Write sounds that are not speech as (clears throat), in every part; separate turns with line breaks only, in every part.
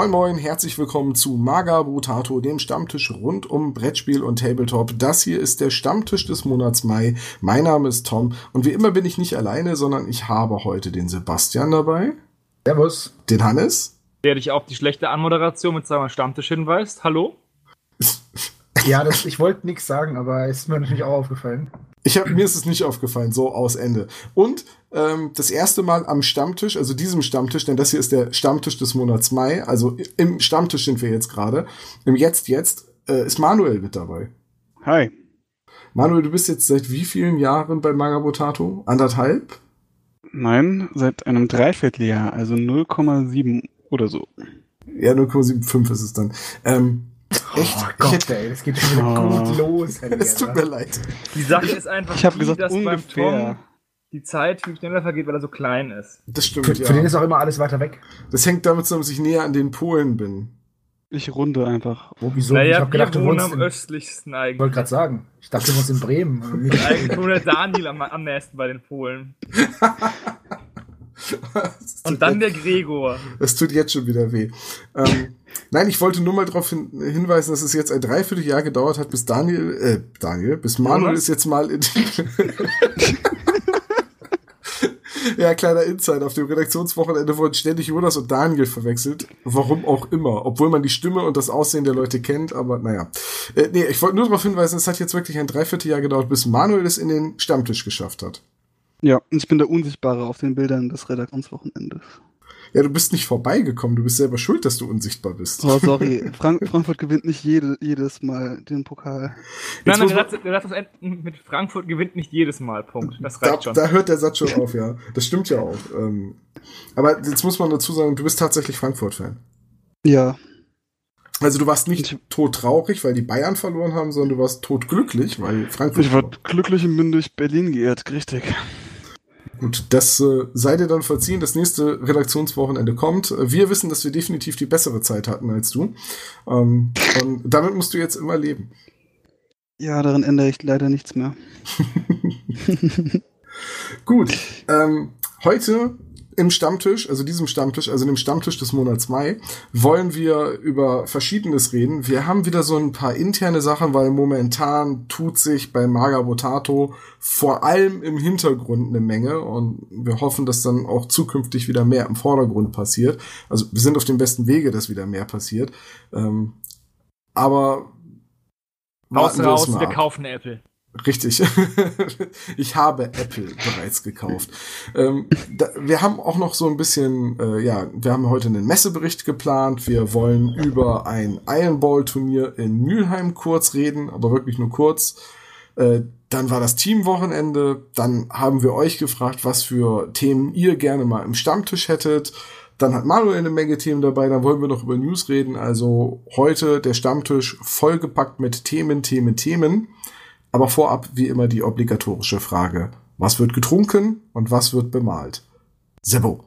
Moin Moin, herzlich willkommen zu Maga Brutato, dem Stammtisch rund um Brettspiel und Tabletop. Das hier ist der Stammtisch des Monats Mai. Mein Name ist Tom und wie immer bin ich nicht alleine, sondern ich habe heute den Sebastian dabei.
Servus.
Den Hannes.
Der dich auf die schlechte Anmoderation mit seinem Stammtisch hinweist. Hallo?
Ja, das, ich wollte nichts sagen, aber es ist mir natürlich auch aufgefallen.
Ich hab, mir ist es nicht aufgefallen, so aus Ende. Und ähm, das erste Mal am Stammtisch, also diesem Stammtisch, denn das hier ist der Stammtisch des Monats Mai, also im Stammtisch sind wir jetzt gerade, im Jetzt Jetzt, äh, ist Manuel mit dabei.
Hi.
Manuel, du bist jetzt seit wie vielen Jahren bei Magabotato? Anderthalb?
Nein, seit einem Dreivierteljahr, also 0,7 oder so.
Ja, 0,75 ist es dann. Ähm, echt?
Oh
ich
Gott,
hätte,
ey, das geht schon wieder
Oh.
gut los. (laughs)
Es tut mir leid.
Die Sache ist einfach,
Ich hab
die,
gesagt,
dass beim
ungefähr.
Tom die Zeit viel schneller vergeht, weil er so klein ist.
Das stimmt,
Für, für den
ja.
ist auch immer alles weiter weg.
Das hängt damit zusammen, dass ich näher an den Polen bin.
Ich runde einfach.
Wo, wieso? ich
naja,
hab gedacht,
wir
du
wohnen
wohnst
am
in,
östlichsten
Ich wollte
eigentlich.
gerade sagen, ich dachte, du wohnst in Bremen. (laughs)
Eigentlich wohnt der Daniel am, am nächsten bei den Polen. (laughs) Und dann
jetzt-
der Gregor.
Es tut jetzt schon wieder weh. Ähm, nein, ich wollte nur mal darauf hin, hinweisen, dass es jetzt ein Dreivierteljahr gedauert hat, bis Daniel, äh, Daniel, bis Manuel ist jetzt mal in die (laughs) Ja, kleiner Insight. Auf dem Redaktionswochenende wurden ständig Jonas und Daniel verwechselt. Warum auch immer. Obwohl man die Stimme und das Aussehen der Leute kennt, aber naja. Äh, nee, ich wollte nur darauf hinweisen, es hat jetzt wirklich ein Dreivierteljahr gedauert, bis Manuel es in den Stammtisch geschafft hat.
Ja, und ich bin der Unsichtbare auf den Bildern des Redaktionswochenendes.
Ja, du bist nicht vorbeigekommen. Du bist selber schuld, dass du unsichtbar bist.
Oh, sorry. (laughs) Frank Frankfurt gewinnt nicht jede, jedes Mal den Pokal.
Jetzt
Nein, nein, der Satz, der mit Frankfurt gewinnt nicht jedes Mal. Punkt. Das
Da,
reicht schon.
da hört der Satz schon auf, ja. Das stimmt ja auch. Ähm, aber jetzt muss man dazu sagen, du bist tatsächlich Frankfurt-Fan.
Ja,
Also du warst nicht
Ich-
todtraurig, weil die Bayern verloren haben, sondern du warst todglücklich, weil Frankfurt
ich war glücklich und bin durch Berlin geirrt, richtig.
Gut, das äh, sei dir dann verziehen. Das nächste Redaktionswochenende kommt. Äh, Wir wissen, dass wir definitiv die bessere Zeit hatten als du. Ähm, und damit musst du jetzt immer leben.
Ja, daran ändere ich leider nichts mehr. (laughs)
Gut, ähm, heute im Stammtisch, also diesem Stammtisch, also dem Stammtisch des Monats Mai, wollen wir über Verschiedenes reden. Wir haben wieder so ein paar interne Sachen, weil momentan tut sich bei Maga Botato vor allem im Hintergrund eine Menge und wir hoffen, dass dann auch zukünftig wieder mehr im Vordergrund passiert. Also wir sind auf dem besten Wege, dass wieder mehr passiert. Ähm, aber
Raus,
wir es
raus, wir
ab.
kaufen Apple.
Richtig. (laughs) ich habe Apple bereits gekauft. Ähm, da, wir haben auch noch so ein bisschen, äh, ja, wir haben heute einen Messebericht geplant. Wir wollen über ein Iron Ball Turnier in Mülheim kurz reden, aber wirklich nur kurz. Äh, dann war das Teamwochenende. Dann haben wir euch gefragt, was für Themen ihr gerne mal im Stammtisch hättet. Dann hat Manuel eine Menge Themen dabei. Dann wollen wir noch über News reden. Also heute der Stammtisch vollgepackt mit Themen, Themen, Themen. Aber vorab wie immer die obligatorische Frage. Was wird getrunken und was wird bemalt? Sebo.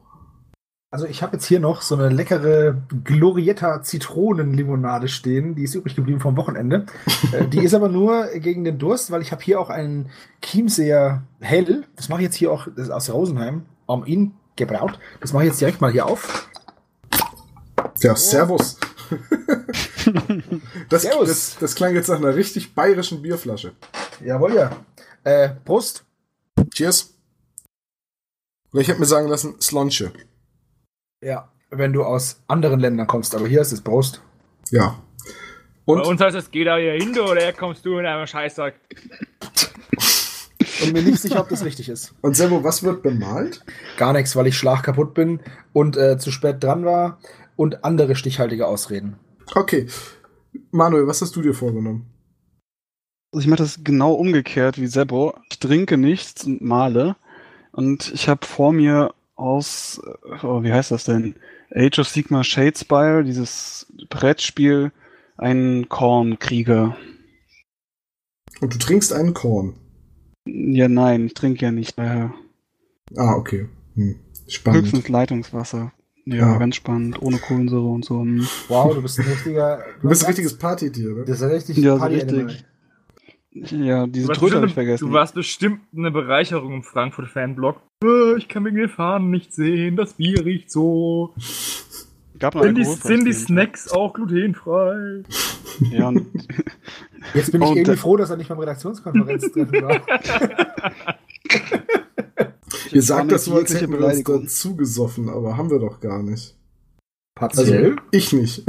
Also ich habe jetzt hier noch so eine leckere Glorietta Zitronenlimonade stehen. Die ist übrig geblieben vom Wochenende. (laughs) Äh, die ist aber nur gegen den Durst, weil ich habe hier auch einen Chiemseer Hell. Das mache ich jetzt hier auch, das ist aus Rosenheim, am Inn gebraut. Das mache ich jetzt direkt mal hier auf.
Ja, Servus. Das,
Servus.
Das, das klang jetzt nach einer richtig bayerischen Bierflasche.
Jawohl, ja. Äh, Prost.
Cheers. Oder ich hätte mir sagen lassen, Slonche.
Ja, wenn du aus anderen Ländern kommst, aber hier ist es Prost.
Ja.
Bei
Und,
uns heißt es, geh da hier hin, du, oder kommst du in einem Scheißsack.
Und mir nicht sicher, ob das richtig ist.
und Sebo, was wird bemalt?
Gar nichts, weil ich schlagkaputt bin und äh, zu spät dran war und andere stichhaltige Ausreden.
Okay. Manuel, was hast du dir vorgenommen?
Also ich mache das genau umgekehrt wie Sebo. Ich trinke nichts und male. Und ich habe vor mir aus, äh, oh, wie heißt das denn? Age of Sigma Shadespire, dieses Brettspiel, einen Kornkrieger.
Und du trinkst einen Korn.
Ja, nein, ich trinke ja nicht. Daher
Ah, okay. Hm. Spannend.
höchstens Leitungswasser. Ja,
Ja.
ganz spannend. Ohne Kohlensäure und so. Hm.
Wow, du bist ein richtiger. (laughs)
Du bist ein richtiges Partytier, ne?
Das ist ein richtig
Ja, so
Party-Animal.
richtig. Ja, diese Tröte habe ich vergessen.
du warst bestimmt eine Bereicherung im Frankfurt-Fanblog. Äh, Ich kann mit den Fahnen nicht sehen, das Bier riecht so.
Gab
Sind die, sind die. Snacks auch glutenfrei?
Ja, und
Jetzt bin ich
Und,
irgendwie
äh,
froh, dass er nicht beim Redaktionskonferenztreffen war. (laughs) (laughs)
Ihr sagt das so, als hätten wir uns
Beleidigung.
dazu gesoffen, aber haben wir doch gar nicht.
Partiell?
Ich nicht.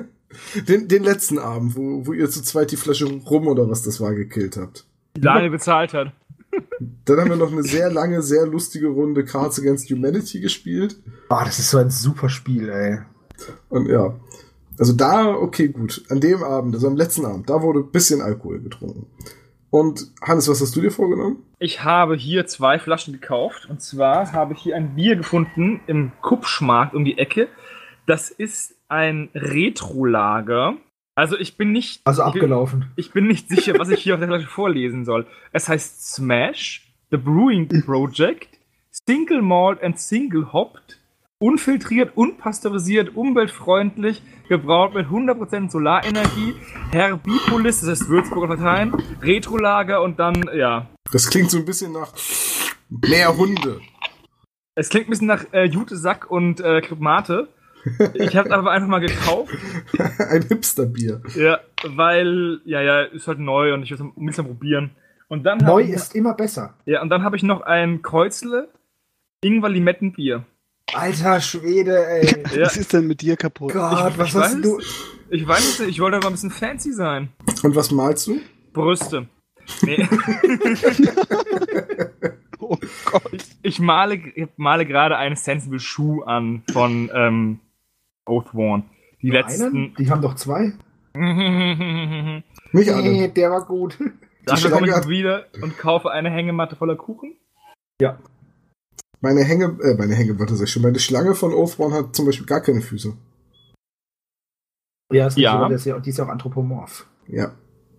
(laughs) den, den letzten Abend, wo, wo ihr zu zweit die Flasche rum oder was das war gekillt habt.
Die Daniel bezahlt hat.
Dann haben wir noch eine sehr lange, sehr lustige Runde Cards Against Humanity gespielt.
Oh, das ist so ein super Spiel, ey.
Und ja. Also da, okay, gut. An dem Abend, also am letzten Abend, da wurde ein bisschen Alkohol getrunken. Und Hannes, was hast du dir vorgenommen?
Ich habe hier zwei Flaschen gekauft. Und zwar habe ich hier ein Bier gefunden im Kupschmarkt um die Ecke. Das ist ein Retro-Lager. Also ich bin nicht.
Also
ich bin,
abgelaufen.
ich bin nicht sicher, was ich hier auf der Flasche vorlesen soll. Es heißt Smash, The Brewing Project, Single Malt and Single Hopped, unfiltriert, unpasteurisiert, umweltfreundlich, gebraut mit 100% Solarenergie, Herbipolis, das heißt Würzburger Parteien, Retro-Lager und dann, ja.
Das klingt so ein bisschen nach mehr Hunde.
Es klingt ein bisschen nach äh, Jute Sack und äh, Club Mate. Ich habe aber einfach mal gekauft, (laughs)
ein Hipsterbier.
ja, weil, ja, ja, ist halt neu und ich will es mal probieren. Und dann
Neu
ich,
ist immer besser.
Ja, und dann habe ich noch ein Kreuzle Ingwer Limettenbier.
Alter Schwede, ey. (laughs)
Ja,
was ist denn mit dir kaputt?
Gott,
ich
was
weiß
hast du?
ich weiß es nicht, ich wollte aber ein bisschen fancy sein.
Und was malst du?
Brüste. Nee, (laughs)
Oh Gott.
ich male, ich male gerade einen Sensible Shoe an von ähm, Oathworn. Die letzten.
Einen? Die haben doch zwei. (laughs)
Nicht alle.
Nee, der war gut.
Dafür komme ich wieder und kaufe eine Hängematte voller Kuchen.
Ja.
Meine Hänge, äh, meine Hängematte sag ich schon. Meine Schlange von Oathborn hat zum Beispiel gar keine Füße.
Ja, ist
Ja.
So, ist ja, die ist ja auch anthropomorph.
Ja.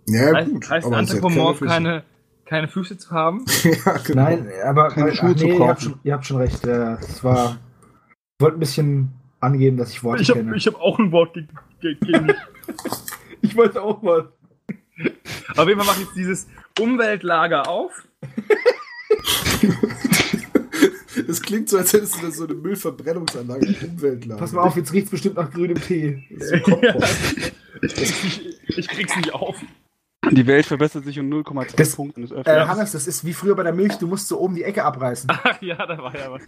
Ja,
heißt
gut.
heißt
aber
Anthropomorph keine, keine Füße zu haben? (laughs)
ja, genau.
Nein, aber
Keine
ach,
Schuhe zu
nee, ihr, habt
kaufen.
schon, ihr habt schon recht. Äh, es war. Ich wollte ein bisschen angeben, dass ich Worte
Ich habe
kenne.
hab auch ein Wort gegen, gegen, gegen mich.
ich wollte auch mal.
Auf jeden Fall mache ich jetzt dieses Umweltlager auf. (laughs) (laughs)
Es klingt so, als hättest du da so eine Müllverbrennungsanlage im Umweltlager.
Pass mal auf, jetzt riecht's bestimmt nach grünem Tee.
So. (laughs)
Ich, ich krieg's nicht auf.
Die Welt verbessert sich um 0,2
Das-
Punkte. Das
Äh,
öffnet.
Hannes, das ist wie früher bei der Milch, du musst so oben die Ecke abreißen. (laughs)
Ach ja, da war ja was.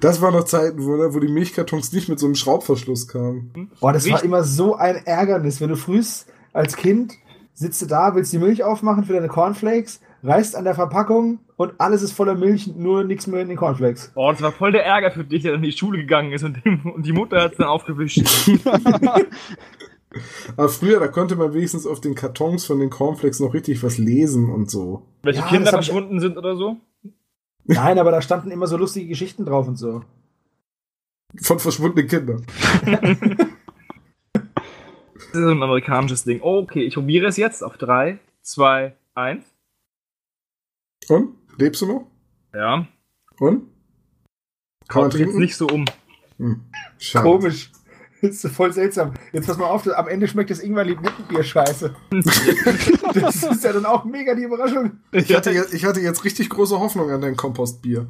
Das waren noch Zeiten, wo, ne, wo die Milchkartons nicht mit so einem Schraubverschluss kamen.
Boah, das war
Richtig.
immer so ein Ärgernis, wenn du frühst als Kind sitzt du da, willst die Milch aufmachen für deine Cornflakes, reißt an der Verpackung und alles ist voller Milch, nur nichts mehr in den Cornflakes.
Oh, das war voll der Ärger für dich, der dann in die Schule gegangen ist und, die- und die Mutter hat's dann aufgewischt. (laughs)
Aber früher, da konnte man wenigstens auf den Kartons von den Cornflakes noch richtig was lesen und so.
Welche
Ja,
Kinder
hab ich-
verschwunden sind oder so?
Nein, aber da standen immer so lustige Geschichten drauf und so.
Von verschwundenen Kindern. (laughs)
Das ist so ein amerikanisches Ding. Okay, ich probiere es jetzt auf 3, 2, 1.
Und? Lebst du noch?
Ja.
Und? Kann man trinken?
nicht so um.
Hm. Schade.
Komisch. Das (laughs) ist voll seltsam. Jetzt pass mal auf, am Ende schmeckt das Ingwer Limettenbier scheiße. (laughs) das ist ja dann auch mega die Überraschung.
Ich hatte, jetzt, ich hatte jetzt richtig große Hoffnung an dein Kompostbier.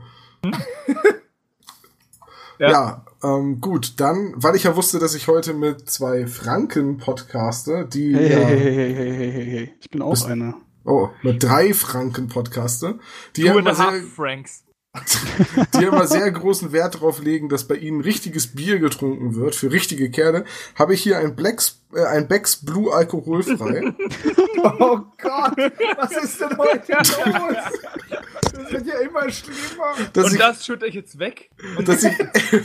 Ja.
Ja, ähm, gut, dann, weil ich ja wusste, dass ich heute mit zwei Franken podcaste, die
Hey,
ja,
hey, hey, hey, hey, hey, hey, hey. Ich bin auch
Bist-
einer.
Oh, mit drei Franken podcaste, die ja,
Two and
sehr,
Franks. (laughs)
die immer sehr großen Wert darauf legen, dass bei ihnen richtiges Bier getrunken wird, für richtige Kerle, habe ich hier ein Blacks, äh, ein Becks Blue alkoholfrei. (laughs)
Oh Gott, was ist denn heute (laughs) los? Das wird ja immer schlimmer.
dass
Und
ich,
das schütte ich jetzt weg. (laughs)
dass ich,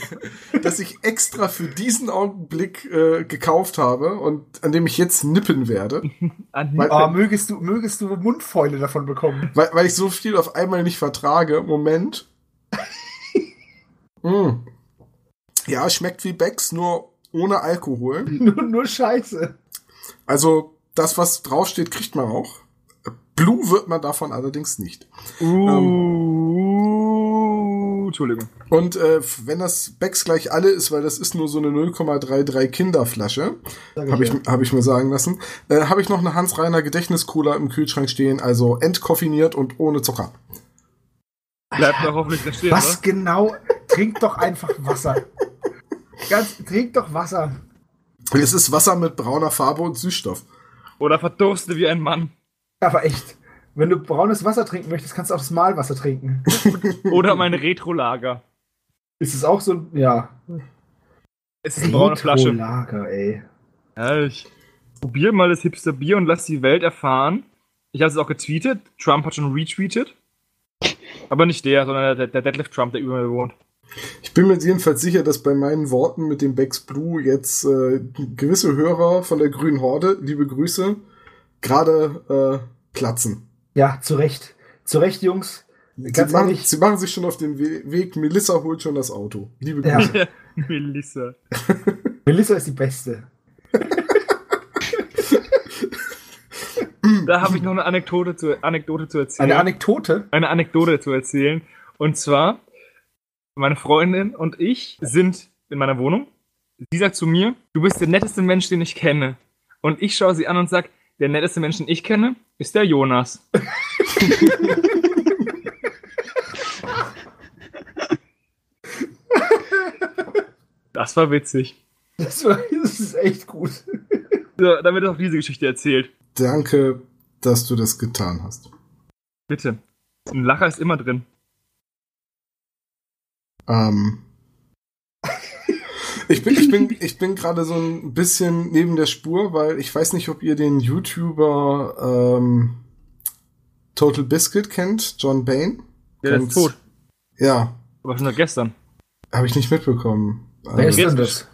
(laughs) dass ich extra für diesen Augenblick äh, gekauft habe und an dem ich jetzt nippen werde, (laughs)
An
Weil-
Oh, mögest du, mögest du Mundfäule davon bekommen.
weil, weil ich so viel auf einmal nicht vertrage. Moment. mm. Ja, schmeckt wie Becks, nur ohne Alkohol.
Nur, nur Scheiße.
Also das, was draufsteht, kriegt man auch. Blue wird man davon allerdings nicht.
Uh, Entschuldigung.
Und äh, wenn das Becks gleich alle ist, weil das ist nur so eine 0,33 Kinderflasche, habe ich,
ja.
hab ich mir sagen lassen, äh, habe ich noch eine Hans-Reiner Gedächtniskula im Kühlschrank stehen, also entkoffiniert und ohne Zucker.
Bleibt doch hoffentlich da stehen,
Was
oder?
genau? Trink doch einfach Wasser. Ganz, trink doch Wasser.
Es ist Wasser mit brauner Farbe und Süßstoff.
Oder verdurste wie ein Mann.
Aber echt. Wenn du braunes Wasser trinken möchtest, kannst du auch das Malwasser trinken. (laughs)
Oder mein Retro-Lager.
Ist es auch so, ja.
Es ist eine braune Flasche.
Lager, ey.
Ja, ich probier mal das hipster Bier und lass die Welt erfahren. Ich habe es auch getweetet. Trump hat schon retweetet. Aber nicht der, sondern der, der Deadlift Trump, der über mir wohnt.
Ich bin mir jedenfalls sicher, dass bei meinen Worten mit dem Becks Blue jetzt äh, gewisse Hörer von der Grünen Horde, liebe Grüße, gerade äh, platzen.
Ja, zu Recht. Zu Recht, Jungs.
Sie
Ganz
machen,
ehrlich.
sie machen sich schon auf den We Weg. Melissa holt schon das Auto. Liebe
Ja.
Grüße. (laughs)
Melissa.
Melissa ist die Beste. (laughs)
Da habe ich noch eine Anekdote zu, Anekdote zu erzählen.
Eine Anekdote.
eine Anekdote zu erzählen. Und zwar, meine Freundin und ich sind in meiner Wohnung. Sie sagt zu mir, du bist der netteste Mensch, den ich kenne. Und ich schaue sie an und sage, der netteste Mensch, den ich kenne, ist der Jonas. Das war witzig.
Das, war, das ist echt gut.
So, damit ist auch diese Geschichte erzählt.
Danke, dass du das getan hast.
Bitte. Ein Lacher ist immer drin.
Ähm, ich bin, ich bin, ich bin gerade so ein bisschen neben der Spur, weil ich weiß nicht, ob ihr den YouTuber ähm, Total Biscuit kennt, John Bain.
Der ist
Ganz-
tot.
Ja,
Aber schon seit gestern.
habe ich nicht mitbekommen.
Wer ist
Ähm,
denn das?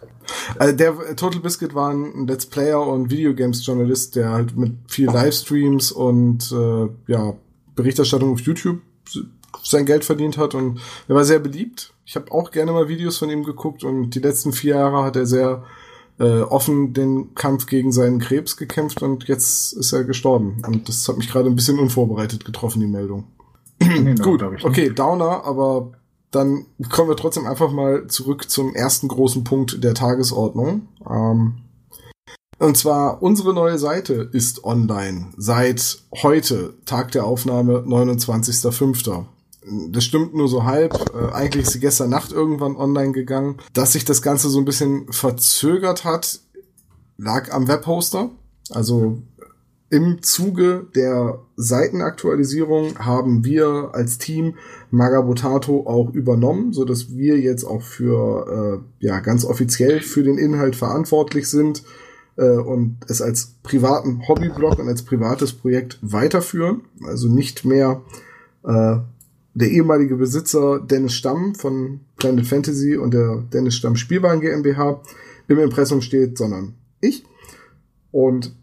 Also der Total Biscuit war ein Let's Player und Videogames-Journalist, der halt mit viel Livestreams und äh, ja, Berichterstattung auf YouTube sein Geld verdient hat und er war sehr beliebt. Ich habe auch gerne mal Videos von ihm geguckt und die letzten vier Jahre hat er sehr äh, offen den Kampf gegen seinen Krebs gekämpft und jetzt ist er gestorben. Und das hat mich gerade ein bisschen unvorbereitet getroffen, die Meldung.
Genau, (clears throat)
Gut, okay, Downer, aber dann kommen wir trotzdem einfach mal zurück zum ersten großen Punkt der Tagesordnung. Ähm, und zwar, unsere neue Seite ist online seit heute, Tag der Aufnahme, 29.05. Das stimmt nur so halb. Äh, eigentlich ist sie gestern Nacht irgendwann online gegangen. Dass sich das Ganze so ein bisschen verzögert hat, lag am Webhoster. Also im Zuge der Seitenaktualisierung haben wir als Team Magabotato auch übernommen, so dass wir jetzt auch für äh, ja ganz offiziell für den Inhalt verantwortlich sind äh, und es als privaten Hobbyblog und als privates Projekt weiterführen. Also nicht mehr äh, der ehemalige Besitzer Dennis Stamm von Planet Fantasy und der Dennis Stamm Spielwaren GmbH im Impressum steht, sondern ich. Und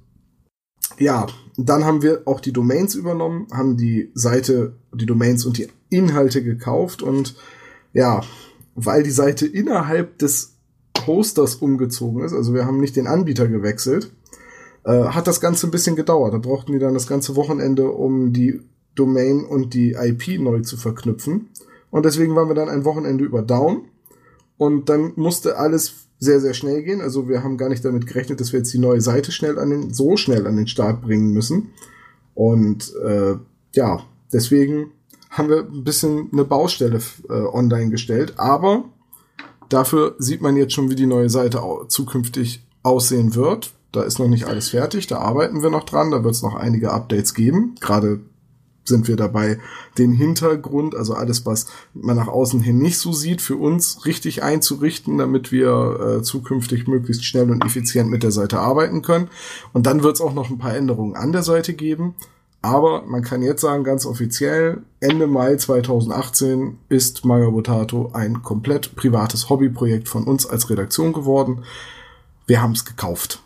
ja, dann haben wir auch die Domains übernommen, haben die Seite, die Domains und die Inhalte gekauft und ja, weil die Seite innerhalb des Hosters umgezogen ist, also wir haben nicht den Anbieter gewechselt, äh, hat das Ganze ein bisschen gedauert. Da brauchten die dann das ganze Wochenende, um die Domain und die IP neu zu verknüpfen. Und deswegen waren wir dann ein Wochenende über down. Und dann musste alles sehr, sehr schnell gehen. Also wir haben gar nicht damit gerechnet, dass wir jetzt die neue Seite schnell an den, so schnell an den Start bringen müssen. Und äh, ja, deswegen haben wir ein bisschen eine Baustelle äh, online gestellt. Aber dafür sieht man jetzt schon, wie die neue Seite zukünftig aussehen wird. Da ist noch nicht alles fertig, da arbeiten wir noch dran, da wird es noch einige Updates geben. Gerade sind wir dabei, den Hintergrund, also alles, was man nach außen hin nicht so sieht, für uns richtig einzurichten, damit wir äh, zukünftig möglichst schnell und effizient mit der Seite arbeiten können. Und dann wird es auch noch ein paar Änderungen an der Seite geben. Aber man kann jetzt sagen, ganz offiziell, Ende Mai 2018 ist Magabotato ein komplett privates Hobbyprojekt von uns als Redaktion geworden. Wir haben es gekauft.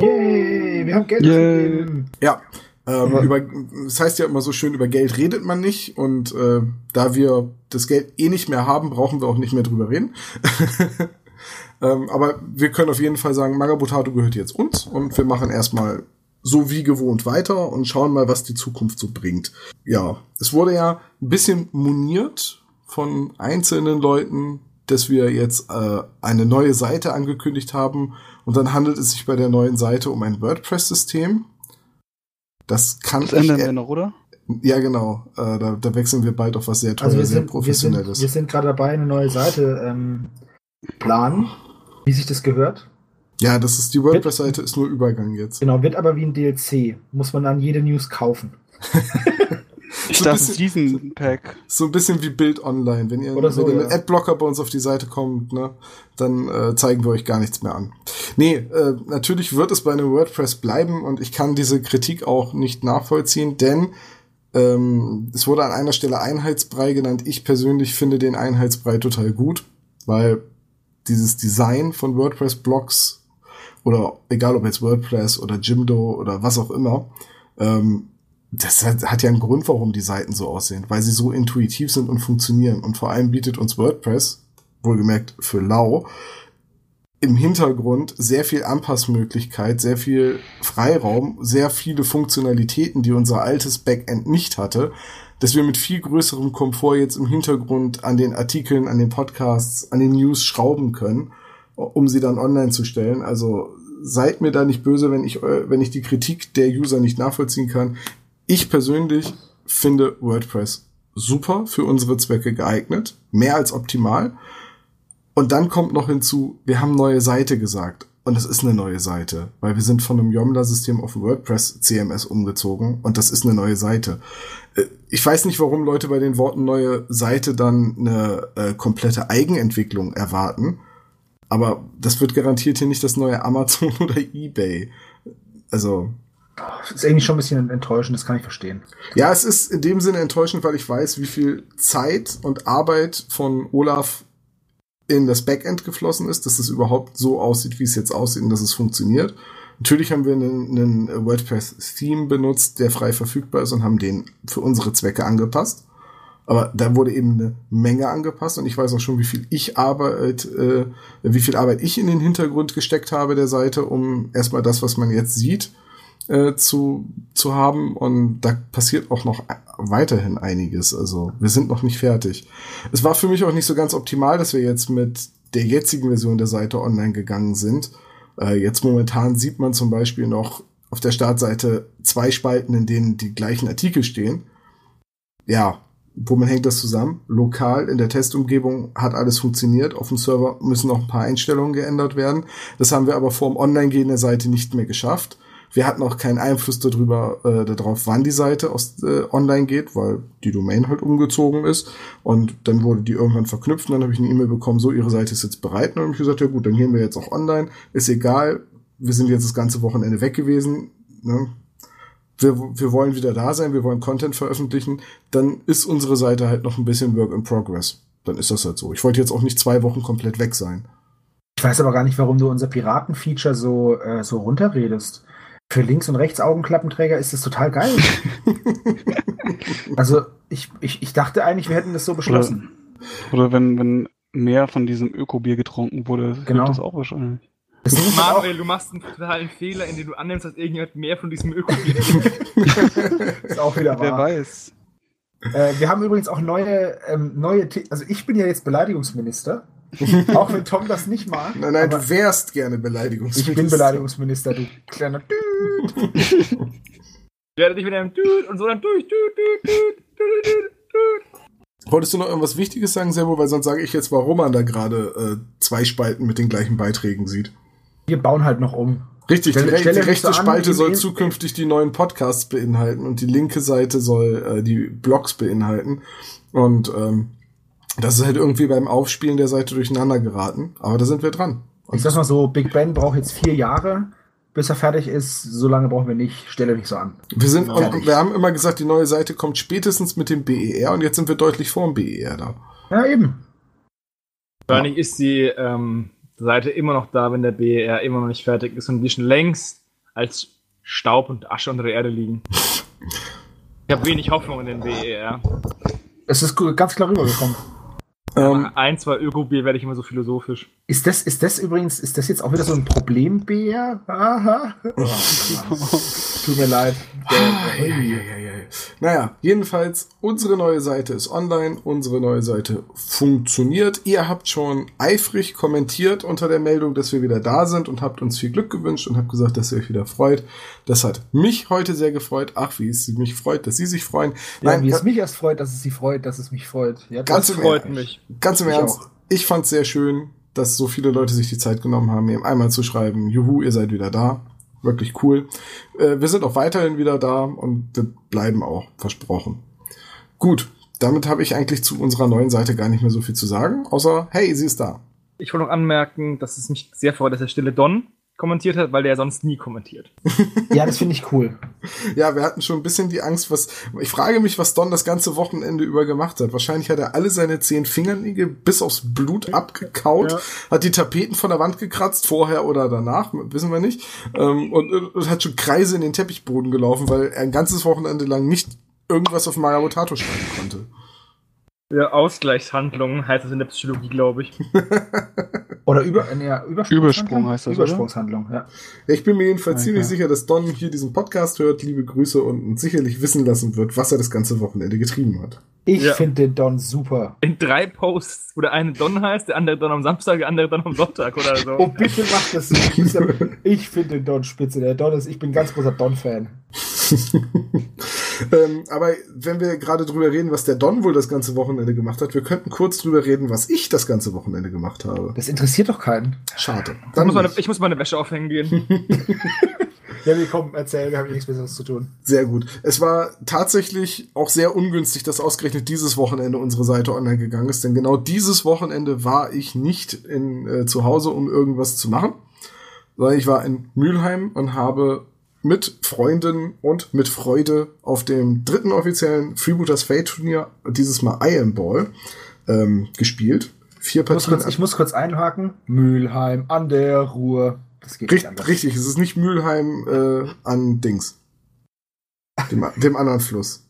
Yay, wir haben Geld
Yay.
Ja, ähm,
Ja.
über, das heißt ja immer so schön, über Geld redet man nicht und äh, da wir das Geld eh nicht mehr haben, brauchen wir auch nicht mehr drüber reden. (laughs) ähm, aber wir können auf jeden Fall sagen, Magabotato gehört jetzt uns und wir machen erstmal so wie gewohnt weiter und schauen mal, was die Zukunft so bringt. Ja, es wurde ja ein bisschen moniert von einzelnen Leuten, dass wir jetzt äh, eine neue Seite angekündigt haben und dann handelt es sich bei der neuen Seite um ein WordPress-System. Das kann
Das ändern
ich,
wir noch, oder?
ja genau, äh, da, da wechseln wir bald auf was sehr
Also wir
tolles, sehr
sind, wir sind,
professionelles.
wir sind gerade dabei, eine neue Seite ähm, planen, wie sich das gehört.
Ja, das ist die WordPress-Seite, ist nur Übergang jetzt.
Genau, wird aber wie ein DLC. Muss man dann jede News kaufen. (laughs)
Ich
So ein
dachte,
bisschen-
Season Pack.
So ein bisschen wie Bild Online. Wenn ihr,
so,
wenn ihr
ja.
mit Adblocker bei uns auf die Seite kommt, ne, dann äh, zeigen wir euch gar nichts mehr an. Nee, äh, natürlich wird es bei einem WordPress bleiben und ich kann diese Kritik auch nicht nachvollziehen, denn ähm, es wurde an einer Stelle Einheitsbrei genannt. Ich persönlich finde den Einheitsbrei total gut, weil dieses Design von WordPress-Blogs oder egal ob jetzt WordPress oder Jimdo oder was auch immer, ähm, das hat, ja einen Grund, warum die Seiten so aussehen, weil sie so intuitiv sind und funktionieren. Und vor allem bietet uns WordPress, wohlgemerkt für Lau, im Hintergrund sehr viel Anpassmöglichkeit, sehr viel Freiraum, sehr viele Funktionalitäten, die unser altes Backend nicht hatte, dass wir mit viel größerem Komfort jetzt im Hintergrund an den Artikeln, an den Podcasts, an den News schrauben können, um sie dann online zu stellen. Also seid mir da nicht böse, wenn ich, äh, wenn ich die Kritik der User nicht nachvollziehen kann. Ich persönlich finde WordPress super für unsere Zwecke geeignet, mehr als optimal. Und dann kommt noch hinzu, wir haben neue Seite gesagt. Und es ist eine neue Seite, weil wir sind von einem Joomla-System auf ein WordPress-CMS umgezogen und das ist eine neue Seite. Äh, Ich weiß nicht, warum Leute bei den Worten neue Seite dann eine äh, komplette Eigenentwicklung erwarten, aber das wird garantiert hier nicht das neue Amazon (laughs) oder eBay. Also,
Das ist irgendwie schon ein bisschen enttäuschend, das kann ich verstehen.
ja, es ist in dem Sinne enttäuschend, weil ich weiß, wie viel Zeit und Arbeit von Olaf in das Backend geflossen ist, dass es überhaupt so aussieht, wie es jetzt aussieht und dass es funktioniert. Natürlich haben wir einen, einen WordPress-Theme benutzt, der frei verfügbar ist und haben den für unsere Zwecke angepasst. Aber da wurde eben eine Menge angepasst und ich weiß auch schon, wie viel ich Arbeit, äh, wie viel Arbeit ich in den Hintergrund gesteckt habe der Seite, um erstmal das, was man jetzt sieht, äh, zu, zu haben. Und da passiert auch noch weiterhin einiges. Also wir sind noch nicht fertig. Es war für mich auch nicht so ganz optimal, dass wir jetzt mit der jetzigen Version der Seite online gegangen sind. Äh, jetzt momentan sieht man zum Beispiel noch auf der Startseite zwei Spalten, in denen die gleichen Artikel stehen. Ja, womit hängt das zusammen? Lokal in der Testumgebung hat alles funktioniert. Auf dem Server müssen noch ein paar Einstellungen geändert werden. Das haben wir aber vor dem Online-Gehen der Seite nicht mehr geschafft. Wir hatten auch keinen Einfluss darüber, äh, darauf, wann die Seite aus, äh, online geht, weil die Domain halt umgezogen ist. Und dann wurde die irgendwann verknüpft und dann habe ich eine E-Mail bekommen, so, Ihre Seite ist jetzt bereit. Und dann habe ich gesagt, ja gut, dann gehen wir jetzt auch online. Ist egal, wir sind jetzt das ganze Wochenende weg gewesen. Ne? Wir, wir wollen wieder da sein, wir wollen Content veröffentlichen. Dann ist unsere Seite halt noch ein bisschen Work in Progress. Dann ist das halt so. Ich wollte jetzt auch nicht zwei Wochen komplett weg sein.
Ich weiß aber gar nicht, warum du unser Piraten-Feature so, äh, so runterredest. Für Links- und Rechts-Augenklappenträger ist das total geil. (laughs) also, ich, ich, ich dachte eigentlich, wir hätten das so beschlossen.
Oder wenn, wenn mehr von diesem Ökobier getrunken wurde,
Genau.
das auch wahrscheinlich.
Das ist auch,
Manuel, du machst einen totalen Fehler, indem du annimmst, dass irgendjemand mehr von diesem Ökobier (laughs)
ist auch wieder
Wer
wahr.
weiß.
Äh, wir haben übrigens auch neue, ähm, neue, The also ich bin ja jetzt Beleidigungsminister. (laughs) auch wenn Tom das nicht mag.
Nein, nein, du wärst gerne Beleidigungsminister.
ich bin Beleidigungsminister, du kleiner Düt. (laughs)
Ich werde dich mit einem Düt und so dann durch, Düt, Düt, Düt, Düt, Düt.
Wolltest du noch irgendwas Wichtiges sagen, Servo? Weil sonst sage ich jetzt, warum man da gerade äh, zwei Spalten mit den gleichen Beiträgen sieht.
Wir bauen halt noch um.
Richtig,
Stell-
die, re
stell
die rechte
an,
Spalte
wie
soll
in-
zukünftig die neuen Podcasts beinhalten und die linke Seite soll äh, die Blogs beinhalten. Und ähm, das ist halt irgendwie beim Aufspielen der Seite durcheinander geraten. Aber da sind wir dran.
Ich sag mal so, Big Ben braucht jetzt vier Jahre, bis er fertig ist. So lange brauchen wir nicht. Stelle nicht so an.
Wir sind,
Fertig.
und wir haben immer gesagt, die neue Seite kommt spätestens mit dem BER und jetzt sind wir deutlich vor dem BER da.
Ja, eben.
Wahrscheinlich ist die ähm, Seite immer noch da, wenn der BER immer noch nicht fertig ist und die schon längst als Staub und Asche unter der Erde liegen. Ich habe wenig Hoffnung in den BER.
Es ist ganz klar rübergekommen.
Ähm,
Ein, zwei Ökobier werde ich immer so philosophisch.
Ist das, ist das übrigens, ist das jetzt auch wieder so ein Problem, Bär? Aha. Oh, (laughs) Tut mir leid. Der, der,
Eieieiei. Naja, jedenfalls, unsere neue Seite ist online, unsere neue Seite funktioniert. Ihr habt schon eifrig kommentiert unter der Meldung, dass wir wieder da sind und habt uns viel Glück gewünscht und habt gesagt, dass ihr euch wieder freut. Das hat mich heute sehr gefreut. Ach, wie es mich freut, dass Sie sich freuen.
ja,
Nein,
wie es mich erst freut, dass es sie freut, dass es mich freut. Ja,
Ganz
das
im
Freut
Ernst.
mich.
ganz im
Ich
Ernst,
auch.
ich fand's sehr schön. dass so viele Leute sich die Zeit genommen haben, mir einmal zu schreiben, juhu, ihr seid wieder da. Wirklich cool. Äh, wir sind auch weiterhin wieder da und wir bleiben auch, versprochen. Gut, damit habe ich eigentlich zu unserer neuen Seite gar nicht mehr so viel zu sagen, außer, hey, sie ist da.
Ich wollte noch anmerken, dass es mich sehr freut, dass der stille Don kommentiert hat, weil der sonst nie kommentiert. (laughs)
Ja, das finde ich cool.
Ja, wir hatten schon ein bisschen die Angst, was. Ich frage mich, was Don das ganze Wochenende über gemacht hat. Wahrscheinlich hat er alle seine zehn Fingernägel bis aufs Blut abgekaut,
Ja.
hat die Tapeten von der Wand gekratzt, vorher oder danach, wissen wir nicht. Ähm, und, und hat schon Kreise in den Teppichboden gelaufen, weil er ein ganzes Wochenende lang nicht irgendwas auf Magabotato schreiben konnte.
Ja, Ausgleichshandlungen heißt das in der Psychologie, glaube ich. (laughs)
Oder über, äh, ja, Übersprungshandlung?
Übersprung heißt das?
Übersprungshandlung, ja.
Ja, ich bin mir jedenfalls
Okay.
ziemlich sicher, dass Don hier diesen Podcast hört, liebe Grüße und uns sicherlich wissen lassen wird, was er das ganze Wochenende getrieben hat.
Ich
Ja.
finde den Don super.
In drei Posts, wo der eine Don heißt, der andere Don am Samstag, der andere Don am Sonntag oder so.
Oh, bitte mach das nicht. Ich finde den Don spitze. Der Don ist, ich bin ganz großer Don-Fan. (laughs)
ähm, aber wenn wir gerade drüber reden, was der Don wohl das ganze Wochenende gemacht hat, wir könnten kurz drüber reden, was ich das ganze Wochenende gemacht habe.
Das interessiert doch keinen.
Schade.
Ich
Dann
muss, meine, ich muss meine Wäsche aufhängen gehen. (laughs)
Ja, wir kommen, erzähl, wir haben hier nichts Besseres zu tun.
Sehr gut. Es war tatsächlich auch sehr ungünstig, dass ausgerechnet dieses Wochenende unsere Seite online gegangen ist, denn genau dieses Wochenende war ich nicht in, äh, zu Hause, um irgendwas zu machen, sondern ich war in Mülheim und habe mit Freunden und mit Freude auf dem dritten offiziellen Freebooters Fate Turnier, dieses Mal Iron Ball, ähm, gespielt. Vier
Ich muss,
Partien.
kurz, ich muss kurz einhaken. Mülheim an der Ruhr. Das geht nicht
Richt,
anders.
richtig, es ist nicht Mülheim äh, an Dings. Dem, dem anderen Fluss.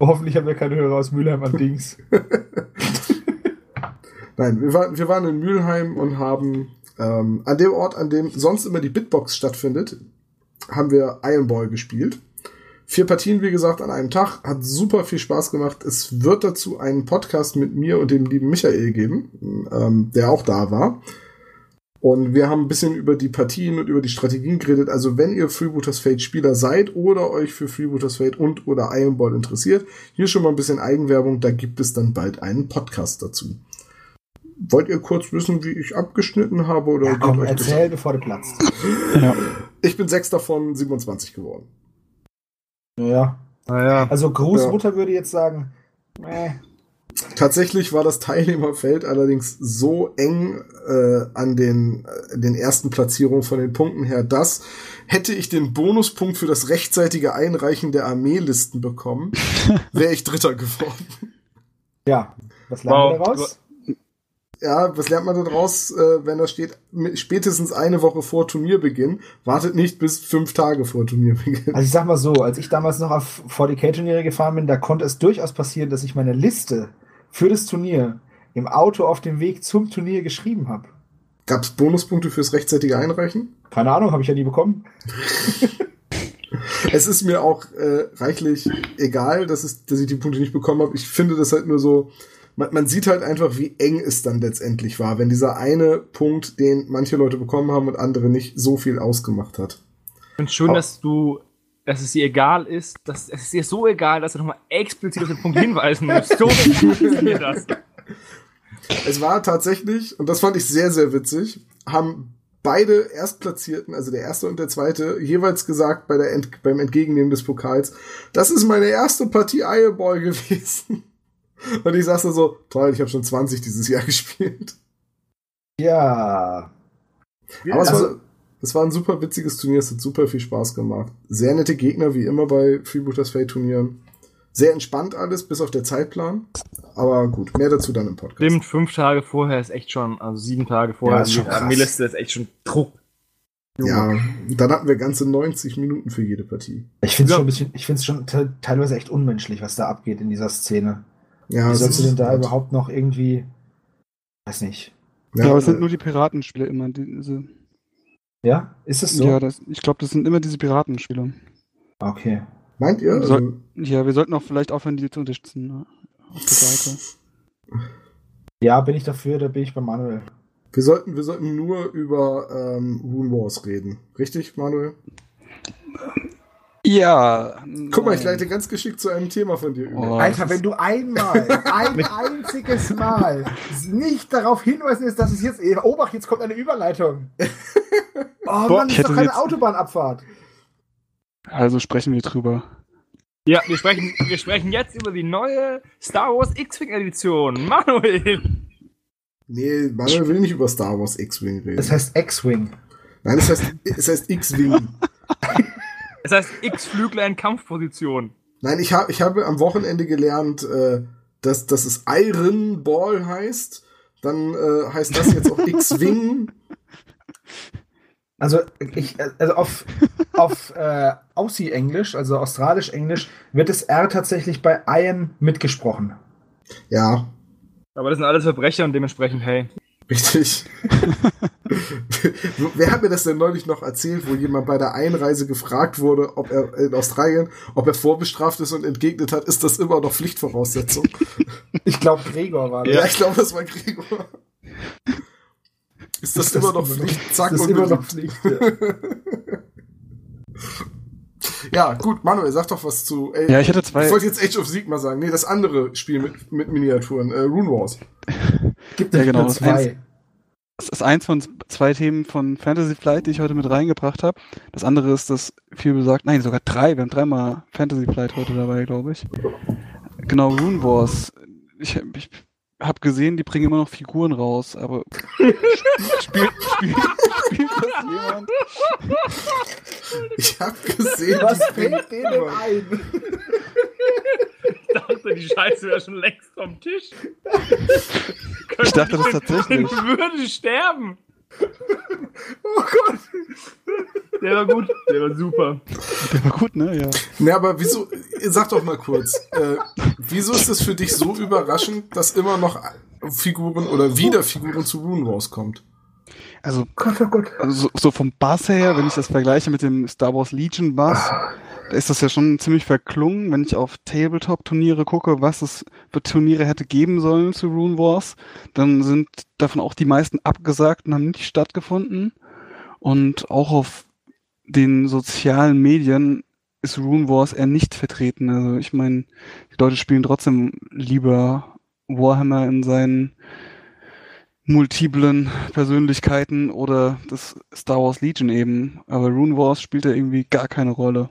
Hoffentlich haben wir keine Hörer aus Mülheim an Dings. (laughs)
Nein, wir waren, wir waren in Mülheim und haben ähm, an dem Ort, an dem sonst immer die Bitbox stattfindet, haben wir Iron Ball gespielt. Vier Partien, wie gesagt, an einem Tag. Hat super viel Spaß gemacht. Es wird dazu einen Podcast mit mir und dem lieben Michael geben, ähm, der auch da war. Und wir haben ein bisschen über die Partien und über die Strategien geredet. Also wenn ihr Freebooters Fate Spieler seid oder euch für Freebooters Fate und oder Iron Ball interessiert, hier schon mal ein bisschen Eigenwerbung. Da gibt es dann bald einen Podcast dazu. Wollt ihr kurz wissen, wie ich abgeschnitten habe? Oder
Ja, komm, erzähl, bevor du platzt. (laughs)
Ja.
Ich bin Sechster von 27 geworden.
Ja.
Naja.
Also Großmutter würde jetzt sagen, äh,
Tatsächlich war das Teilnehmerfeld allerdings so eng äh, an den, äh, den ersten Platzierungen von den Punkten her, dass hätte ich den Bonuspunkt für das rechtzeitige Einreichen der Armeelisten bekommen, (laughs) wäre ich Dritter geworden.
ja. Was lernen wir
Wow.
daraus?
Ja, was lernt man daraus, äh, wenn da steht, spätestens eine Woche vor Turnierbeginn, wartet nicht bis fünf Tage vor Turnierbeginn.
Also ich sag mal so, als ich damals noch auf 40k-Turniere gefahren bin, da konnte es durchaus passieren, dass ich meine Liste für das Turnier im Auto auf dem Weg zum Turnier geschrieben habe.
Gab es Bonuspunkte fürs rechtzeitige Einreichen?
Keine Ahnung, habe ich ja nie bekommen. (laughs)
Es ist mir auch äh, reichlich egal, dass, es, dass ich die Punkte nicht bekommen habe. Ich finde das halt nur so, man, man sieht halt einfach, wie eng es dann letztendlich war, wenn dieser eine Punkt, den manche Leute bekommen haben und andere nicht, so viel ausgemacht hat.
Ich finde schön,
Aber-
dass du, dass es dir egal ist, dass es ist dir so egal, dass du nochmal explizit auf den Punkt hinweisen musst. So funktioniert (laughs) das.
Es war tatsächlich, und das fand ich sehr, sehr witzig, haben beide Erstplatzierten, also der erste und der zweite, jeweils gesagt bei der Ent beim Entgegennehmen des Pokals, das ist meine erste Partie Eyerball gewesen. (laughs) Und ich sagte so, toll, ich habe schon 20 dieses Jahr (laughs) gespielt.
Ja.
Aber es,
Also-
war, es war ein super witziges Turnier, es hat super viel Spaß gemacht. Sehr nette Gegner, wie immer bei Freebooters Fate Turnieren. Sehr entspannt alles, bis auf der Zeitplan. Aber gut, mehr dazu dann im Podcast.
Stimmt, fünf Tage vorher ist echt schon, also sieben Tage vorher,
Ja, ist schon krass.
Armeeliste ist echt schon Druck.
Ja, dann hatten wir ganze 90 Minuten für jede Partie.
Ich finde es
Ja.
schon ein bisschen, ich finde es schon te teilweise echt unmenschlich, was da abgeht in dieser Szene.
Ja,
Wie sollst du denn da überhaupt noch irgendwie, weiß nicht.
Ja, aber es
äh,
sind nur die Piratenspiele immer. Diese,
Ja, ist es so?
Ja, das, ich glaube, das sind immer diese Piratenspiele.
Okay.
Meint ihr? Also,
Soll- Ja, wir sollten auch vielleicht aufhören, die zu unterstützen. Ne? Auf der Seite.
Ja, bin ich dafür, da bin ich bei Manuel.
wir, sollten, wir sollten nur über ähm, Rune Wars reden. Richtig, Manuel?
Ja.
Guck mal, ich leite ganz geschickt zu einem Thema von dir über.
Oh.
Alter, wenn du einmal, (laughs) ein einziges Mal nicht darauf hinweisen ist, dass es jetzt, Obacht, jetzt kommt eine Überleitung. (laughs) Oh Mann,
ich
das ist doch keine Autobahnabfahrt.
Also sprechen wir drüber.
Ja, wir sprechen, wir sprechen jetzt über die neue Star Wars X-Wing Edition. Manuel!
Nee, Manuel will nicht über Star Wars X-Wing reden.
Das heißt X-Wing.
Nein, es heißt, es heißt X-Wing. (laughs)
Es heißt X-Flügler in Kampfposition.
Nein, ich, hab, ich habe am Wochenende gelernt, äh, dass, dass es Iron Ball heißt. Dann äh, heißt das jetzt auch X-Wing. (laughs)
Also, ich, also auf, auf äh, Aussie-Englisch, also australisch-englisch, wird das R tatsächlich bei Iron mitgesprochen.
Ja,
Aber das sind alles Verbrecher und dementsprechend, hey.
Richtig. (laughs) Wer hat mir das denn neulich noch erzählt, wo jemand bei der Einreise gefragt wurde, ob er in Australien, ob er vorbestraft ist und entgegnet hat, ist das immer noch Pflichtvoraussetzung? (laughs)
Ich glaube, Gregor war das.
Ja, ich glaube, das war Gregor. Ist das,
Ist das
immer noch Pflicht? Zack
Das ist
und
immer noch. Pflicht. Ja. (laughs)
Ja, gut, Manuel, sag doch was zu. Ey,
Ja, ich hätte zwei.
ich wollte jetzt Age of Sigma sagen. Nee, das andere Spiel mit, mit Miniaturen, äh, Rune Wars. (laughs)
Gibt
Ja, genau,
zwei.
Das ist eins von zwei Themen von Fantasy Flight, die ich heute mit reingebracht habe. Das andere ist das viel besagt, nein, sogar drei. Wir haben dreimal Fantasy Flight heute dabei, glaube ich. Genau, Rune Wars. Ich, ich habe gesehen, die bringen immer noch Figuren raus, aber (laughs) spielt, spielt, spielt das jemand?
Ich hab gesehen.
Was
die
fällt denen ein?
Ich dachte, die Scheiße wäre schon längst vom Tisch.
Ich dachte das tatsächlich.
würde sterben. (laughs)
Oh Gott.
Der war gut. Der war super.
Der war gut, ne? Ja.
Nee, aber wieso, sag doch mal kurz, äh, wieso ist es für dich so überraschend, dass immer noch Figuren oder wieder Figuren zu Rune Wars kommt?
Also,
Gott, oh Gott.
also so, so vom Bass her, wenn ich das vergleiche mit dem Star Wars Legion Bass, da ist das ja schon ziemlich verklungen, wenn ich auf Tabletop-Turniere gucke, was es für Turniere hätte geben sollen zu Rune Wars, dann sind davon auch die meisten abgesagt und haben nicht stattgefunden. Und auch auf den sozialen Medien ist Rune Wars eher nicht vertreten. Also ich meine, die Leute spielen trotzdem lieber Warhammer in seinen multiplen Persönlichkeiten oder das Star Wars Legion eben. Aber Rune Wars spielt da irgendwie gar keine Rolle.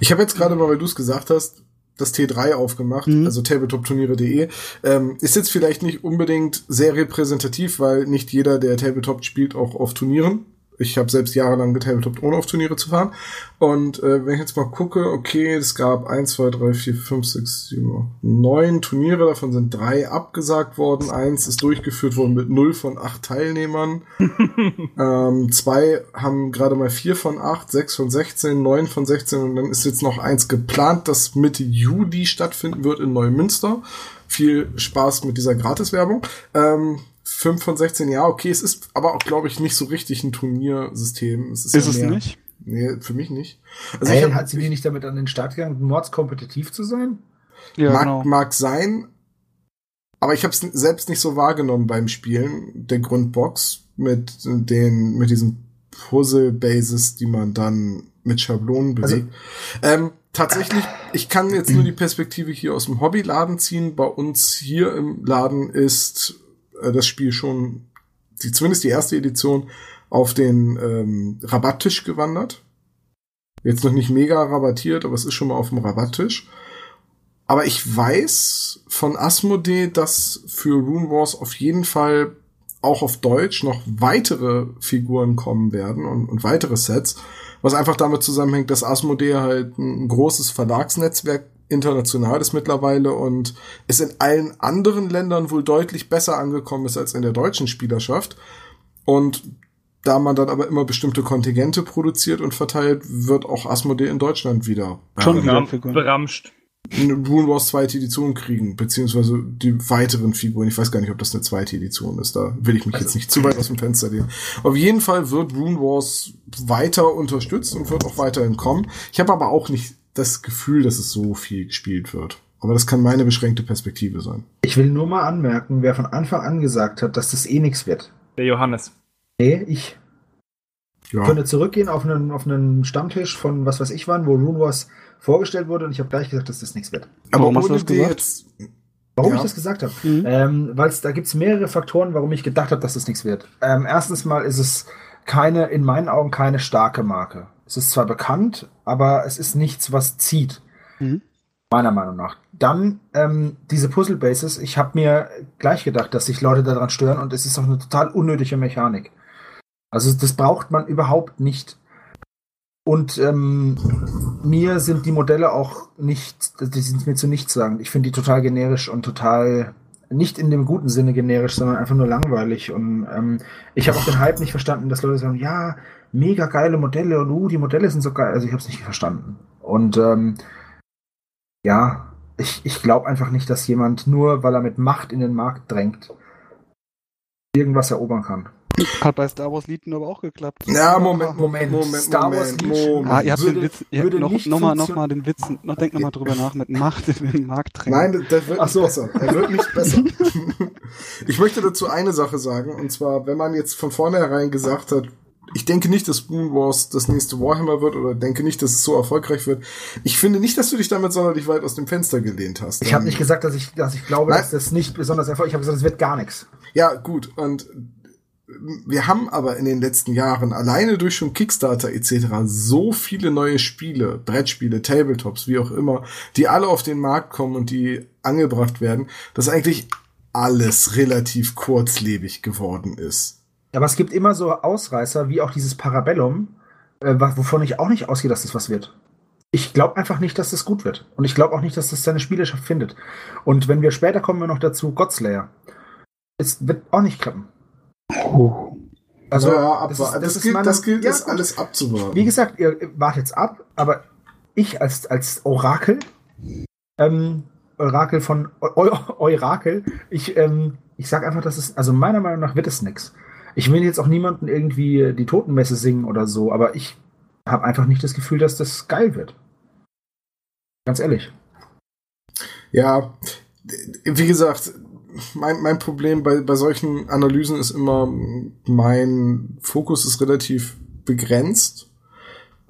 Ich habe jetzt gerade mal, weil du es gesagt hast, das T3 aufgemacht,
Mhm.
also tabletopturniere.de. Ähm, ist jetzt vielleicht nicht unbedingt sehr repräsentativ, weil nicht jeder, der Tabletop spielt, auch auf Turnieren. Ich habe selbst jahrelang getabletoppt, ohne auf Turniere zu fahren. Und äh, wenn ich jetzt mal gucke, okay, es gab 1, 2, 3, 4, 5, 6, 7, 9 Turniere, davon sind drei abgesagt worden. Eins ist durchgeführt worden mit 0 von 8 Teilnehmern. (laughs) ähm, zwei haben gerade mal 4 von 8, 6 von 16, 9 von 16 und dann ist jetzt noch eins geplant, das Mitte Juli stattfinden wird in Neumünster. Viel Spaß mit dieser Gratiswerbung. Ähm, 5 von 16, ja, okay, es ist aber auch, glaube ich, nicht so richtig ein Turniersystem. Es ist,
Ist
ja
es
mehr,
nicht?
Nee, für mich nicht. Also ich
Hey,
hab,
hat sie die nicht damit an den Start gegangen, mords-kompetitiv zu sein?
Ja,
mag,
genau.
mag sein, aber ich habe es selbst nicht so wahrgenommen beim Spielen der Grundbox mit den mit diesen Puzzle Bases, die man dann mit Schablonen
Also-
bewegt. ähm, tatsächlich, ich kann jetzt nur die Perspektive hier aus dem Hobbyladen ziehen. Bei uns hier im Laden ist äh, das Spiel schon die zumindest die erste Edition auf den ähm, Rabatttisch gewandert. Jetzt noch nicht mega rabattiert, aber es ist schon mal auf dem Rabatttisch. Aber ich weiß von Asmodee, dass für Rune Wars auf jeden Fall auch auf Deutsch noch weitere Figuren kommen werden und, und weitere Sets, was einfach damit zusammenhängt, dass Asmodee halt ein großes Verlagsnetzwerk international ist mittlerweile und es in allen anderen Ländern wohl deutlich besser angekommen ist als in der deutschen Spielerschaft. Und da man dann aber immer bestimmte Kontingente produziert und verteilt, wird auch Asmodee in Deutschland wieder
Schon wieder.
Beramscht.
eine Rune Wars zweite Edition kriegen, beziehungsweise die weiteren Figuren. Ich weiß gar nicht, ob das eine zweite Edition ist. Da will ich mich jetzt nicht zu weit aus dem Fenster lehnen. Auf jeden Fall wird Rune Wars weiter unterstützt und wird auch weiterhin kommen. Ich habe aber auch nicht das Gefühl, dass es so viel gespielt wird. Aber das kann meine beschränkte Perspektive sein.
Ich will nur mal anmerken, wer von Anfang an gesagt hat, dass das eh nix wird.
Der Johannes.
Nee, ich. Ja. Könnte zurückgehen auf einen, auf einen Stammtisch von was weiß ich wann, wo Rune Wars vorgestellt wurde und ich habe gleich gesagt, dass das nichts wird.
Aber warum hast du das gesagt? Jetzt,
warum ja. ich das gesagt habe? Mhm. Ähm, Weil da gibt es mehrere Faktoren, warum ich gedacht habe, dass das nichts wird. Ähm, erstens mal ist es keine, in meinen Augen keine starke Marke. Es ist zwar bekannt, aber es ist nichts, was zieht. Mhm. Meiner Meinung nach. Dann ähm, diese Puzzle Bases. Ich habe mir gleich gedacht, dass sich Leute daran stören und es ist auch eine total unnötige Mechanik. Also das braucht man überhaupt nicht. Und ähm, mir sind die Modelle auch nicht, die sind mir zu nichts sagen. Ich finde die total generisch und total nicht in dem guten Sinne generisch, sondern einfach nur langweilig. Und ähm, ich habe auch den Hype nicht verstanden, dass Leute sagen, ja, mega geile Modelle und uh, die Modelle sind so geil. Also ich habe es nicht verstanden. Und ähm, ja, ich, ich glaube einfach nicht, dass jemand nur, weil er mit Macht in den Markt drängt, irgendwas erobern kann.
Hat bei Star Wars Legion aber auch geklappt.
Ja, Moment, Moment, Moment, Star Wars
Legion. Ah, ihr habt würde, den Witz, ihr habt noch, noch, mal, noch mal den Witz, noch, denkt noch mal drüber nach, mit Macht in den Markt drängen.
Nein, der wird nicht so. besser. Er wird nicht besser. (laughs) ich möchte dazu eine Sache sagen, und zwar, wenn man jetzt von vornherein gesagt hat, ich denke nicht, dass Moon Wars das nächste Warhammer wird oder denke nicht, dass es so erfolgreich wird. Ich finde nicht, dass du dich damit sonderlich weit aus dem Fenster gelehnt hast.
Ich habe nicht gesagt, dass ich, dass ich glaube, Nein. dass das nicht besonders erfolgreich Ich habe gesagt, es wird gar nichts.
Ja, gut. Und wir haben aber in den letzten Jahren alleine durch schon Kickstarter etc. so viele neue Spiele, Brettspiele, Tabletops, wie auch immer, die alle auf den Markt kommen und die angebracht werden, dass eigentlich alles relativ kurzlebig geworden ist.
Aber es gibt immer so Ausreißer, wie auch dieses Parabellum, äh, wovon ich auch nicht ausgehe, dass das was wird. Ich glaube einfach nicht, dass das gut wird. Und ich glaube auch nicht, dass das seine Spielerschaft findet. Und wenn wir später kommen wir noch dazu, Godslayer. Es wird auch nicht klappen.
Oh. Also, ja, aber das, ist, das, das gilt, meine, das gilt ja, es alles abzuwarten.
Wie gesagt, ihr wartet ab, aber ich als, als Orakel, ähm, Orakel von Eu Eurakel, ich, ähm, ich sag einfach, dass es, also meiner Meinung nach wird es nichts. Ich will jetzt auch niemanden irgendwie die Totenmesse singen oder so, aber ich habe einfach nicht das Gefühl, dass das geil wird. Ganz ehrlich.
Ja, wie gesagt, mein, mein Problem bei, bei solchen Analysen ist immer, mein Fokus ist relativ begrenzt.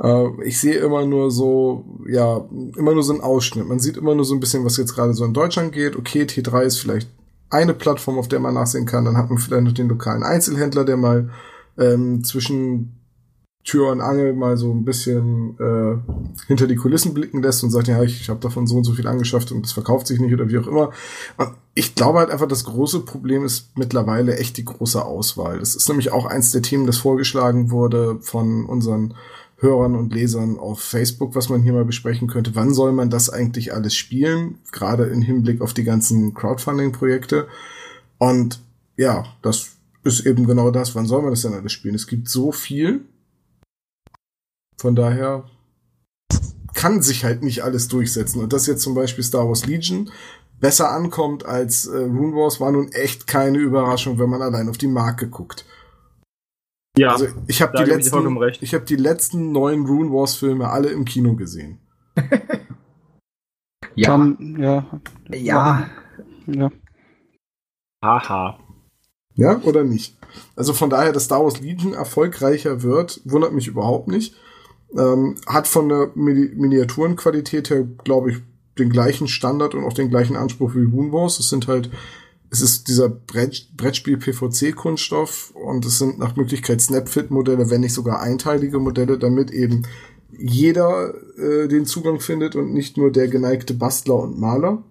Äh, ich sehe immer nur so, ja, immer nur so einen Ausschnitt. Man sieht immer nur so ein bisschen, was jetzt gerade so in Deutschland geht. Okay, T3 ist vielleicht eine Plattform, auf der man nachsehen kann. Dann hat man vielleicht noch den lokalen Einzelhändler, der mal ähm, zwischen Tür und Angel mal so ein bisschen äh, hinter die Kulissen blicken lässt und sagt, ja, ich, ich habe davon so und so viel angeschafft und das verkauft sich nicht oder wie auch immer. Und ich glaube halt einfach, das große Problem ist mittlerweile echt die große Auswahl. Das ist nämlich auch eins der Themen, das vorgeschlagen wurde von unseren Hörern und Lesern auf Facebook, was man hier mal besprechen könnte. Wann soll man das eigentlich alles spielen? Gerade im Hinblick auf die ganzen Crowdfunding-Projekte. Und ja, das ist eben genau das. Wann soll man das denn alles spielen? Es gibt so viel von daher kann sich halt nicht alles durchsetzen. Und dass jetzt zum Beispiel Star Wars Legion besser ankommt als äh, Rune Wars, war nun echt keine Überraschung, wenn man allein auf die Marke guckt. Ja, also ich habe die letzten, ich habe die letzten neun Rune Wars Filme alle im Kino gesehen. (laughs)
ja. Tom, ja, ja, ja.
Haha.
Ja, oder nicht? Also von daher, dass Star Wars Legion erfolgreicher wird, wundert mich überhaupt nicht. Ähm, hat von der Mini Miniaturenqualität her, glaube ich, den gleichen Standard und auch den gleichen Anspruch wie Moon Wars. Es sind halt, es ist dieser Brett, Brettspiel PVC-Kunststoff und es sind nach Möglichkeit Snapfit-Modelle, wenn nicht sogar einteilige Modelle, damit eben jeder äh, den Zugang findet und nicht nur der geneigte Bastler und Maler.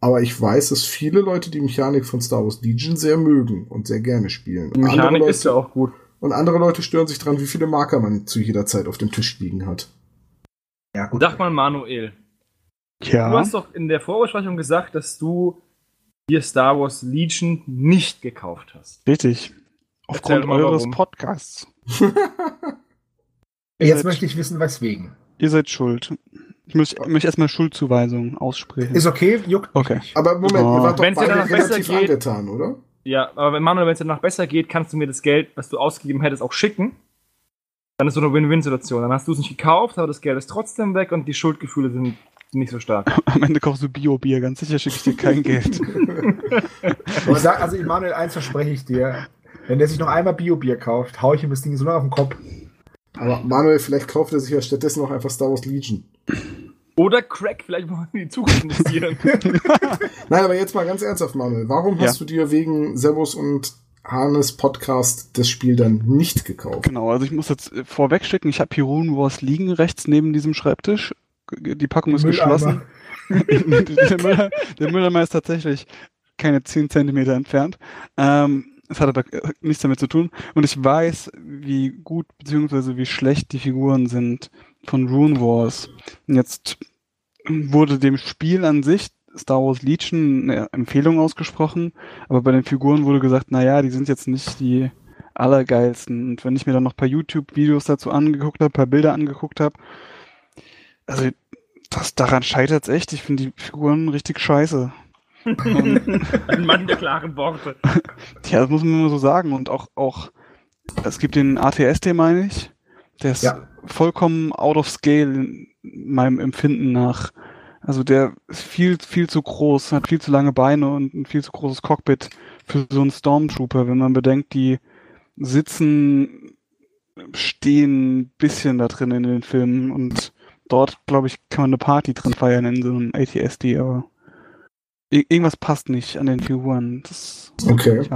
Aber ich weiß, dass viele Leute die Mechanik von Star Wars Legion sehr mögen und sehr gerne spielen.
Die Mechanik Leute, ist ja auch gut.
Und andere Leute stören sich dran, wie viele Marker man zu jeder Zeit auf dem Tisch liegen hat.
Ja, gut. Sag mal, Manuel. Ja. Du hast doch in der Vorbesprechung gesagt, dass du dir Star Wars Legion nicht gekauft hast.
Richtig. Aufgrund eures Podcasts. (laughs)
Jetzt seid, möchte ich wissen, weswegen.
Ihr seid schuld. Ich muss, möchte erstmal Schuldzuweisung aussprechen.
Ist okay, juckt
okay. Aber Moment, oh. ihr wart doch Wenn's beide relativ geht, angetan, oder?
Ja, aber wenn Manuel, wenn es danach besser geht, kannst du mir das Geld, was du ausgegeben hättest, auch schicken. Dann ist so eine Win-Win-Situation. Dann hast du es nicht gekauft, aber das Geld ist trotzdem weg und die Schuldgefühle sind nicht so stark. (laughs)
Am Ende kaufst du Bio-Bier, ganz sicher schicke ich dir kein Geld. (laughs)
aber sag, also Manuel, eins verspreche ich dir. Wenn der sich noch einmal Bio-Bier kauft, hau ich ihm das Ding so lange auf den Kopf.
Aber Manuel, vielleicht kauft er sich ja stattdessen auch einfach Star Wars Legion.
Oder Crack, vielleicht mal in die Zukunft investieren. (laughs)
Nein, aber jetzt mal ganz ernsthaft, Manuel. Warum
Ja.
hast du dir wegen Servus und Hannes Podcast das Spiel dann nicht gekauft?
Genau, also ich muss jetzt vorweg schicken, ich habe hier Rune Wars liegen rechts neben diesem Schreibtisch. Die Packung ist
Mülleimer.
geschlossen. (laughs) der, Müller, der Mülleimer ist tatsächlich keine 10 Zentimeter entfernt. Ähm, es hat aber äh, nichts damit zu tun. Und ich weiß, wie gut bzw. wie schlecht die Figuren sind von Rune Wars. Und jetzt wurde dem Spiel an sich Star Wars Legion eine Empfehlung ausgesprochen, aber bei den Figuren wurde gesagt, naja, die sind jetzt nicht die allergeilsten. Und wenn ich mir dann noch ein paar YouTube-Videos dazu angeguckt habe, ein paar Bilder angeguckt habe, also das, daran scheitert es echt. Ich finde die Figuren richtig scheiße.
Ein Mann der klaren Worte. (laughs)
ja, das muss man immer so sagen. Und auch, auch es gibt den ATST, meine ich. Der ist
Ja.
vollkommen out of scale in meinem Empfinden nach. Also der ist viel, viel zu groß, hat viel zu lange Beine und ein viel zu großes Cockpit für so einen Stormtrooper, wenn man bedenkt, die sitzen, stehen ein bisschen da drin in den Filmen und dort, glaube ich, kann man eine Party drin feiern in so einem ATSD, aber irgendwas passt nicht an den Figuren. Das
Okay.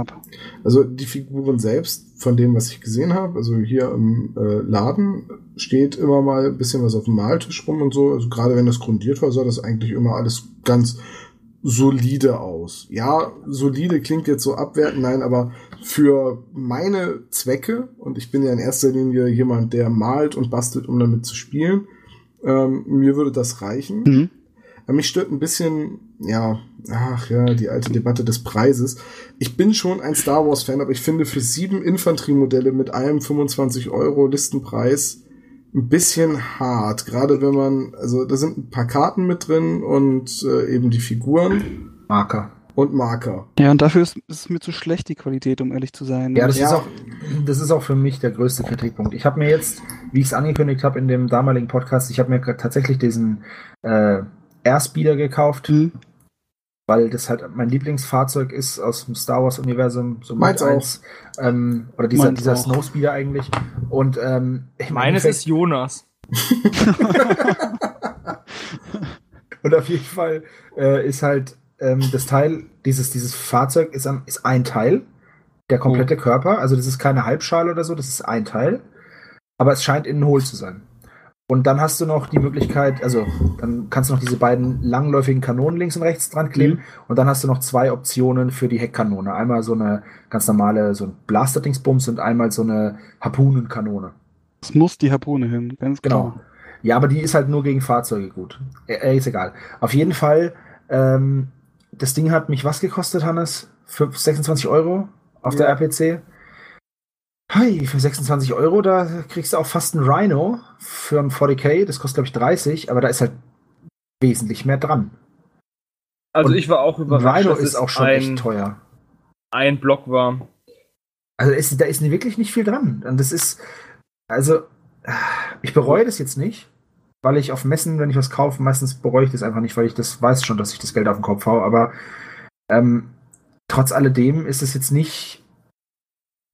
Also die Figuren selbst, von dem, was ich gesehen habe, also hier im äh, Laden steht immer mal ein bisschen was auf dem Maltisch rum und so. Also gerade wenn das grundiert war, sah das eigentlich immer alles ganz solide aus. Ja, solide klingt jetzt so abwertend, nein, aber für meine Zwecke, und ich bin ja in erster Linie jemand, der malt und bastelt, um damit zu spielen, ähm, mir würde das reichen.
Mhm.
Mich stört ein bisschen, ja, ach ja, die alte Debatte des Preises. Ich bin schon ein Star Wars-Fan, aber ich finde für sieben Infanteriemodelle mit einem 25 Euro Listenpreis ein bisschen hart. Gerade wenn man, also da sind ein paar Karten mit drin und äh, eben die Figuren
Marker.
Und Marker.
Ja, und dafür ist, ist es mir zu schlecht, die Qualität, um ehrlich zu sein.
Ja, das
Ja.
ist auch, das ist auch für mich der größte Kritikpunkt. Ich habe mir jetzt, wie ich es angekündigt habe in dem damaligen Podcast, ich habe mir tatsächlich diesen äh, Airspeeder gekauft,
Mhm.
weil das halt mein Lieblingsfahrzeug ist aus dem Star Wars Universum. So
Meins auch.
Ähm, oder dieser,
Meins
dieser
auch.
Snowspeeder eigentlich. Und ähm, im
Meines ist Jonas. (laughs) (laughs)
Und auf jeden Fall äh, ist halt ähm, das Teil, dieses, dieses Fahrzeug ist, am, ist ein Teil, der komplette Körper. Also das ist keine Halbschale oder so, das ist ein Teil. Aber es scheint innen hohl zu sein. Und dann hast du noch die Möglichkeit, also dann kannst du noch diese beiden langläufigen Kanonen links und rechts dran kleben. Und dann hast du noch zwei Optionen für die Heckkanone. Einmal so eine ganz normale, so ein Blaster-Dingsbums und einmal so eine Harpunenkanone.
Es muss die Harpune hin, ganz
Genau.
klar.
Ja, aber die ist halt nur gegen Fahrzeuge gut. Äh, ist egal. Auf jeden Fall, ähm, das Ding hat mich was gekostet, Hannes? Für 26 Euro auf
Ja.
der RPC. Hey, für 26 Euro, da kriegst du auch fast einen Rhino für ein 40k. Das kostet, glaube ich, 30, aber da ist halt wesentlich mehr dran.
Also
Und
ich war auch
Ein
überrascht,
Rhino
dass
ist
es
auch schon
ein,
echt teuer.
ein Block war.
Also ist, da ist wirklich nicht viel dran. Und das ist, also, ich bereue das jetzt nicht, weil ich auf Messen, wenn ich was kaufe, meistens bereue ich das einfach nicht, weil ich das weiß schon, dass ich das Geld auf den Kopf hau. Aber ähm, trotz alledem ist es jetzt nicht,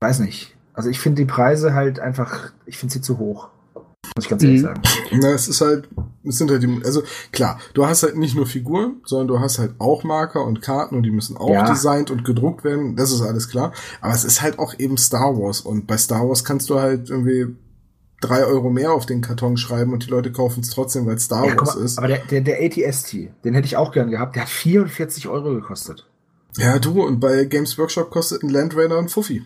weiß nicht. Also ich finde die Preise halt einfach, ich finde sie zu hoch. Muss ich ganz ehrlich
Mhm.
sagen.
Na, es ist halt, es sind halt die, also klar, du hast halt nicht nur Figuren, sondern du hast halt auch Marker und Karten und die müssen auch
Ja.
designt und gedruckt werden, das ist alles klar. Aber es ist halt auch eben Star Wars und bei Star Wars kannst du halt irgendwie drei Euro mehr auf den Karton schreiben und die Leute kaufen es trotzdem, weil es Star
Ja,
Wars
mal,
ist.
aber der, der, der ATST, den hätte ich auch gern gehabt, der hat 44 Euro gekostet.
Ja, du, und bei Games Workshop kostet ein Land Raider ein Fuffi.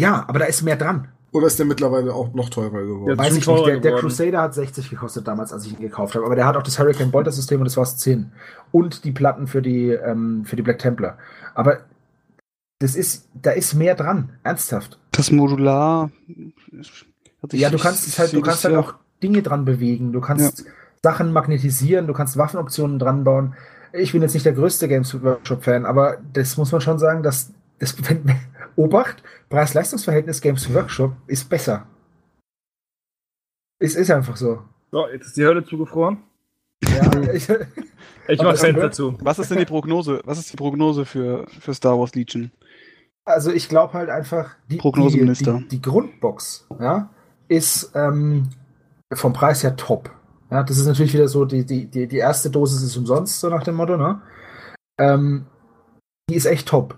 Ja, aber da ist mehr dran.
Oder ist der mittlerweile auch noch teurer geworden?
Ja,
Weiß ich nicht. Der, der. Crusader hat 60 gekostet damals, als ich ihn gekauft habe. Aber der hat auch das Hurricane Bolter System und das war es 10. Und die Platten für die, ähm, für die Black Templar. Aber das ist, da ist mehr dran. Ernsthaft.
Das Modular.
Ja, du kannst es halt, du kannst halt
ja.
auch Dinge dran bewegen. Du kannst Sachen magnetisieren, du kannst Waffenoptionen dran bauen. Ich bin jetzt nicht der größte Games Workshop Fan, aber das muss man schon sagen, dass das, (laughs) wenn, Obacht, Preis-Leistungs-Verhältnis Games Workshop ist besser. Es ist einfach so.
So, jetzt ist die Hölle zugefroren.
Ja, (laughs) ich,
Ich mach Fenster
gehört-
zu.
Was ist denn die Prognose? Was ist die Prognose für, für Star Wars Legion?
Also ich glaube halt einfach, die, die,
Prognoseminister.
die, die Grundbox ja, ist ähm, vom Preis her top. Ja, das ist natürlich wieder so, die, die, die, die erste Dosis ist umsonst, so nach dem Motto, ne? Ähm, die ist echt top.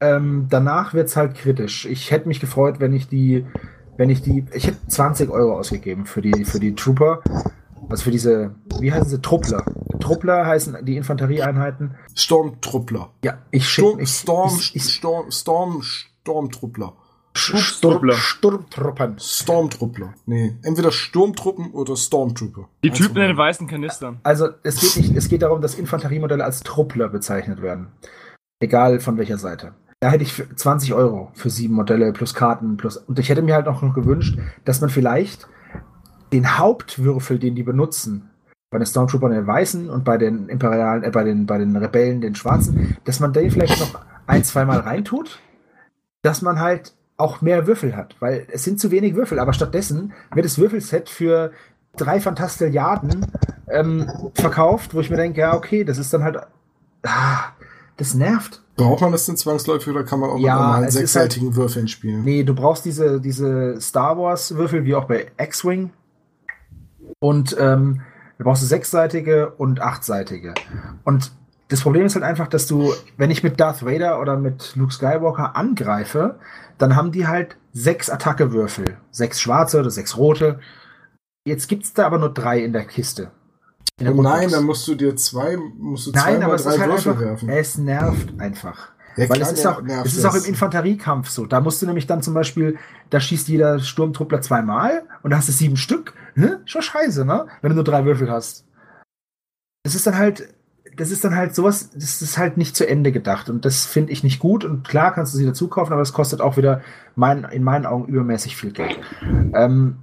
Ähm, danach wird's halt kritisch. Ich hätte mich gefreut, wenn ich die, wenn ich die, ich hätte 20 Euro ausgegeben für die, für die Trooper. Also für diese, wie heißen sie? Truppler. Truppler heißen die Infanterieeinheiten.
Stormtruppler.
Ja, ich
Sturm,
schicke ich,
Storm,
ich, ich,
Storm, Storm, Stormtruppler.
Sturmtruppler.
Sturmtruppen.
Stormtruppler. Nee, entweder Sturmtruppen oder Stormtrooper.
Die Typen
von
in den weißen Kanistern.
Also es geht nicht, es geht darum, dass Infanteriemodelle als Truppler bezeichnet werden. Egal von welcher Seite. Da hätte ich für 20 Euro für sieben Modelle plus Karten plus. Und ich hätte mir halt auch noch gewünscht, dass man vielleicht den Hauptwürfel, den die benutzen, bei den Stormtroopern den weißen und bei den Imperialen, äh, bei den, bei den Rebellen den schwarzen, dass man den vielleicht noch ein, zweimal reintut, dass man halt auch mehr Würfel hat, weil es sind zu wenig Würfel, aber stattdessen wird das Würfelset für drei Fantastilliarden ähm, verkauft, wo ich mir denke, ja, okay, das ist dann halt, ah, das nervt.
Braucht man das denn zwangsläufig oder kann man auch
Ja,
mit normalen
ist
sechsseitigen Würfeln spielen?
Nee, du brauchst diese, diese Star Wars Würfel, wie auch bei X-Wing. Und ähm, du brauchst sechsseitige und achtseitige. Und das Problem ist halt einfach, dass du, wenn ich mit Darth Vader oder mit Luke Skywalker angreife, dann haben die halt sechs Attackewürfel. Sechs schwarze oder sechs rote. Jetzt gibt's da aber nur drei in der Kiste. In der
Oh nein, dann musst du dir zwei, musst du
Nein,
zweimal
aber es
drei
ist halt
Würfel
einfach,
werfen.
es nervt einfach.
Ja,
Weil
klar,
es ist, auch, es ist auch im. Infanteriekampf so. Da musst du nämlich dann zum Beispiel, da schießt jeder Sturmtruppler zweimal und da hast du sieben Stück. Ne? Schon scheiße, ne? Wenn du nur drei Würfel hast. Das ist dann halt, das ist dann halt sowas, das ist halt nicht zu Ende gedacht und das finde ich nicht gut und klar kannst du sie dazu kaufen, aber es kostet auch wieder mein, in meinen Augen übermäßig viel Geld. Ähm,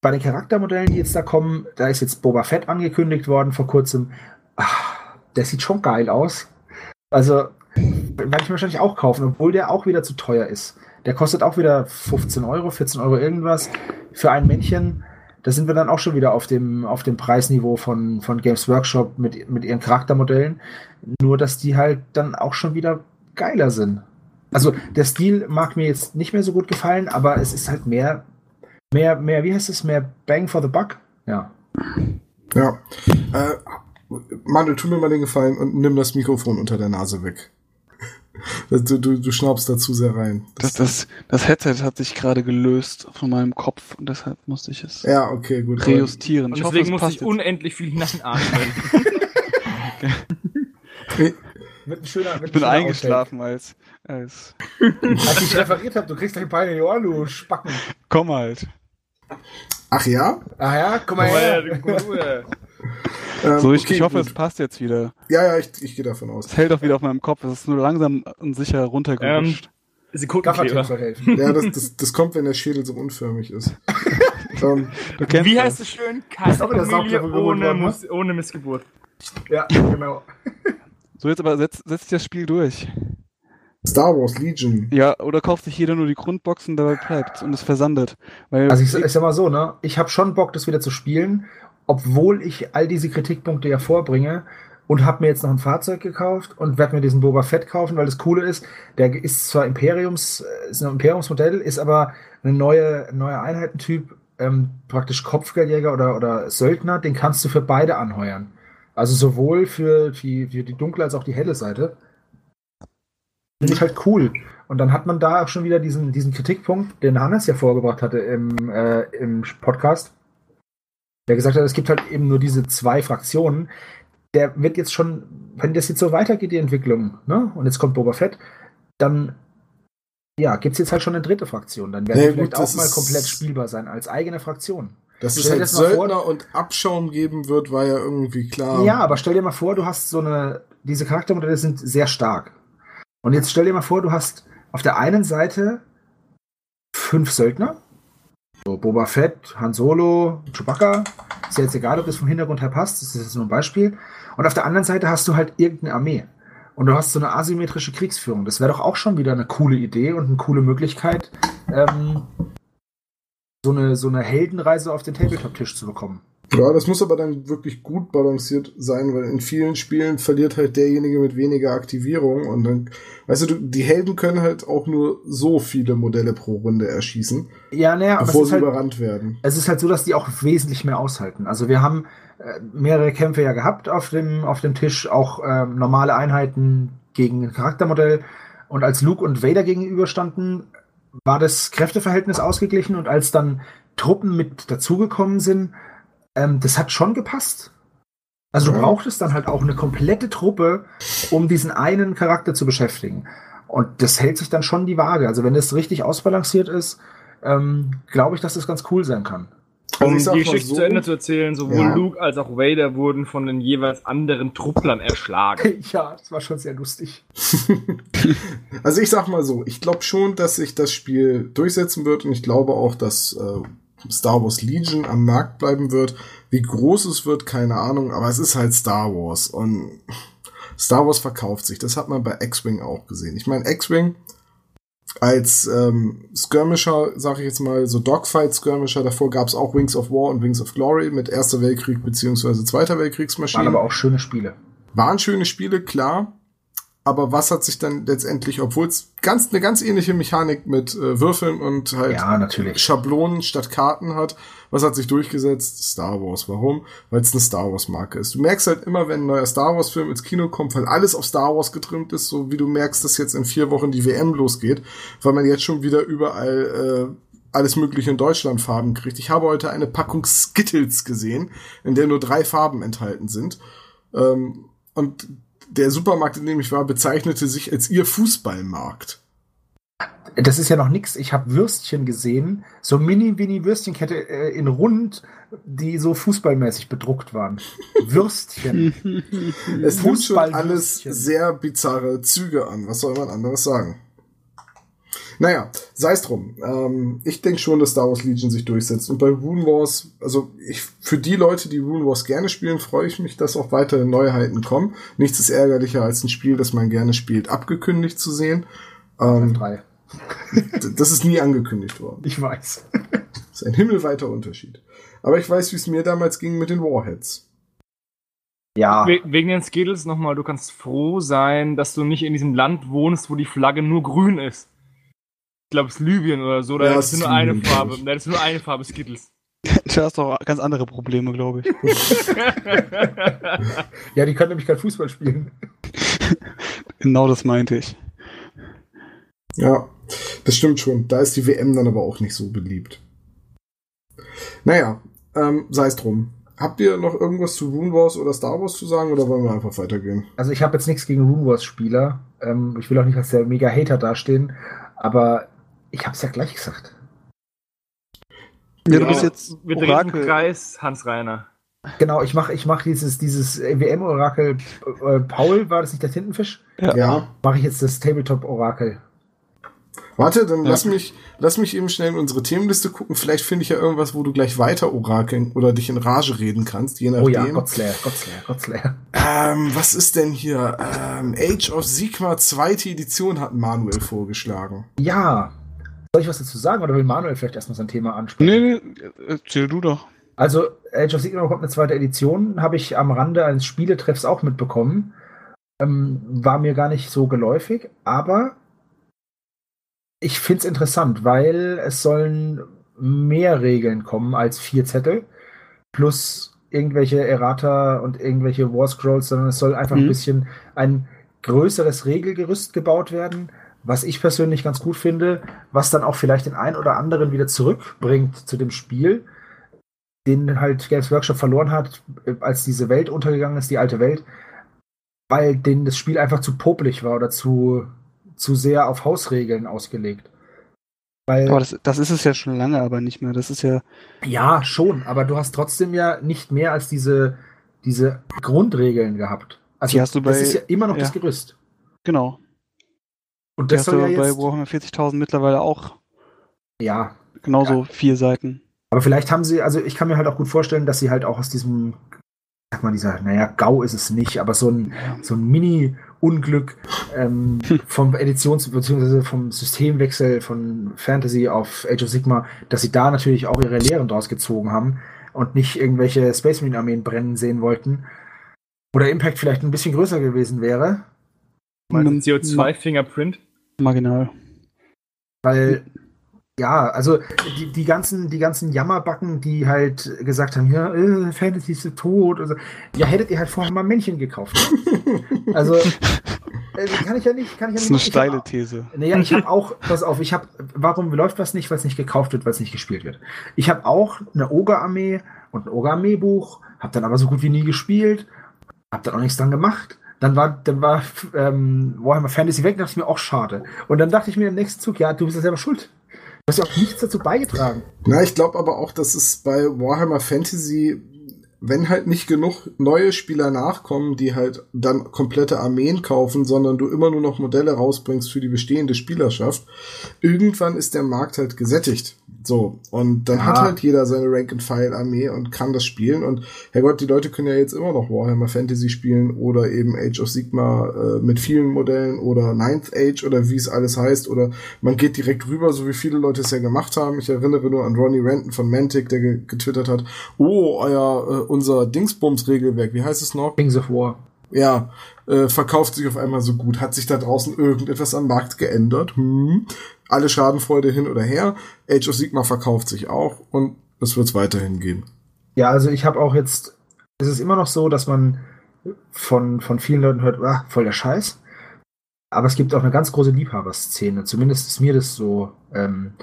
bei den Charaktermodellen, die jetzt da kommen, da ist jetzt Boba Fett angekündigt worden vor kurzem. Ah, der sieht schon geil aus. Also, werde ich wahrscheinlich auch kaufen, obwohl der auch wieder zu teuer ist. Der kostet auch wieder 15 Euro, 14 Euro irgendwas für ein Männchen. Da sind wir dann auch schon wieder auf dem, auf dem Preisniveau von, von Games Workshop mit, mit ihren Charaktermodellen. Nur, dass die halt dann auch schon wieder geiler sind. Also, der Stil mag mir jetzt nicht mehr so gut gefallen, aber es ist halt mehr, mehr, mehr, wie heißt es, mehr Bang for the Buck? Ja.
Ja. Äh, Mandel, tu mir mal den Gefallen und nimm das Mikrofon unter der Nase weg. Du, du, du schnaubst da zu sehr rein.
Das, das, das Headset hat sich gerade gelöst von meinem Kopf und deshalb musste ich es
ja, okay, gut.
rejustieren.
Und
Ich hoffe,
deswegen
es
muss ich
jetzt.
unendlich viel hineinatmen. (laughs)
Mit ein schöner, mit
Ich bin eingeschlafen als, als
Als ich referiert habe, du kriegst gleich Beine in die Ohren, du Spacken.
komm halt.
Ach ja?
Ach ja, komm mal her.
Ähm,
So, ich,
okay,
ich hoffe,
gut.
es passt jetzt wieder.
Ja, ja, ich, ich gehe davon aus.
Es hält auch wieder auf meinem Kopf. Es ist nur langsam und sicher runtergerutscht.
Gaffertape
Sekundenkleber.
Ja, das, das, das kommt, wenn der Schädel so unförmig ist. (laughs) ähm,
du kennst
Wie
das.
heißt es schön? Keine Familie ohne,
ne?
Mus ohne Missgeburt.
Ja, genau. (laughs)
So, jetzt aber setz, setz dich das Spiel durch.
Star Wars Legion.
Ja, oder kauft sich jeder nur die Grundboxen, dabei bleibt und es versandet. Weil
Also ich, ich sag mal so, ne? Ich habe schon Bock, das wieder zu spielen, obwohl ich all diese Kritikpunkte ja vorbringe und habe mir jetzt noch ein Fahrzeug gekauft und werde mir diesen Boba Fett kaufen, weil das Coole ist, der ist zwar Imperiums, äh, ist ein Imperiumsmodell, ist aber eine neue, ein neuer Einheitentyp, ähm, praktisch Kopfgeldjäger oder, oder Söldner, den kannst du für beide anheuern. Also sowohl für die, für die dunkle als auch die helle Seite. Finde ich halt cool. Und dann hat man da auch schon wieder diesen, diesen Kritikpunkt, den Hannes ja vorgebracht hatte im, äh, im Podcast, der gesagt hat, es gibt halt eben nur diese zwei Fraktionen. Der wird jetzt schon, wenn das jetzt so weitergeht, die Entwicklung, ne? und jetzt kommt Boba Fett, dann ja, gibt es jetzt halt schon eine dritte Fraktion. Dann werden
Ja,
die vielleicht
gut,
auch mal komplett spielbar sein, als eigene Fraktion.
Dass es
Stell
halt
das mal vor-
Söldner und Abschaum geben wird, war ja irgendwie klar.
Ja, aber stell dir mal vor, du hast so eine, diese Charaktermodelle sind sehr stark. Und jetzt stell dir mal vor, du hast auf der einen Seite fünf Söldner. So Boba Fett, Han Solo, Chewbacca. Ist ja jetzt egal, ob das vom Hintergrund her passt. Das ist jetzt nur ein Beispiel. Und auf der anderen Seite hast du halt irgendeine Armee. Und du hast so eine asymmetrische Kriegsführung. Das wäre doch auch schon wieder eine coole Idee und eine coole Möglichkeit, ähm, so, eine, so eine Heldenreise auf den Tabletop-Tisch zu bekommen.
Ja, das muss aber dann wirklich gut balanciert sein, weil in vielen Spielen verliert halt derjenige mit weniger Aktivierung und dann, weißt du, die Helden können halt auch nur so viele Modelle pro Runde erschießen,
Ja, naja,
bevor sie
halt,
überrannt werden.
es ist halt so, dass die auch wesentlich mehr aushalten. Also wir haben äh, mehrere Kämpfe ja gehabt auf dem, auf dem Tisch, auch ähm, normale Einheiten gegen ein Charaktermodell. Und als Luke und Vader gegenüberstanden, war das Kräfteverhältnis ausgeglichen und als dann Truppen mit dazugekommen sind, ähm, das hat schon gepasst. Also du brauchtest dann halt auch eine komplette Truppe, um diesen einen Charakter zu beschäftigen. Und das hält sich dann schon die Waage. Also wenn das richtig ausbalanciert ist, ähm, glaube ich, dass das ganz cool sein kann.
Also
Um die Geschichte
so-
zu Ende zu erzählen, sowohl
Ja.
Luke als auch Vader wurden von den jeweils anderen Trupplern erschlagen. (laughs)
ja, das war schon sehr lustig. (laughs)
Also ich sag mal so, ich glaube schon, dass sich das Spiel durchsetzen wird und ich glaube auch, dass äh, Star Wars Legion am Markt bleiben wird. Wie groß es wird, keine Ahnung, aber es ist halt Star Wars und Star Wars verkauft sich. Das hat man bei X-Wing auch gesehen. Ich meine, X-Wing als ähm, Skirmisher, sag ich jetzt mal, so Dogfight-Skirmisher, davor gab es auch Wings of War und Wings of Glory mit Erster Weltkrieg beziehungsweise Zweiter
Waren
Weltkriegsmaschinen.
aber auch schöne Spiele.
Waren schöne Spiele, klar. Aber was hat sich dann letztendlich, obwohl es ganz, eine ganz ähnliche Mechanik mit äh, Würfeln und halt
Ja.
Schablonen statt Karten hat, was hat sich durchgesetzt? Star Wars. Warum? Weil es eine Star Wars Marke ist. Du merkst halt immer, wenn ein neuer Star Wars Film ins Kino kommt, weil alles auf Star Wars getrimmt ist, so wie du merkst, dass jetzt in vier Wochen die WM losgeht, weil man jetzt schon wieder überall äh, alles mögliche in Deutschland Farben kriegt. Ich habe heute eine Packung Skittles gesehen, in der nur drei Farben enthalten sind. Ähm, und der Supermarkt, in dem ich war, bezeichnete sich als ihr Fußballmarkt.
Das ist ja noch nix. Ich habe Würstchen gesehen, so mini-mini-Würstchenkette äh, in rund, die so fußballmäßig bedruckt waren. Würstchen. (laughs)
Es nimmt schon alles sehr bizarre Züge an. Was soll man anderes sagen? Naja, sei es drum. Ähm, ich denke schon, dass Star Wars Legion sich durchsetzt. Und bei Rune Wars, also ich, für die Leute, die Rune Wars gerne spielen, freue ich mich, dass auch weitere Neuheiten kommen. Nichts ist ärgerlicher, als ein Spiel, das man gerne spielt, abgekündigt zu sehen. Ähm,
Drei.
das ist nie angekündigt worden.
Ich weiß.
Das ist ein himmelweiter Unterschied. Aber ich weiß, wie es mir damals ging mit den Warheads.
Ja.
We wegen den Skittles nochmal, du kannst froh sein, dass du nicht in diesem Land wohnst, wo die Flagge nur grün ist. Ich glaube, es ist Libyen oder so, da
Ja,
ist nur eine Farbe. Da ist nur eine Farbe Skittles.
Du hast doch ganz andere Probleme, glaube ich. (laughs)
Ja, die können nämlich kein Fußball spielen. (laughs)
genau das meinte ich.
Ja, das stimmt schon. Da ist die WM dann aber auch nicht so beliebt. Naja, ähm, sei es drum. Habt ihr noch irgendwas zu Rune Wars oder Star Wars zu sagen oder wollen wir einfach weitergehen?
Also ich habe jetzt nichts gegen Rune Wars Spieler. Ähm, ich will auch nicht als der mega Hater dastehen, aber ich habe es ja gleich gesagt.
Ja, du
Ja.
bist jetzt
Wir drehen im
Orakel.
Kreis, Hans Reiner.
Genau, ich mache ich mach dieses, dieses WM-Orakel. Äh, Paul, war das nicht der Tintenfisch?
Ja.
Mache ich jetzt das Tabletop-Orakel.
Warte, dann
Ja.
lass mich, lass mich eben schnell in unsere Themenliste gucken. Vielleicht finde ich ja irgendwas, wo du gleich weiter orakeln oder dich in Rage reden kannst, je nachdem.
Oh ja, Godslayer, Godslayer, Godslayer.
Ähm, was ist denn hier? Ähm, Age of Sigma zweite Edition hat Manuel vorgeschlagen.
Ja. Soll ich was dazu sagen oder will Manuel vielleicht erstmal sein Thema ansprechen?
Nee, nee, erzähl du doch.
Also, Age of Sigmar bekommt eine zweite Edition, habe ich am Rande eines Spieletreffs auch mitbekommen. Ähm, war mir gar nicht so geläufig, aber ich finde es interessant, weil es sollen mehr Regeln kommen als vier Zettel, plus irgendwelche Errata und irgendwelche War Scrolls, sondern es soll einfach ein
Mhm.
bisschen ein größeres Regelgerüst gebaut werden, was ich persönlich ganz gut finde, was dann auch vielleicht den einen oder anderen wieder zurückbringt zu dem Spiel, den halt Games Workshop verloren hat, äh, als diese Welt untergegangen ist, die alte Welt, weil denen das Spiel einfach zu popelig war oder zu, zu sehr auf Hausregeln ausgelegt. Weil,
Aber das, das ist es ja schon lange, aber nicht mehr. Das ist ja.
ja, schon, aber du hast trotzdem ja nicht mehr als diese, diese Grundregeln gehabt. Also
Die hast du
das
bei-
ist ja immer noch
ja.
das Gerüst.
Genau.
Und
Das
soll ja
bei
jetzt,
Warhammer 40.000 mittlerweile auch
ja,
genauso vier Seiten.
Aber vielleicht haben sie, also ich kann mir halt auch gut vorstellen, dass sie halt auch aus diesem, sag mal, dieser, naja, GAU ist es nicht, aber so ein, so ein Mini-Unglück ähm, (laughs) vom Editions- bzw. vom Systemwechsel von Fantasy auf Age of Sigma, dass sie da natürlich auch ihre Lehren draus gezogen haben. und nicht irgendwelche Space Marine Armeen brennen sehen wollten. Oder Impact vielleicht ein bisschen größer gewesen wäre.
Mein CO2-Fingerprint.
Marginal.
Weil, ja, also die, die, ganzen, die ganzen Jammerbacken, die halt gesagt haben, ja, äh, Fantasy ist tot. Also, ja, hättet ihr halt vorher mal Männchen gekauft. (laughs) also, äh, kann ich ja nicht. Kann ich ja
Das ist
nicht
eine steile
hab-
These.
Naja, ich habe auch, pass auf, ich habe, warum läuft was nicht? Weil es nicht gekauft wird, weil es nicht gespielt wird. Ich habe auch eine Ogre-Armee und ein Ogre-Armee-Buch, habe dann aber so gut wie nie gespielt, habe dann auch nichts dran gemacht. Dann war, dann war ähm, Warhammer Fantasy weg, dachte ich mir auch schade. Und dann dachte ich mir im nächsten Zug, ja, du bist ja selber schuld. Du hast ja auch nichts dazu beigetragen.
Na, ich glaube aber auch, dass es bei Warhammer Fantasy, wenn halt nicht genug neue Spieler nachkommen, die halt dann komplette Armeen kaufen, sondern du immer nur noch Modelle rausbringst für die bestehende Spielerschaft, irgendwann ist der Markt halt gesättigt. So. Und dann
Ja.
hat halt jeder seine Rank-and-File-Armee und kann das spielen. Und Herrgott, die Leute können ja jetzt immer noch Warhammer Fantasy spielen oder eben Age of Sigma äh, mit vielen Modellen oder Ninth Age oder wie es alles heißt. Oder man geht direkt rüber, so wie viele Leute es ja gemacht haben. Ich erinnere nur an Ronnie Renton von Mantic, der ge getwittert hat, oh, euer, äh, unser Dingsbums-Regelwerk, wie heißt es noch?
Kings of War.
ja, äh, verkauft sich auf einmal so gut. Hat sich da draußen irgendetwas am Markt geändert? Hm. Alle Schadenfreude hin oder her. Age of Sigma verkauft sich auch und es wird es weiterhin geben.
Ja, also ich habe auch jetzt, es ist immer noch so, dass man von, von vielen Leuten hört, ah, voll der Scheiß. Aber es gibt auch eine ganz große Liebhaberszene. Zumindest ist mir das so, ähm,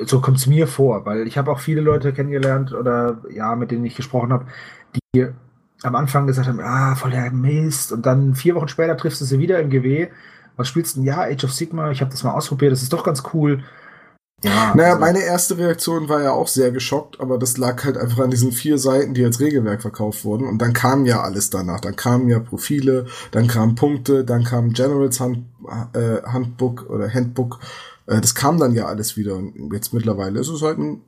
so kommt es mir vor, weil ich habe auch viele Leute kennengelernt oder ja, mit denen ich gesprochen habe, die am Anfang gesagt haben, ah, voll der Mist. Und dann vier Wochen später triffst du sie wieder im GW. Was spielst du denn? Ja, Age of Sigma, ich habe das mal ausprobiert, das ist doch ganz cool. Ja,
Naja,
also-
meine erste Reaktion war ja auch sehr geschockt, aber das lag halt einfach an diesen vier Seiten, die als Regelwerk verkauft wurden. Und dann kam ja alles danach. Dann kamen ja Profile, dann kamen Punkte, dann kam Generals Hand, äh, Handbook oder Handbook. Äh, das kam dann ja alles wieder. Und jetzt mittlerweile ist es halt ein,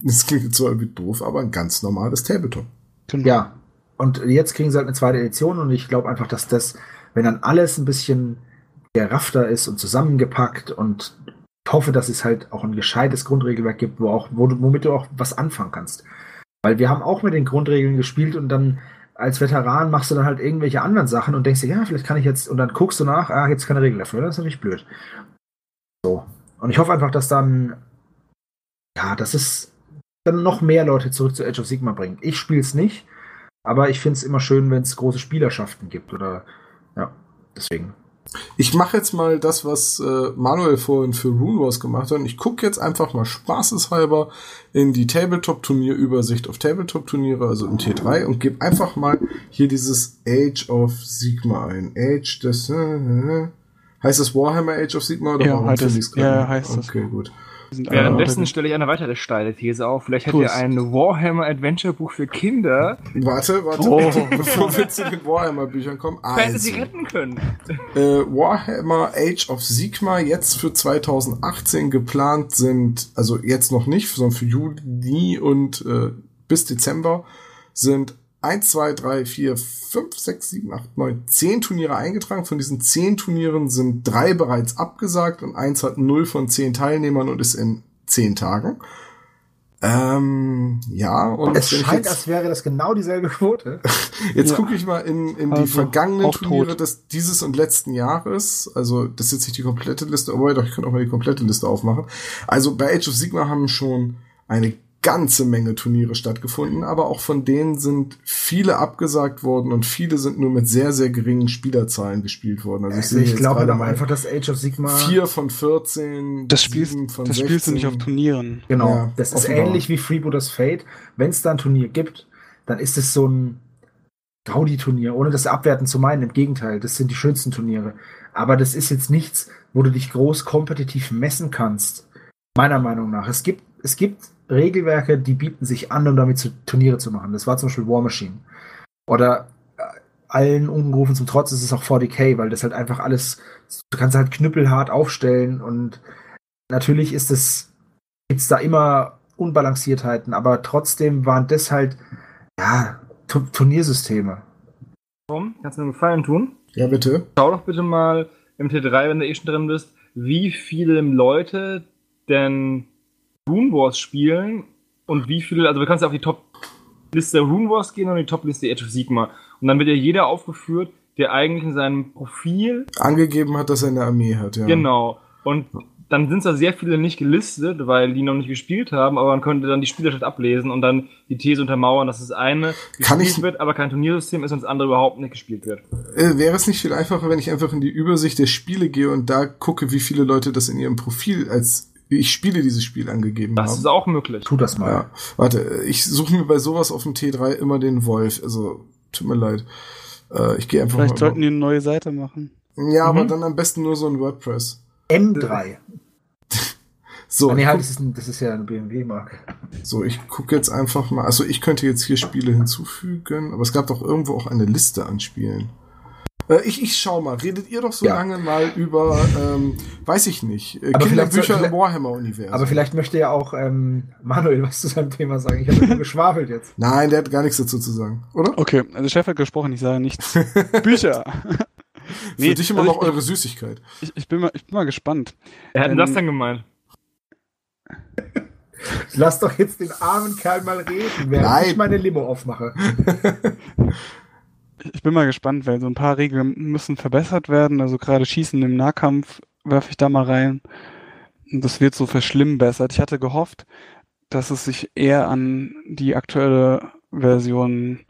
das klingt jetzt zwar irgendwie doof, aber ein ganz normales Tabletop.
Genau.
Ja, und jetzt kriegen sie halt eine zweite Edition und ich glaube einfach, dass das, wenn dann alles ein bisschen geraffter ist und zusammengepackt und ich hoffe, dass es halt auch ein gescheites Grundregelwerk gibt, wo auch, wo du, womit du auch was anfangen kannst. Weil wir haben auch mit den Grundregeln gespielt und dann als Veteran machst du dann halt irgendwelche anderen Sachen und denkst dir, ja, vielleicht kann ich jetzt, und dann guckst du nach, ah, jetzt keine Regel dafür, das ist natürlich blöd. So. Und ich hoffe einfach, dass dann, ja, dass es dann noch mehr Leute zurück zu Age of Sigma bringt. Ich spiele es nicht, aber ich finde es immer schön, wenn es große Spielerschaften gibt oder ja, deswegen.
Ich mache jetzt mal das, was äh, Manuel vorhin für Rune Wars gemacht hat. Und ich gucke jetzt einfach mal spaßeshalber in die Tabletop-Turnierübersicht auf Tabletop-Turniere, also im T3, und gebe einfach mal hier dieses Age of Sigma ein. Age des... Äh, äh, heißt es Warhammer Age of Sigma oder
Ja,
warum ich's gerade
Ja, heißt es.
Okay, gut.
Die sind
Währenddessen stelle ich eine weitere steile These auf. Vielleicht
Tu
hätte ihr ein Warhammer Adventure Buch für Kinder
Warte, warte,
Oh. (laughs)
bevor wir zu den Warhammer-Büchern kommen.
Fantasy
Also,
retten können.
äh, Warhammer Age of Sigma jetzt für 2018 geplant sind, also jetzt noch nicht, sondern für Juni und äh, bis Dezember sind 1, 2, 3, 4, 5, 6, 7, 8, 9, 10 Turniere eingetragen. Von diesen 10 Turnieren sind drei bereits abgesagt und eins hat 0 von 10 Teilnehmern und ist in 10 Tagen. Ähm, ja, und
Es scheint, als wäre das genau dieselbe Quote. (laughs)
Jetzt
Ja.
gucke ich mal in, in die
Also,
vergangenen
auch
Turniere
tot.
des, dieses und letzten Jahres. Also, das ist jetzt nicht die komplette Liste, aber doch, ich kann auch mal die komplette Liste aufmachen. Also, bei Age of Sigma haben schon eine ganze Menge Turniere stattgefunden, aber auch von denen sind viele abgesagt worden und viele sind nur mit sehr, sehr geringen Spielerzahlen gespielt worden. Also, ich,
Also
sehe
ich glaube halt einfach, dass Age of Sigma.
vier von 14,
Das spielst,
von
das spielst du nicht auf
16.
Turnieren.
Genau.
Ja,
das ist
offenbar.
ähnlich wie Freebooters Fate. Wenn es da ein Turnier gibt, dann ist es so ein Gaudi-Turnier, ohne das abwerten zu meinen. Im Gegenteil, das sind die schönsten Turniere. Aber das ist jetzt nichts, wo du dich groß kompetitiv messen kannst. Meiner Meinung nach. Es gibt, es gibt Regelwerke, die bieten sich an, um damit zu, Turniere zu machen. Das war zum Beispiel War Machine. Oder äh, allen Ungerufen zum Trotz ist es auch 40k, weil das halt einfach alles, du kannst halt knüppelhart aufstellen und natürlich ist es, gibt's da immer Unbalanciertheiten, aber trotzdem waren das halt, ja, Tu- Turniersysteme.
Warum? Kannst du mir einen Gefallen tun?
Ja, bitte.
Schau doch bitte mal im T3, wenn du eh schon drin bist, wie viele Leute denn Rune Wars spielen und wie viele, also du kannst ja auf die Top-Liste Rune Wars gehen und die Top-Liste Age of Sigma. Und dann wird ja jeder aufgeführt, der eigentlich in seinem Profil
Angegeben hat, dass er eine Armee hat, ja.
Genau. Und dann sind da sehr viele nicht gelistet, weil die noch nicht gespielt haben, aber man könnte dann die Spielerstadt ablesen und dann die These untermauern, dass das eine
Kann
gespielt
ich-
wird, aber kein Turniersystem ist und das andere überhaupt nicht gespielt wird.
Äh, wäre es nicht viel einfacher, wenn ich einfach in die Übersicht der Spiele gehe und da gucke, wie viele Leute das in ihrem Profil als ich spiele dieses Spiel angegeben
Das
haben?
ist auch möglich.
Tu das mal.
Ja, warte, ich suche mir bei sowas auf dem T3 immer den Wolf. Also, tut mir leid. Äh, ich gehe einfach
Vielleicht
mal.
sollten die eine neue Seite machen.
ja, aber
Mhm.
dann am besten nur so ein WordPress.
M3. (laughs)
So,
Ah, nee,
ich
halt, das ist, ein, das ist ja eine BMW-Marke.
so, ich gucke jetzt einfach mal. Also, ich könnte jetzt hier Spiele hinzufügen, aber es gab doch irgendwo auch eine Liste an Spielen. Äh, ich, ich schau mal. Redet ihr doch so
Ja.
lange mal über, ähm, weiß ich nicht, äh,
Aber vielleicht
Kinderbücher
soll-
im Warhammer-Universum.
Aber vielleicht möchte ja auch ähm, Manuel was zu seinem Thema sagen. Ich habe nur geschwafelt jetzt. (laughs)
Nein, der hat gar nichts dazu zu sagen, oder?
Okay, also Chef hat gesprochen, ich sage nichts. (laughs) Bücher.
Für dich immer
also
noch eure Süßigkeit.
ich, ich, bin mal, ich bin mal gespannt.
Wer hat denn
Ähm,
das denn gemeint?
Lass doch jetzt den armen Kerl mal reden, während
Nein.
ich meine Limo aufmache. (laughs)
Ich bin mal gespannt, weil so ein paar Regeln müssen verbessert werden. Also gerade Schießen im Nahkampf werfe ich da mal rein. Das wird so verschlimmbessert. Ich hatte gehofft, dass es sich eher an die aktuelle Version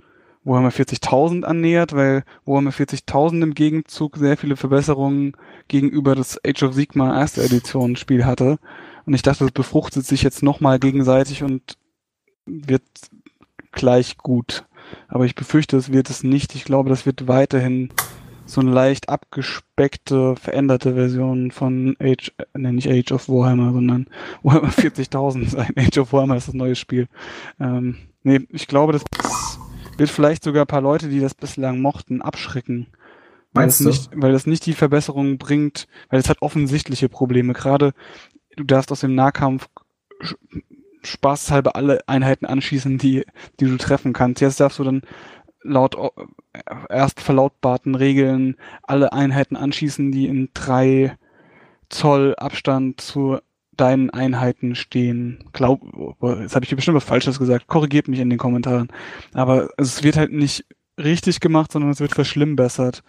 Warhammer 40.000 annähert, weil Warhammer 40.000 im Gegenzug sehr viele Verbesserungen gegenüber das Age of Sigmar erste Edition Spiel hatte. Und ich dachte, das befruchtet sich jetzt nochmal gegenseitig und wird gleich gut. Aber ich befürchte, es wird es nicht. Ich glaube, das wird weiterhin so eine leicht abgespeckte, veränderte Version von Age, nee, nicht Age of Warhammer, sondern (laughs) Warhammer 40.000 sein. (laughs) Age of Warhammer ist das neue Spiel. Ähm, nee, ich glaube, das wird vielleicht sogar ein paar Leute, die das bislang mochten, abschrecken. Weil
Meinst du?
nicht, weil das nicht die Verbesserung bringt, weil es hat offensichtliche Probleme. Gerade du darfst aus dem Nahkampf spaßhalber alle Einheiten anschießen, die, die du treffen kannst. Jetzt darfst du dann laut äh, erst verlautbarten Regeln alle Einheiten anschießen, die in drei Zoll Abstand zu deinen Einheiten stehen. Glaub, jetzt habe ich bestimmt was Falsches gesagt. Korrigiert mich in den Kommentaren. Aber es wird halt nicht richtig gemacht, sondern es wird verschlimmbessert.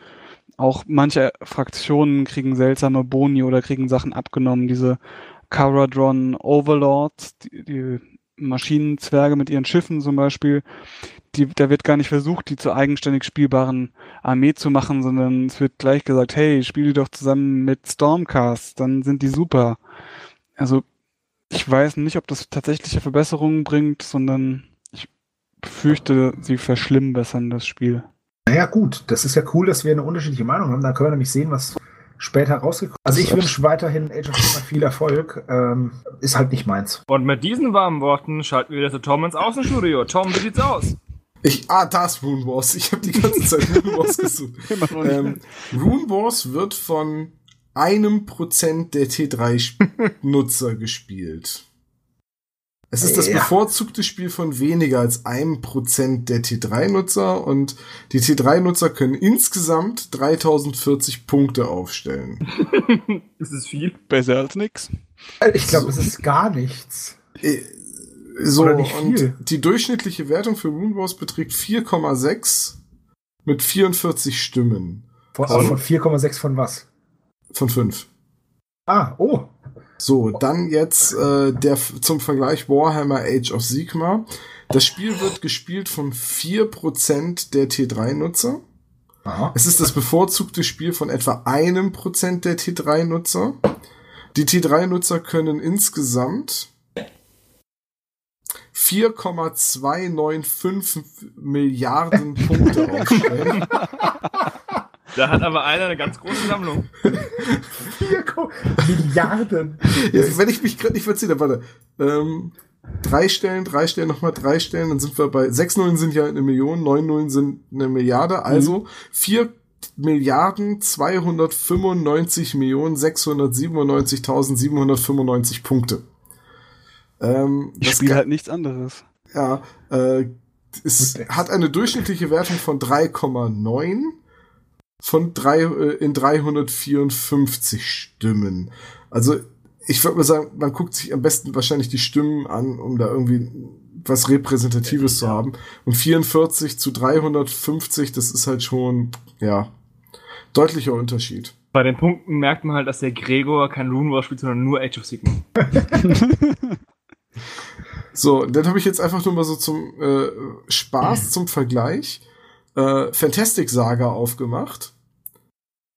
Auch manche Fraktionen kriegen seltsame Boni oder kriegen Sachen abgenommen. Diese Caradron Overlords, die, die Maschinenzwerge mit ihren Schiffen zum Beispiel, die, da wird gar nicht versucht, die zur eigenständig spielbaren Armee zu machen, sondern es wird gleich gesagt, hey, spiel die doch zusammen mit Stormcast, dann sind die super. Also ich weiß nicht, ob das tatsächliche Verbesserungen bringt, sondern ich befürchte, sie verschlimmbessern das Spiel.
Naja, gut, das ist ja cool, dass wir eine unterschiedliche Meinung haben. Da können wir nämlich sehen, was später rausgekommen. Also ich wünsche weiterhin Age of Sigmar viel Erfolg. Ähm, ist halt nicht meins.
Und mit diesen warmen Worten schalten wir wieder zu Tom ins Außenstudio. Tom, wie sieht's aus?
Ich, ah, da ist Rune Wars. Ich habe die ganze Zeit (laughs) Rune Wars gesucht. Ähm, Rune Wars wird von einem Prozent der T3-Nutzer gespielt. Es ist das
Ja.
bevorzugte Spiel von weniger als einem Prozent der T3-Nutzer und die T3-Nutzer können insgesamt 3040 Punkte aufstellen. (laughs)
Ist es viel?
Besser als nix.
Ich glaube, es ist gar nichts.
Äh, So,
Oder nicht
und
viel.
die durchschnittliche Wertung für Rune Wars beträgt 4,6 mit 44 Stimmen
Von,
Von-
von 4,6 von was?
von 5.
Ah, oh.
So, dann jetzt äh, der zum Vergleich Warhammer Age of Sigmar. Das Spiel wird gespielt von 4% der T3-Nutzer.
Aha.
Es ist das bevorzugte Spiel von etwa einem Prozent der T3-Nutzer. Die T3-Nutzer können insgesamt 4,295 Milliarden Punkte aufstellen. (laughs) (laughs)
Da hat aber einer eine ganz große Sammlung.
4 Milliarden.
Ja, wenn ich mich gerade nicht verziehe, warte. Ähm, drei Stellen, drei Stellen, nochmal drei Stellen, dann sind wir bei sechs Nullen sind ja eine Million, neun Nullen sind eine Milliarde, also vier Milliarden 295 Millionen 697.795 Punkte. Ähm,
Ich
das
spiele halt nichts anderes.
ja, äh, es hat eine durchschnittliche Wertung von 3,9 von drei, äh, in 354 Stimmen. Also ich würde mal sagen, man guckt sich am besten wahrscheinlich die Stimmen an, um da irgendwie was Repräsentatives zu haben. Und 44 zu 350, das ist halt schon, ja, deutlicher Unterschied.
Bei den Punkten merkt man halt, dass der Gregor kein Rune War spielt, sondern nur Age of Sigma. (laughs)
So, dann habe ich jetzt einfach nur mal so zum äh, Spaß, (clears throat) zum Vergleich, äh, Fantastic Saga aufgemacht.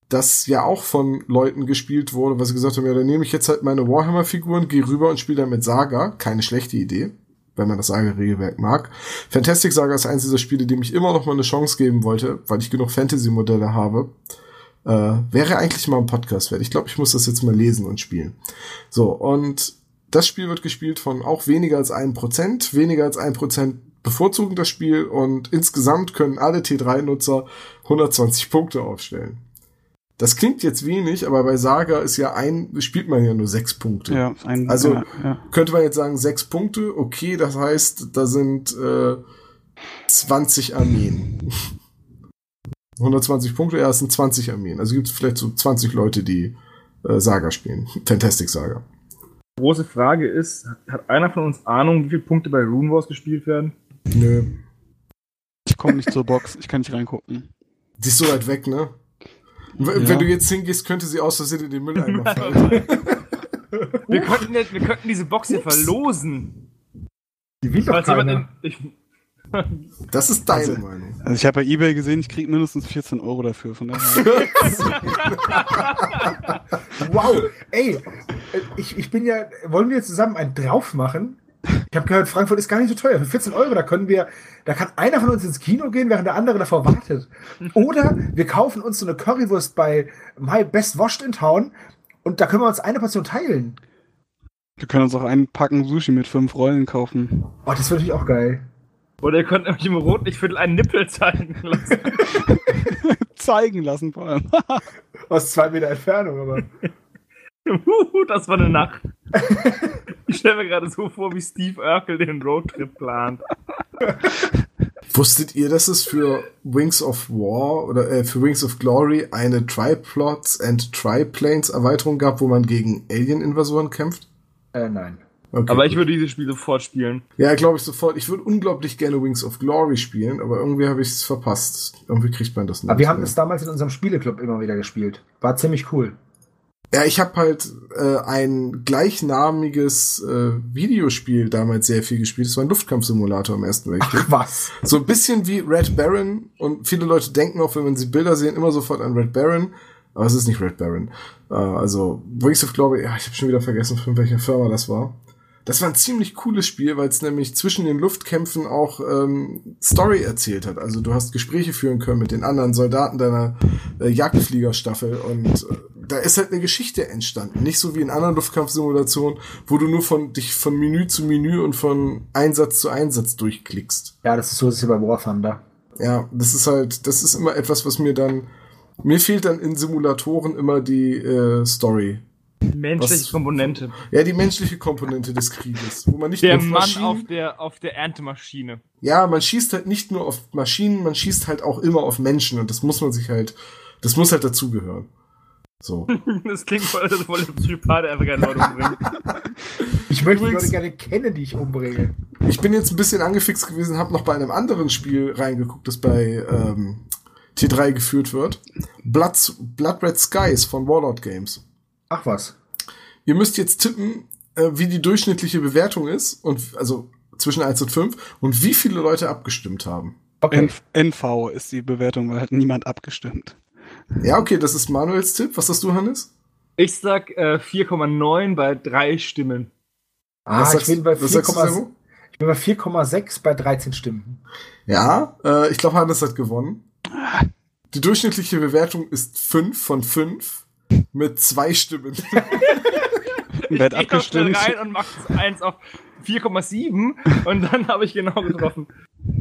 Das ja auch von Leuten gespielt wurde, weil sie gesagt haben, ja, dann nehme ich jetzt halt meine Warhammer-Figuren, gehe rüber und spiele dann mit Saga. Keine schlechte Idee, wenn man das Saga-Regelwerk mag. Fantastic Saga ist eins dieser Spiele, dem ich immer noch mal eine Chance geben wollte, weil ich genug Fantasy-Modelle habe. Äh, wäre eigentlich mal ein Podcast wert. Ich glaube, ich muss das jetzt mal lesen und spielen. So, und das Spiel wird gespielt von auch weniger als einem Prozent. Weniger als ein Prozent bevorzugen das Spiel und insgesamt können alle T3-Nutzer 120 Punkte aufstellen. Das klingt jetzt wenig, aber bei Saga ist ja ein, spielt man ja nur sechs Punkte.
Ja, ein,
Also
ja, ja.
könnte man jetzt sagen, sechs Punkte, okay, das heißt, da sind äh, 20 Armeen. (laughs) 120 Punkte, ja, es sind 20 Armeen. Also gibt es vielleicht so 20 Leute, die äh, Saga spielen. (laughs) Fantastic Saga.
Große Frage ist, hat einer von uns Ahnung, wie viele Punkte bei Rune Wars gespielt werden?
Nö.
Ich komme nicht zur Box, ich kann nicht reingucken.
Die ist so weit weg, ne? W
Ja.
Wenn du jetzt hingehst, könnte sie aus Versehen in den Mülleimer (laughs) fallen.
Wir könnten, jetzt- wir könnten diese Box hier verlosen.
Die will doch keiner.
in, ich,
Das ist deine
Also-
Meinung.
Also ich habe bei Ebay gesehen, ich krieg mindestens 14 Euro dafür. Von. (laughs)
Wow, ey, ich, ich bin ja, wollen wir zusammen einen drauf machen? Ich habe gehört, Frankfurt ist gar nicht so teuer. Für 14 Euro, da können wir, da kann einer von uns ins Kino gehen, während der andere davor wartet. Oder wir kaufen uns so eine Currywurst bei My Best Washed in Town und da können wir uns eine Portion teilen.
Wir können uns auch einen Packen Sushi mit fünf Rollen kaufen.
Oh, das wäre natürlich auch geil.
oder ihr könnt nämlich im Rotlichtviertel einen Nippel zeigen lassen. (laughs)
Zeigen lassen vor allem. (laughs)
Aus zwei Meter Entfernung, aber.
Das war eine Nacht. Ich stelle mir gerade so vor, wie Steve Urkel den Roadtrip plant.
Wusstet ihr, dass es für Wings of War oder äh, für Wings of Glory eine Triplots and Triplanes Erweiterung gab, wo man gegen Alien-Invasoren kämpft?
Äh, nein.
Okay,
Aber ich
gut.
würde dieses Spiel sofort spielen.
Ja, glaube ich sofort. Ich würde unglaublich gerne Wings of Glory spielen, aber irgendwie habe ich es verpasst. Irgendwie kriegt man das nicht.
Aber wir haben es damals in unserem Spieleclub immer wieder gespielt. War ziemlich cool.
Ja, ich habe halt äh, ein gleichnamiges äh, Videospiel damals sehr viel gespielt. Das war ein Luftkampfsimulator im Ersten Weltkrieg.
Ach was.
So ein bisschen wie Red Baron und viele Leute denken auch, wenn man sie Bilder sehen, immer sofort an Red Baron. Aber es ist nicht Red Baron. Äh, also Wings of Glory, ja, ich habe schon wieder vergessen, von welcher Firma das war. Das war ein ziemlich cooles Spiel, weil es nämlich zwischen den Luftkämpfen auch ähm, Story erzählt hat. Also du hast Gespräche führen können mit den anderen Soldaten deiner äh, Jagdfliegerstaffel und äh, da ist halt eine Geschichte entstanden. Nicht so wie in anderen Luftkampfsimulationen, wo du nur von dich von Menü zu Menü und von Einsatz zu Einsatz durchklickst.
Ja, das ist so, ist hier bei War Thunder.
Ja, das ist halt, das ist immer etwas, was mir dann, mir fehlt dann in Simulatoren immer die äh, Story.
Menschliche
Was-
Komponente.
Ja, die menschliche Komponente des Krieges, wo man nicht
Der Mann
Maschinen,
auf der, auf der Erntemaschine.
ja, man schießt halt nicht nur auf Maschinen, man schießt halt auch immer auf Menschen und das muss man sich halt, das muss halt dazugehören. So. (laughs)
Das klingt voll, als voll der Psychopath, der einfach gerne Leute umbringt. (laughs)
Ich möchte die Leute gerne kennen, die ich umbringe.
Ich bin jetzt ein bisschen angefixt gewesen, habe noch bei einem anderen Spiel reingeguckt, das bei ähm, T3 geführt wird. Blood, Blood Red Skies von Warlord Games.
Ach was.
Ihr müsst jetzt tippen, äh, wie die durchschnittliche Bewertung ist und also zwischen 1 und 5 und wie viele Leute abgestimmt haben.
Okay.
NV ist die Bewertung, weil hat niemand abgestimmt.
Ja, okay, das ist Manuels Tipp. Was hast du, Hannes?
Ich sag äh, 4,9 bei drei Stimmen.
ah,
was
ich
sagst,
bin bei
was sagst du,
4,6
Sebo?
ich bin bei 4,6 bei 13 Stimmen.
Ja, äh, ich glaube, Hannes hat gewonnen. Die durchschnittliche Bewertung ist 5 von 5 mit zwei Stimmen. (laughs)
Ich schnell
abgestimmt?
rein und mach das 1 auf 4,7 und dann habe ich genau getroffen.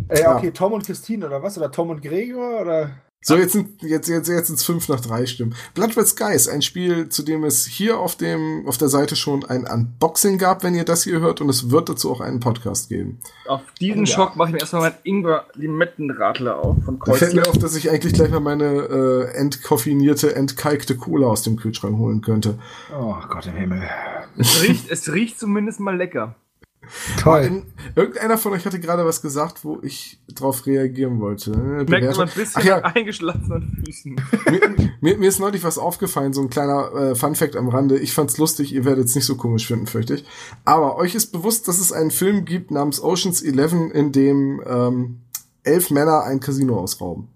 Äh,
Ja.
okay, Tom und Christine oder was? Oder Tom und Gregor oder?
So, jetzt sind jetzt jetzt jetzt sind's fünf nach drei Stimmen. Blood Red Skies, ein Spiel, zu dem es hier auf dem auf der Seite schon ein Unboxing gab, wenn ihr das hier hört, und es wird dazu auch einen Podcast geben.
Auf diesen
ja.
Schock mache ich mir erstmal meinen Ingwer-Limettenradler auf von
Da fällt mir
Kreuzler.
auf, dass ich eigentlich gleich mal meine äh, entkoffinierte, entkalkte Cola aus dem Kühlschrank holen könnte.
Oh Gott im Himmel.
Es riecht, es riecht zumindest mal lecker.
Toll.
In, irgendeiner von euch hatte gerade was gesagt, wo ich drauf reagieren wollte. Äh,
Merkt man ein bisschen
ja, (laughs)
an eingeschlafenen Füßen.
mir, mir, mir ist neulich was aufgefallen, so ein kleiner äh, Fun-Fact am Rande. Ich fand's lustig, ihr werdet es nicht so komisch finden, fürchte ich. Aber euch ist bewusst, dass es einen Film gibt namens Oceans 11, in dem ähm, elf Männer ein Casino ausrauben.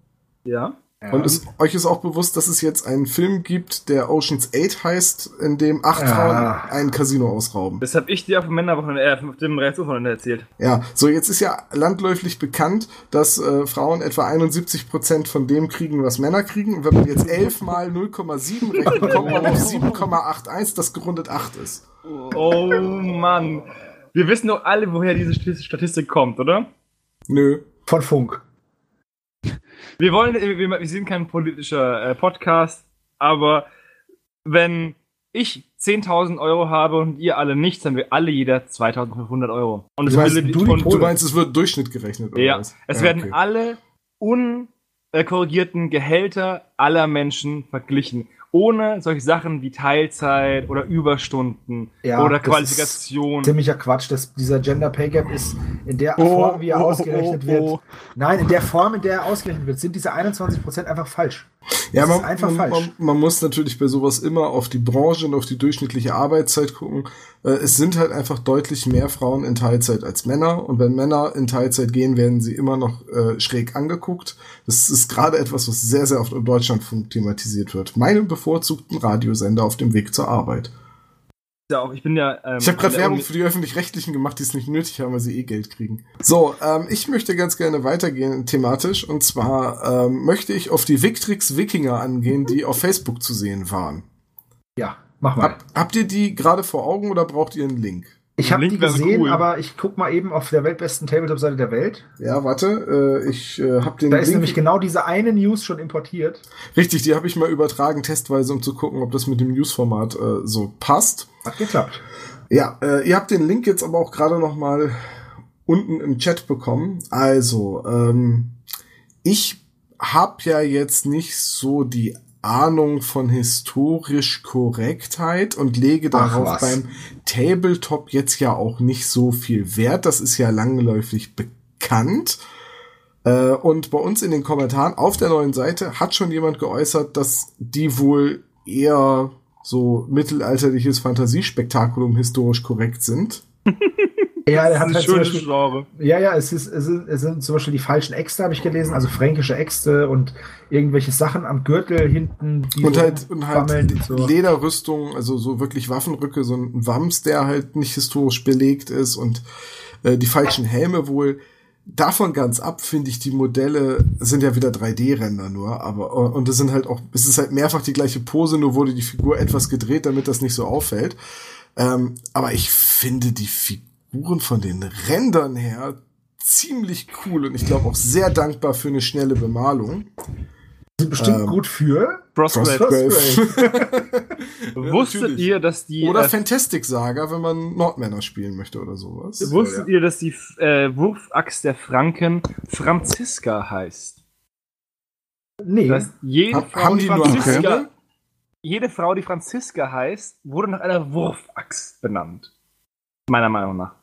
Ja.
Und es, euch ist auch bewusst, dass es jetzt einen Film gibt, der Oceans 8 heißt, in dem acht
Ja.
Frauen ein Casino ausrauben.
Das habe ich dir auf dem Männerwochenende, äh, auf dem Rechtswochenende erzählt.
Ja, so jetzt ist ja landläufig bekannt, dass äh, Frauen etwa 71 Prozent von dem kriegen, was Männer kriegen. Und wenn man jetzt 11 mal 0,7 rechnet, kommt man auf 7,81, das gerundet 8 ist.
Oh Mann. Wir wissen doch alle, woher diese Sti- Statistik kommt, oder?
Nö.
Von Funk.
Wir wollen, wir, wir sind kein politischer äh, Podcast, aber wenn ich 10.000 Euro habe und ihr alle nichts, dann haben wir alle jeder 2.500 Euro. Und
meinst,
will
du
von,
Du meinst, es wird Durchschnitt gerechnet, oder
ja,
was?
es
Ja,
werden
okay.
alle unkorrigierten Gehälter aller Menschen verglichen. Ohne solche Sachen wie Teilzeit oder Überstunden
Ja,
oder
das
Qualifikation.
Ziemlicher Quatsch. Das, dieser Gender Pay Gap ist in der
Oh,
Form, wie er
oh,
ausgerechnet
oh,
wird.
oh.
Nein, in der Form, in der er ausgerechnet wird, sind diese 21% einfach falsch.
Ja, man,
ist einfach
man,
falsch.
Man, man muss natürlich bei sowas immer auf die Branche und auf die durchschnittliche Arbeitszeit gucken. Äh, es sind halt einfach deutlich mehr Frauen in Teilzeit als Männer. Und wenn Männer in Teilzeit gehen, werden sie immer noch äh, schräg angeguckt. Das ist gerade etwas, was sehr, sehr oft im Deutschlandfunk thematisiert wird. Meinem bevorzugten Radiosender auf dem Weg zur Arbeit.
Ja, auch, ich bin ja. Ähm,
Ich habe gerade Werbung für die Öffentlich-Rechtlichen gemacht, die es nicht nötig haben, weil sie eh Geld kriegen. So, ähm, ich möchte ganz gerne weitergehen thematisch. Und zwar ähm, möchte ich auf die Victrix Wikinger angehen, die auf Facebook zu sehen waren.
Ja, mach mal.
Hab, habt ihr die gerade vor Augen oder braucht ihr einen Link?
Ich habe
Link
die gesehen,
cool.
aber ich guck mal eben auf der weltbesten Tabletop-Seite der Welt.
Ja, warte, äh, ich äh, habe den
Da ist
Link.
nämlich genau diese eine News schon importiert.
Richtig, die habe ich mal übertragen, testweise, um zu gucken, ob das mit dem News-Format äh, so passt.
Hat geklappt.
Ja, äh, ihr habt den Link jetzt aber auch gerade noch mal unten im Chat bekommen. Also, ähm, ich habe ja jetzt nicht so die Ahnung von historisch Korrektheit und lege darauf beim Tabletop jetzt ja auch nicht so viel Wert. Das ist ja langläufig bekannt. Äh, und bei uns in den Kommentaren auf der neuen Seite hat schon jemand geäußert, dass die wohl eher so mittelalterliches Fantasiespektakulum historisch korrekt sind. (laughs)
Ja,
Das
hat
ist
halt
ein
zum
schönes
Beispiel,
Genre.
ja, ja, es, ist, es, sind, es sind zum Beispiel die falschen Äxte, habe ich gelesen, also fränkische Äxte und irgendwelche Sachen am Gürtel hinten, die
Und halt, und halt
und so.
Lederrüstung, also so wirklich Waffenrücke, so ein Wams, der halt nicht historisch belegt ist und äh, die falschen Helme wohl. Davon ganz ab, finde ich, die Modelle sind ja wieder 3D-Ränder nur, aber und es sind halt auch, es ist halt mehrfach die gleiche Pose, nur wurde die Figur etwas gedreht, damit das nicht so auffällt. Ähm, aber ich finde die Figuren von den Rändern her ziemlich cool und ich glaube auch sehr dankbar für eine schnelle Bemalung.
sind bestimmt
ähm,
gut für
Frostgrave.
Frostgrave. (laughs)
Wusstet ihr, dass die.
Oder
äh,
Fantastic Saga, wenn man Nordmänner spielen möchte oder sowas.
wusstet ihr, dass die äh, Wurfaxt der Franken Franziska heißt?
Nee,
Das heißt, jede
Hab-
Frau,
haben
die
die nur
Franziska,
Arme?
jede Frau, die Franziska heißt, wurde nach einer Wurfaxt benannt. Meiner Meinung nach.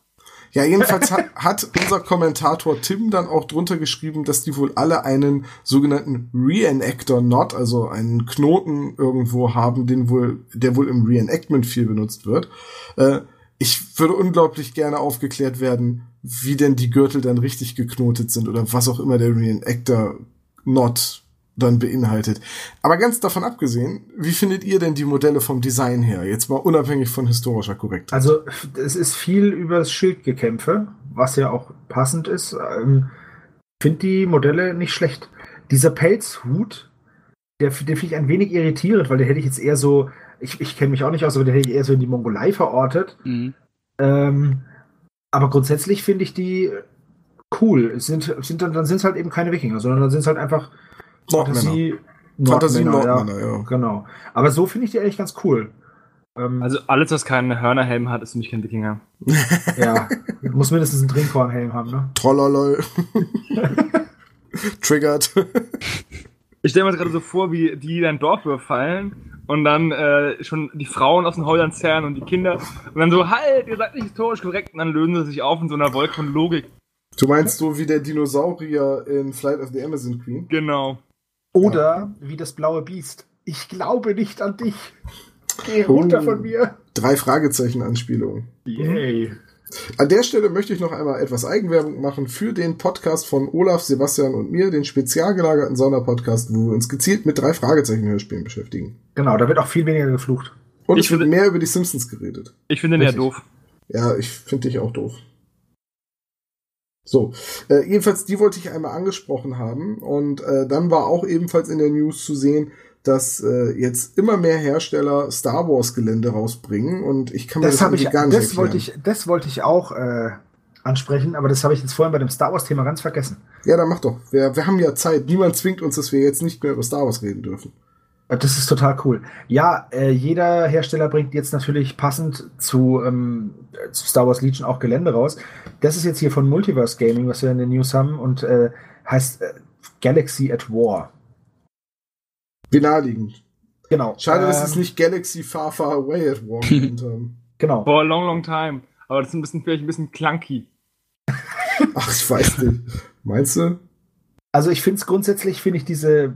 Ja, jedenfalls hat, hat unser Kommentator Tim dann auch drunter geschrieben, dass die wohl alle einen sogenannten Reenactor Knot, also einen Knoten irgendwo haben, den wohl, der wohl im Reenactment viel benutzt wird. Äh, ich würde unglaublich gerne aufgeklärt werden, wie denn die Gürtel dann richtig geknotet sind oder was auch immer der Reenactor Knot dann beinhaltet. Aber ganz davon abgesehen, wie findet ihr denn die Modelle vom Design her? Jetzt mal unabhängig von historischer Korrektheit.
also es ist viel übers Schildgekämpfe, was ja auch passend ist. Ähm, Finde die Modelle nicht schlecht. Dieser Pelzhut, der, den finde ich ein wenig irritierend, weil der hätte ich jetzt eher so, ich, ich kenne mich auch nicht aus, aber den hätte ich eher so in die Mongolei verortet.
Mhm.
Ähm, aber grundsätzlich finde ich die cool. Es sind, sind dann, dann sind es halt eben keine Wikinger, sondern dann sind es halt einfach. Fantasie
Fantasie
Nordmänner,
Nordmänner, ja.
Genau. Aber so finde ich die eigentlich ganz cool. Ähm,
Also alles, was keinen Hörnerhelm hat, ist für mich kein Wikinger. (laughs)
ja, muss mindestens einen Trinkhornhelm haben, ne?
Trollolol. (laughs) Triggered.
Ich stelle mir das gerade so vor, wie die dein Dorf überfallen und dann äh, schon die Frauen aus den Häusern zerren und die Kinder und dann so, halt, ihr seid nicht historisch korrekt und dann lösen sie sich auf in so einer Wolke von Logik.
Du meinst so wie der Dinosaurier in Flight of the Amazon Queen?
Genau.
Oder wie das blaue Biest. Ich glaube nicht an dich. Geh runter
Oh.
von mir.
Drei Fragezeichen Anspielungen.
Yay.
An der Stelle möchte ich noch einmal etwas Eigenwerbung machen für den Podcast von Olaf, Sebastian und mir, den spezial gelagerten Sonderpodcast, wo wir uns gezielt mit drei Fragezeichen-Hörspielen beschäftigen.
Genau, da wird auch viel weniger geflucht.
Und
Ich
es wird
finde-
mehr über die Simpsons geredet.
Ich finde den ja doof.
Ja, ich finde dich auch doof. So, äh, jedenfalls, die wollte ich einmal angesprochen haben. Und äh, dann war auch ebenfalls in der News zu sehen, dass äh, jetzt immer mehr Hersteller Star Wars Gelände rausbringen. Und ich kann mir das,
Das, ich,
gar nicht
das
erklären.
wollte ich, das wollte ich auch äh, ansprechen, aber das habe ich jetzt vorhin bei dem Star Wars Thema ganz vergessen.
Ja, dann mach doch. Wir, wir haben ja Zeit. Niemand zwingt uns, dass wir jetzt nicht mehr über Star Wars reden dürfen.
Das ist total cool. Ja, äh, jeder Hersteller bringt jetzt natürlich passend zu, ähm, äh, zu Star Wars Legion auch Gelände raus. Das ist jetzt hier von Multiverse Gaming, was wir in den News haben und äh, heißt äh, Galaxy at War.
Wie naheliegend.
Genau.
Schade, dass
Ähm,
es nicht Galaxy Far Far Away at War (laughs) genannt haben.
Genau.
For a long, long time. Aber das ist ein bisschen, vielleicht ein bisschen clunky.
Ach, ich weiß nicht. Meinst du?
Also ich finde es grundsätzlich, finde ich diese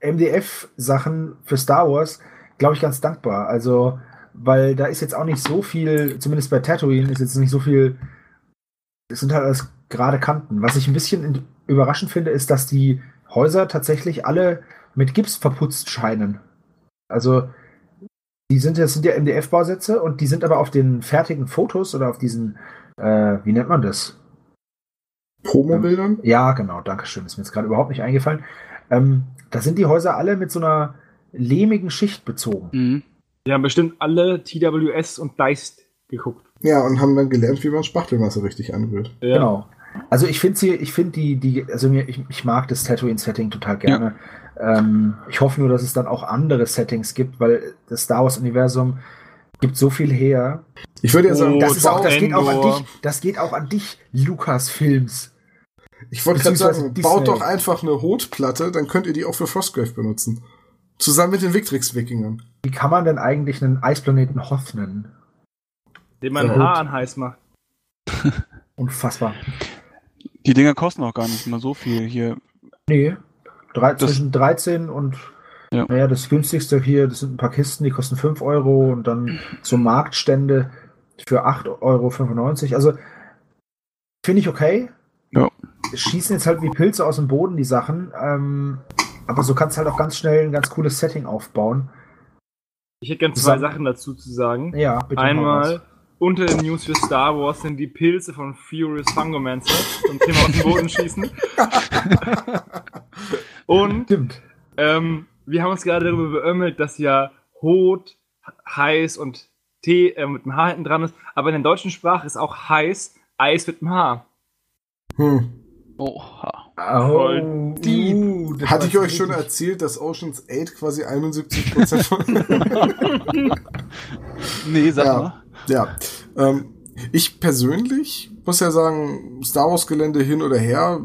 MDF-Sachen für Star Wars, glaube ich, ganz dankbar. Also, weil da ist jetzt auch nicht so viel, zumindest bei Tatooine ist jetzt nicht so viel, es sind halt alles gerade Kanten. Was ich ein bisschen überraschend finde, ist, dass die Häuser tatsächlich alle mit Gips verputzt scheinen. Also, die sind, das sind ja MDF-Bausätze und die sind aber auf den fertigen Fotos oder auf diesen, äh, wie nennt man das?
Promobildern?
Ja, genau, danke schön. Ist mir jetzt gerade überhaupt nicht eingefallen. Ähm, da sind die Häuser alle mit so einer lehmigen Schicht bezogen.
Mhm.
Die haben bestimmt alle TWS und Dice geguckt.
Ja, und haben dann gelernt, wie man Spachtelmasse richtig anrührt.
Ja.
Genau. Also ich finde sie, ich finde die, die, also mir, ich, ich mag das Tatooine-Setting total gerne. Ähm, ich hoffe nur, dass es dann auch andere Settings gibt, weil das Star Wars-Universum gibt so viel her.
Ich würde ja sagen,
Oh,
das ist
auch, das geht auch an dich, das geht auch an dich, Lukas Films.
Ich wollte gerade sagen,
Disney.
baut doch einfach eine Hotplatte, dann könnt ihr die auch für Frostgrave benutzen. Zusammen mit den Victrix-Wikingern.
Wie kann man denn eigentlich einen Eisplaneten Hoth nennen?
Den man
Ja.
Haar an heiß macht. (laughs)
Unfassbar.
Die Dinger kosten auch gar nicht mal so viel hier.
Nee, drei,
Das-
zwischen 13 und
Ja.
naja, das günstigste hier, das sind ein paar Kisten, die kosten 5 Euro und dann so Marktstände für 8,95 Euro. Also finde ich okay.
Ja.
Schießen jetzt halt wie Pilze aus dem Boden die Sachen, ähm, aber so kannst du halt auch ganz schnell ein ganz cooles Setting aufbauen.
Ich hätte gerne zwei Sachen dazu zu sagen.
Ja, bitte. mal
Einmal unter den News für Star Wars sind die Pilze von Furious Fungomancer zum Thema aus dem Boden schießen. (laughs) Und
Stimmt.
ähm, wir haben uns gerade darüber beömmelt, dass ja Hot, heiß und T äh, mit dem H hinten dran ist. Aber in der deutschen Sprache ist auch heiß Eis mit dem H.
Hm.
Oha.
Voll
Oh,
deep.
uh,
Hatte ich euch schon erzählt, dass Oceans 8 quasi 71% von. (laughs)
Nee, sag
Ja.
mal.
ja. Ähm, ich persönlich muss ja sagen, Star Wars Gelände hin oder her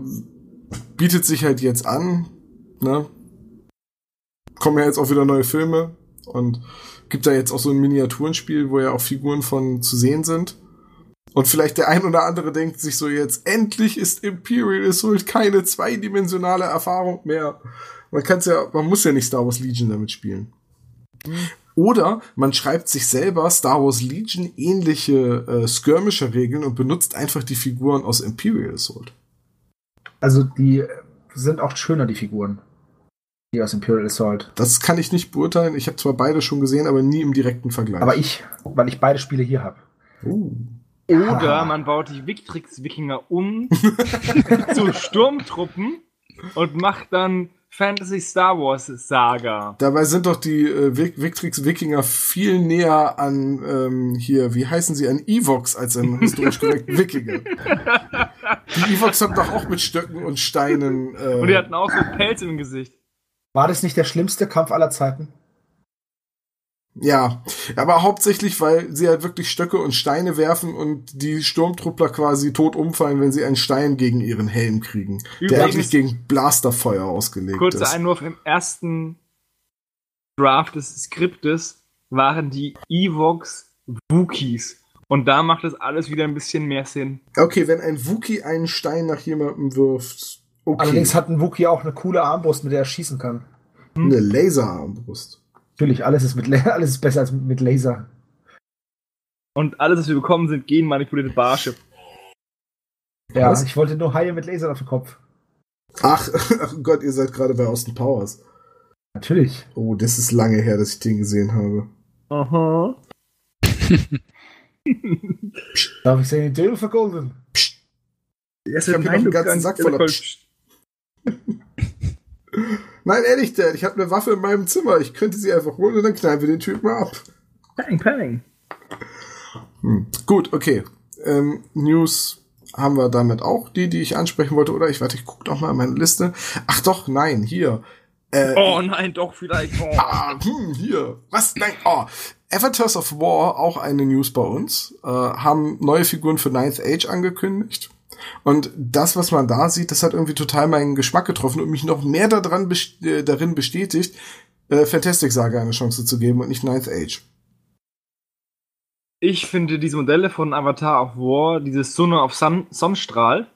bietet sich halt jetzt an. Ne? Kommen ja jetzt auch wieder neue Filme und gibt da jetzt auch so ein Miniaturenspiel, wo ja auch Figuren von zu sehen sind. Und vielleicht der ein oder andere denkt sich so jetzt, endlich ist Imperial Assault keine zweidimensionale Erfahrung mehr. Man kann's ja, man muss ja nicht Star Wars Legion damit spielen. Oder man schreibt sich selber Star Wars Legion ähnliche äh, Skirmisher-Regeln und benutzt einfach die Figuren aus Imperial Assault.
Also die äh, sind auch schöner, die Figuren. Die aus Imperial Assault.
Das kann ich nicht beurteilen. Ich habe zwar beide schon gesehen, aber nie im direkten Vergleich.
Aber ich, weil ich beide Spiele hier habe.
Uh.
Oder man baut die Victrix-Wikinger um (laughs) zu Sturmtruppen und macht dann Fantasy Star Wars Saga.
Dabei sind doch die äh, Vic- Victrix-Wikinger viel näher an ähm, hier, wie heißen sie, an Evox als an historisch korrekten (laughs) Wikinger. Die Evox haben doch auch mit Stöcken und Steinen. Äh,
Und die hatten auch so Pelz im Gesicht.
War das nicht der schlimmste Kampf aller Zeiten?
Ja, aber hauptsächlich, weil sie halt wirklich Stöcke und Steine werfen und die Sturmtruppler quasi tot umfallen, wenn sie einen Stein gegen ihren Helm kriegen, der
Übrigens-
eigentlich gegen Blasterfeuer ausgelegt
Kurzer
ist.
Einwurf, im ersten Draft des Skriptes waren die Evox Wookies. Und da macht das alles wieder ein bisschen mehr Sinn.
Okay, wenn ein Wookie einen Stein nach jemandem wirft, okay.
Allerdings hat ein Wookie auch eine coole Armbrust, mit der er schießen kann.
eine Laserarmbrust.
Natürlich, alles ist, mit, (laughs) alles ist besser als mit Laser.
Und alles, was wir bekommen, sind genmanipulierte Barsche.
Ja,
Was?
ich wollte nur Haie mit Laser auf dem Kopf.
Ach, (laughs) ach Gott, ihr seid gerade bei Austin Powers.
Natürlich.
Oh, das ist lange her, dass ich den gesehen habe.
Aha. (laughs)
Darf ich sagen, Dill vergolden?
Ich
hab hier noch einen ganzen Sack voller Psst. Nein, ehrlich, Dad, ich habe eine Waffe in meinem Zimmer. Ich könnte sie einfach holen und dann knallen wir den Typen ab.
Peng, peng.
Hm. Gut, okay. Ähm, News haben wir damit auch, die, die ich ansprechen wollte. Oder ich warte, ich gucke noch mal in meine Liste. Ach doch, nein, hier. Äh,
Oh nein, doch, vielleicht. Oh.
Ah, hm, hier. Was? Nein. Oh. Avatars of War, auch eine News bei uns, äh, haben neue Figuren für Ninth Age angekündigt. Und das, was man da sieht, das hat irgendwie total meinen Geschmack getroffen und mich noch mehr daran best äh, darin bestätigt, äh, Fantastic Saga eine Chance zu geben und nicht Ninth Age.
Ich finde diese Modelle von Avatar of War, dieses Sonne auf Sun Sonnenstrahl,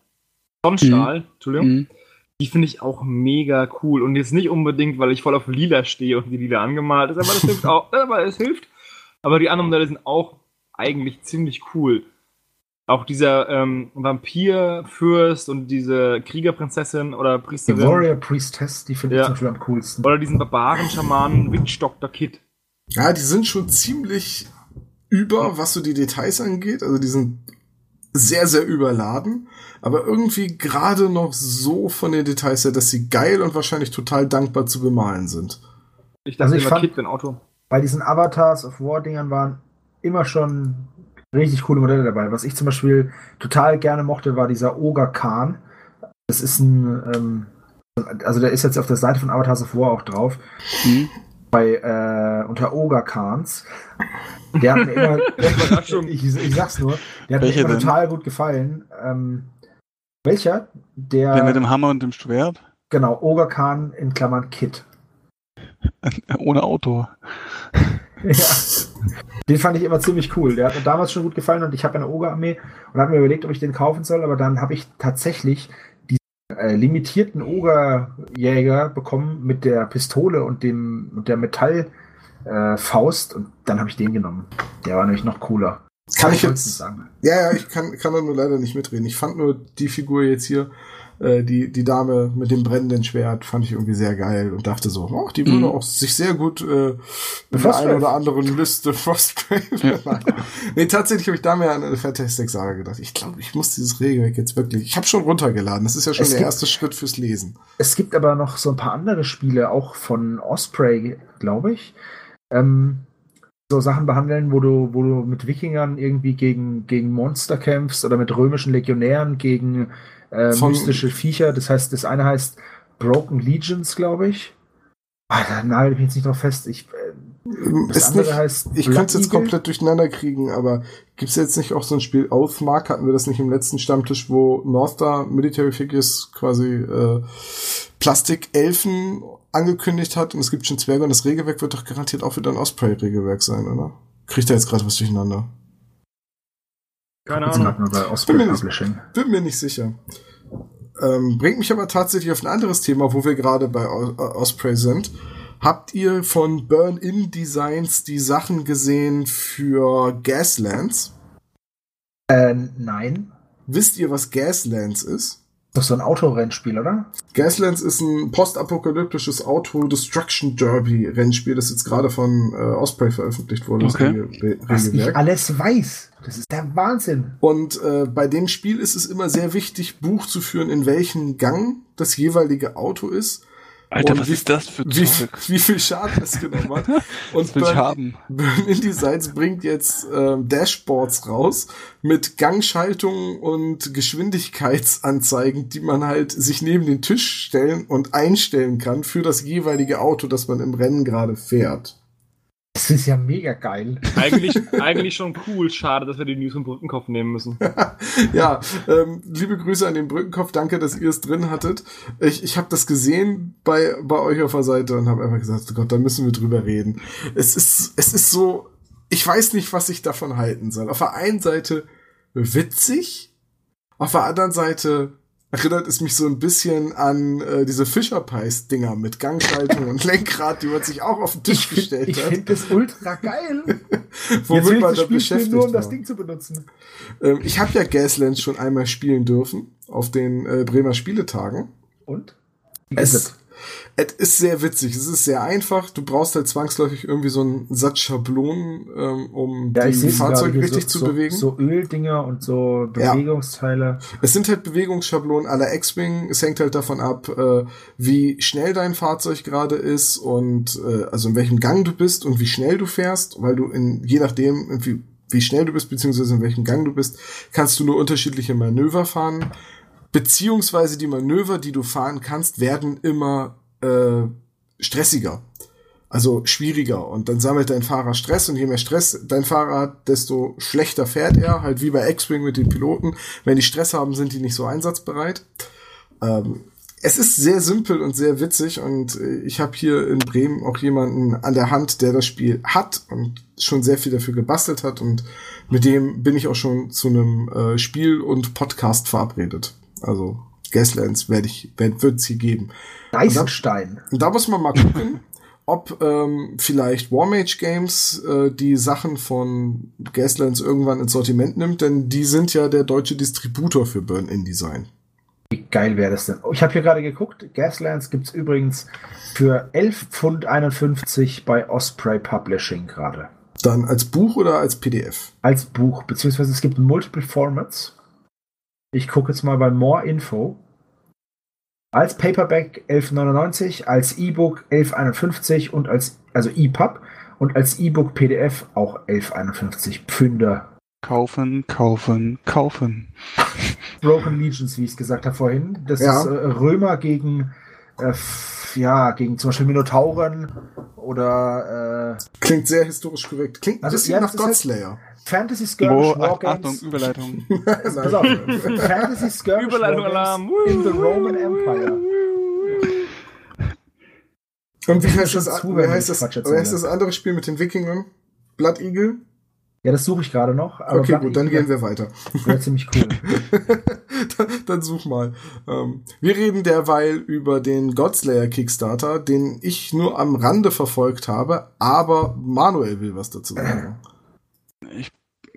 Sonnenstrahl, Entschuldigung,
Mhm.
die finde ich auch mega cool. Und jetzt nicht unbedingt, weil ich voll auf Lila stehe und die Lila angemalt ist, aber das hilft (laughs) auch, aber es hilft. Aber die anderen Modelle sind auch eigentlich ziemlich cool. Auch dieser ähm, Vampirfürst und diese Kriegerprinzessin oder
Die
Priesterin
Warrior Priestess, die finde ich
Ja.
zum Beispiel am coolsten.
oder diesen Barbaren-Schamanen Witch Dr. Kid.
Ja, die sind schon ziemlich über, was so die Details angeht. Also die sind sehr, sehr überladen. Aber irgendwie gerade noch so von den Details her, dass sie geil und wahrscheinlich total dankbar zu bemalen sind.
Ich dachte
Also ich
immer
fand-
Kid, Auto.
Bei diesen Avatars of War-Dingern waren immer schon richtig coole Modelle dabei. Was ich zum Beispiel total gerne mochte, war dieser Ogre Khan. Das ist ein, ähm, also der ist jetzt auf der Seite von Avatars of War auch drauf.
Mhm.
Bei, äh, unter Ogre Khans. Der hat mir immer, (laughs) ich, ich sag's nur, der hat mir immer
denn?
total gut gefallen. Ähm, welcher? Der,
Der mit dem Hammer und dem Schwert?
genau, Ogre Khan in Klammern Kid. (laughs)
Ohne Auto.
Ja. (laughs) Den fand ich immer ziemlich cool. Der hat mir damals schon gut gefallen und ich habe eine Oger-Armee und habe mir überlegt, ob ich den kaufen soll, aber dann habe ich tatsächlich die äh, limitierten Ogerjäger bekommen mit der Pistole und dem und der Metallfaust äh, und dann habe ich den genommen. Der war nämlich noch cooler.
Kann ich
wollte es
jetzt
sagen.
Ja, ja, ich kann, kann da nur leider nicht mitreden. Ich fand nur die Figur jetzt hier, äh, die, die Dame mit dem brennenden Schwert, fand ich irgendwie sehr geil und dachte so, oh, die würde
Mhm.
auch sich sehr gut äh, in der einen oder anderen Liste Frostgrave. nee, tatsächlich habe ich da mehr an eine Fantastic Saga gedacht. Ich glaube, ich muss dieses Regelwerk jetzt wirklich. Ich habe schon runtergeladen. Das ist ja schon
Es
der
gibt-
erste Schritt fürs Lesen.
Es gibt aber noch so ein paar andere Spiele, auch von Osprey, glaube ich. Ähm, so Sachen behandeln, wo du, wo du mit Wikingern irgendwie gegen, gegen Monster kämpfst oder mit römischen Legionären gegen äh,
Von-
mystische Viecher. Das heißt, das eine heißt Broken Legions, glaube ich. Ah, da nagel ich mich jetzt nicht drauf fest. Ich, äh, das andere
nicht,
heißt
ich könnte es jetzt komplett durcheinander kriegen, aber gibt's jetzt nicht auch so ein Spiel Oathmark? Hatten wir das nicht im letzten Stammtisch, wo North Star Military Figures quasi äh, Plastikelfen angekündigt hat und es gibt schon Zwerge und das Regelwerk wird doch garantiert auch wieder ein Osprey-Regelwerk sein, oder? Kriegt da jetzt gerade was durcheinander?
Keine Ahnung.
gerade nur bei Osprey
Bin mir nicht-. Bin mir nicht sicher. Ähm, bringt mich aber tatsächlich auf ein anderes Thema, wo wir gerade bei O- Osprey sind. Habt ihr von Burn-In Designs die Sachen gesehen für Gaslands?
Äh, nein.
Wisst ihr, was Gaslands ist?
Das ist doch so ein Autorennspiel, oder?
Gaslands ist ein postapokalyptisches Auto-Destruction Derby-Rennspiel, das jetzt gerade von äh, Osprey veröffentlicht wurde. das
Okay.
Was ich alles weiß. Das ist der Wahnsinn.
Und äh, bei dem Spiel ist es immer sehr wichtig, Buch zu führen, in welchem Gang das jeweilige Auto ist,
Alter,
Und
was
wie-
ist das für
wie, (laughs) wie viel Schaden es genommen hat. (laughs) Und
will ich
Burn,
haben.
Burn InDesigns bringt jetzt ähm, Dashboards raus mit Gangschaltungen und Geschwindigkeitsanzeigen, die man halt sich neben den Tisch stellen und einstellen kann für das jeweilige Auto, das man im Rennen gerade fährt.
Das ist ja mega geil.
Eigentlich, (laughs) eigentlich schon cool. Schade, dass wir die News vom Brückenkopf nehmen müssen. (laughs)
Ja, ähm, liebe Grüße an den Brückenkopf. Danke, dass ihr es drin hattet. Ich, ich habe das gesehen bei, bei euch auf der Seite und habe einfach gesagt, oh Gott, da müssen wir drüber reden. Es ist, es ist so, ich weiß nicht, was ich davon halten soll. Auf der einen Seite witzig, auf der anderen Seite erinnert es mich so ein bisschen an äh, diese Fischer-Pies-Dinger mit Gangschaltung und (laughs) Lenkrad, die man sich auch auf den Tisch
Ich,
gestellt
ich
hat,
finde das ultra geil. (laughs) Jetzt
womit
ich
man
das
da beschäftigt
nur um das
war.
Ding zu benutzen.
Ähm, ich habe ja Gaslands schon einmal spielen dürfen auf den äh, Bremer Spieletagen.
Und? Wie ist
Es, es ist sehr witzig. Es ist sehr einfach. Du brauchst halt zwangsläufig irgendwie so einen Satz Schablonen, ähm, um
Ja,
die Fahrzeuge richtig
so,
zu
so,
bewegen.
So Öldinger und so
Ja.
Bewegungsteile.
Es sind halt Bewegungsschablonen aller X-Wing. Es hängt halt davon ab, äh, wie schnell dein Fahrzeug gerade ist und äh, also in welchem Gang du bist und wie schnell du fährst, weil du in je nachdem wie, wie schnell du bist beziehungsweise in welchem Gang du bist, kannst du nur unterschiedliche Manöver fahren. Beziehungsweise die Manöver, die du fahren kannst, werden immer äh, stressiger. Also schwieriger. Und dann sammelt dein Fahrer Stress und je mehr Stress dein Fahrer hat, desto schlechter fährt er. Halt wie bei X-Wing mit den Piloten. Wenn die Stress haben, sind die nicht so einsatzbereit. Ähm, es ist sehr simpel und sehr witzig und äh, ich habe hier in Bremen auch jemanden an der Hand, der das Spiel hat und schon sehr viel dafür gebastelt hat und mit dem bin ich auch schon zu einem äh, Spiel und Podcast verabredet. Also Gaslands werde ich werd, wird's hier geben.
Eisenstein.
Und da muss man mal gucken, (laughs) ob ähm, vielleicht Warmage Games äh, die Sachen von Gaslands irgendwann ins Sortiment nimmt, denn die sind ja der deutsche Distributor für Burn InDesign.
Wie geil wäre das denn? Ich habe hier gerade geguckt. Gaslands gibt's übrigens für 11,51 Pfund bei Osprey Publishing gerade.
Dann als Buch oder als PDF?
Als Buch, beziehungsweise es gibt Multiple Formats. Ich gucke jetzt mal bei More Info. Als Paperback 11,99, als E-Book 11,51 und als, also EPUB und als E-Book PDF auch 11,51 Pfünder.
Kaufen, kaufen, kaufen. (laughs)
Broken Legions, wie ich es gesagt habe vorhin. Das
Ja.
ist äh, Römer gegen, äh, ja, gegen zum Beispiel Minotauren oder äh,
Klingt sehr historisch korrekt. Klingt ein
Also,
bisschen
ja,
nach
halt-
Godslayer.
Fantasy Skirmish
Oh, Ach- Achtung. Überleitung. (laughs)
Pass auf, Fantasy Skirmish
Überleitung Alarm.
in the Roman Empire.
Und wie heißt, das, wie, heißt das, wie heißt das andere Spiel mit den Wikingern? Blood Eagle?
Ja, das suche ich gerade noch. Aber
Okay,
Blood
gut, dann
Eagle
gehen wir weiter.
Wäre ziemlich cool. (laughs)
dann, dann such mal. Ähm, wir reden derweil über den Godslayer Kickstarter, den ich nur am Rande verfolgt habe, aber Manuel will was dazu sagen. (clears throat)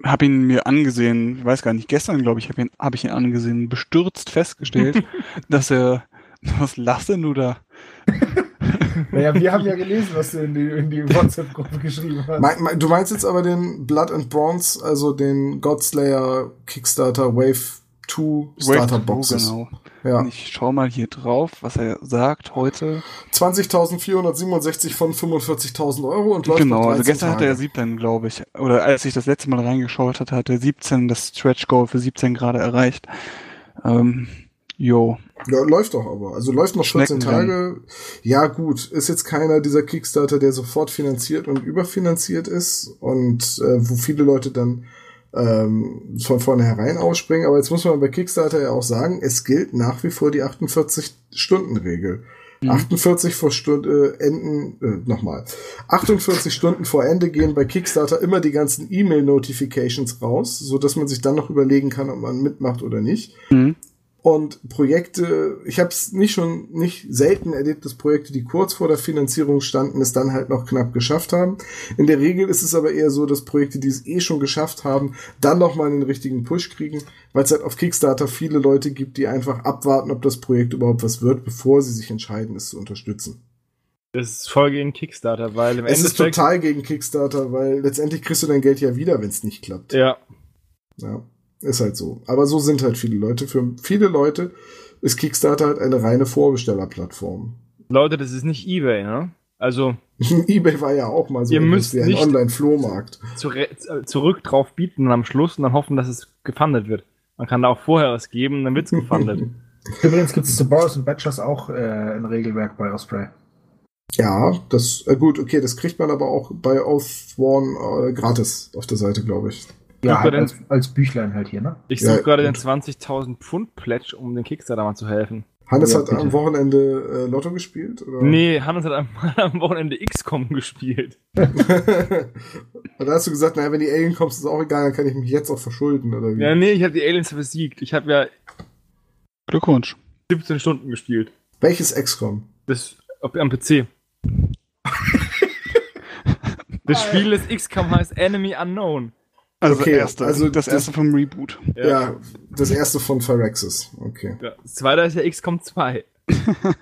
Ich habe ihn mir angesehen, ich weiß gar nicht, gestern glaube ich, habe ihn, hab ich ihn angesehen, bestürzt festgestellt, (laughs) dass er, was lachst denn du da? (laughs)
naja, wir haben ja gelesen, was du in die, in die WhatsApp-Gruppe geschrieben hast.
Mein, mein, du meinst jetzt aber den Blood and Bronze, also den Godslayer Kickstarter Wave 2 Starter Boxes.
Genau.
Ja.
Und ich schau mal hier drauf, was er sagt heute.
20.467 von 45.000 Euro und läuft
genau, also
13
gestern hatte er
Tage.
17, glaube ich. Oder als ich das letzte Mal reingeschaut hatte, hatte er 17, das Stretch Goal für 17 gerade erreicht. Ähm, jo.
Ja, läuft doch aber. Also läuft noch 14
Schneckenrennen.
Tage. Ja, gut. Ist jetzt keiner dieser Kickstarter, der sofort finanziert und überfinanziert ist und äh, wo viele Leute dann ähm, von vornherein ausspringen. Aber jetzt muss man bei Kickstarter ja auch sagen, es gilt nach wie vor die 48-Stunden-Regel. 48 vor Stunde äh, Enden, äh, nochmal. 48 (laughs) Stunden vor Ende gehen bei Kickstarter immer die ganzen E-Mail-Notifications raus, so dass man sich dann noch überlegen kann, ob man mitmacht oder nicht.
Mhm.
Und Projekte, ich habe es nicht schon nicht selten erlebt, dass Projekte, die kurz vor der Finanzierung standen, es dann halt noch knapp geschafft haben. In der Regel ist es aber eher so, dass Projekte, die es eh schon geschafft haben, dann noch mal einen richtigen Push kriegen, weil es halt auf Kickstarter viele Leute gibt, die einfach abwarten, ob das Projekt überhaupt was wird, bevor sie sich entscheiden, es zu unterstützen.
Das ist voll gegen Kickstarter, weil im
Es ist
Endeffekt.
total gegen Kickstarter, weil letztendlich kriegst du dein Geld ja wieder, wenn es nicht klappt.
Ja,
Ja, ist halt so. Aber so sind halt viele Leute. Für viele Leute ist Kickstarter halt eine reine Vorbestellerplattform.
Leute, das ist nicht Ebay, ne? Also (laughs)
eBay war ja auch mal so
Ihr müsst
wie ein Online-Flohmarkt.
zurück drauf bieten und am Schluss und dann hoffen, dass es gefundet wird. Man kann da auch vorher was geben, dann wird's gefundet. (laughs)
Übrigens gibt es zu Boris und Batchers auch äh, ein Regelwerk bei Osprey.
Ja, das, äh, gut, okay, das kriegt man aber auch bei Oathsworn äh, gratis auf der Seite, glaube ich.
Ja, halt als, als Büchlein halt hier, ne?
Ich
Ja,
suche gerade den
gut.
20.000 Pfund Pledge, um den Kickstarter mal zu helfen.
Hannes
Ja,
hat am
bitte.
Wochenende äh, Lotto gespielt? Oder?
Nee, Hannes hat am, (laughs) am Wochenende XCOM gespielt. (laughs)
Und da hast du gesagt, naja, wenn die Alien kommt, ist es auch egal, dann kann ich mich jetzt auch verschulden, oder wie?
Ja, nee, ich habe die Aliens besiegt. Ich habe ja
Glückwunsch.
17 Stunden gespielt.
Welches XCOM?
Das ob, am PC. (laughs) Das Spiel des XCOM heißt Enemy Unknown.
Also
Okay,
das erste,
also
das
das-
erste vom Reboot.
Ja. das erste von Phyrexis. Okay.
Ja. Das zweite ist ja XCOM 2. (laughs)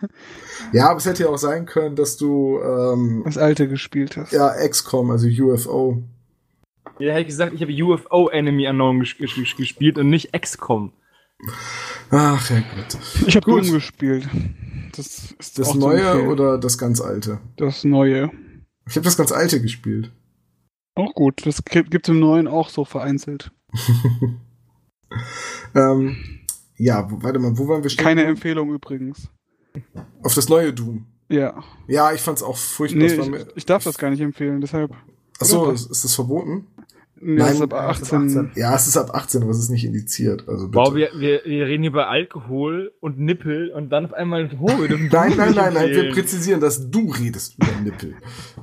Ja, aber es hätte ja auch sein können, dass du ähm,
Das alte gespielt hast.
ja XCOM, also UFO.
Ja, hätte ich gesagt, ich habe UFO Enemy Unknown ges ges gespielt und nicht XCOM.
Ach ja, gut.
Ich habe. Doom gespielt. Das ist
Das neue oder das ganz alte?
das neue.
Ich habe das ganz alte gespielt.
Auch gut. Das gibt gibt's im neuen auch so vereinzelt. (laughs)
Ähm, ja, warte mal, wo waren wir stehen?
Keine Empfehlung übrigens.
Auf das neue Doom.
Ja.
Ja, ich fand's auch furchtbar.
Nee,
Es
ich, ich darf das gar nicht empfehlen, deshalb.
Achso, ist das verboten?
Nee,
Nein,
das ist ab
ja, das ist
18.
18.
Ja, es ist ab 18, aber es ist nicht indiziert. Also bitte.
Wow, wir, wir, wir reden hier über Alkohol und Nippel und dann auf einmal, oh, wir dürfen
nein, nein, nein, nein, wir präzisieren, dass du redest über Nippel.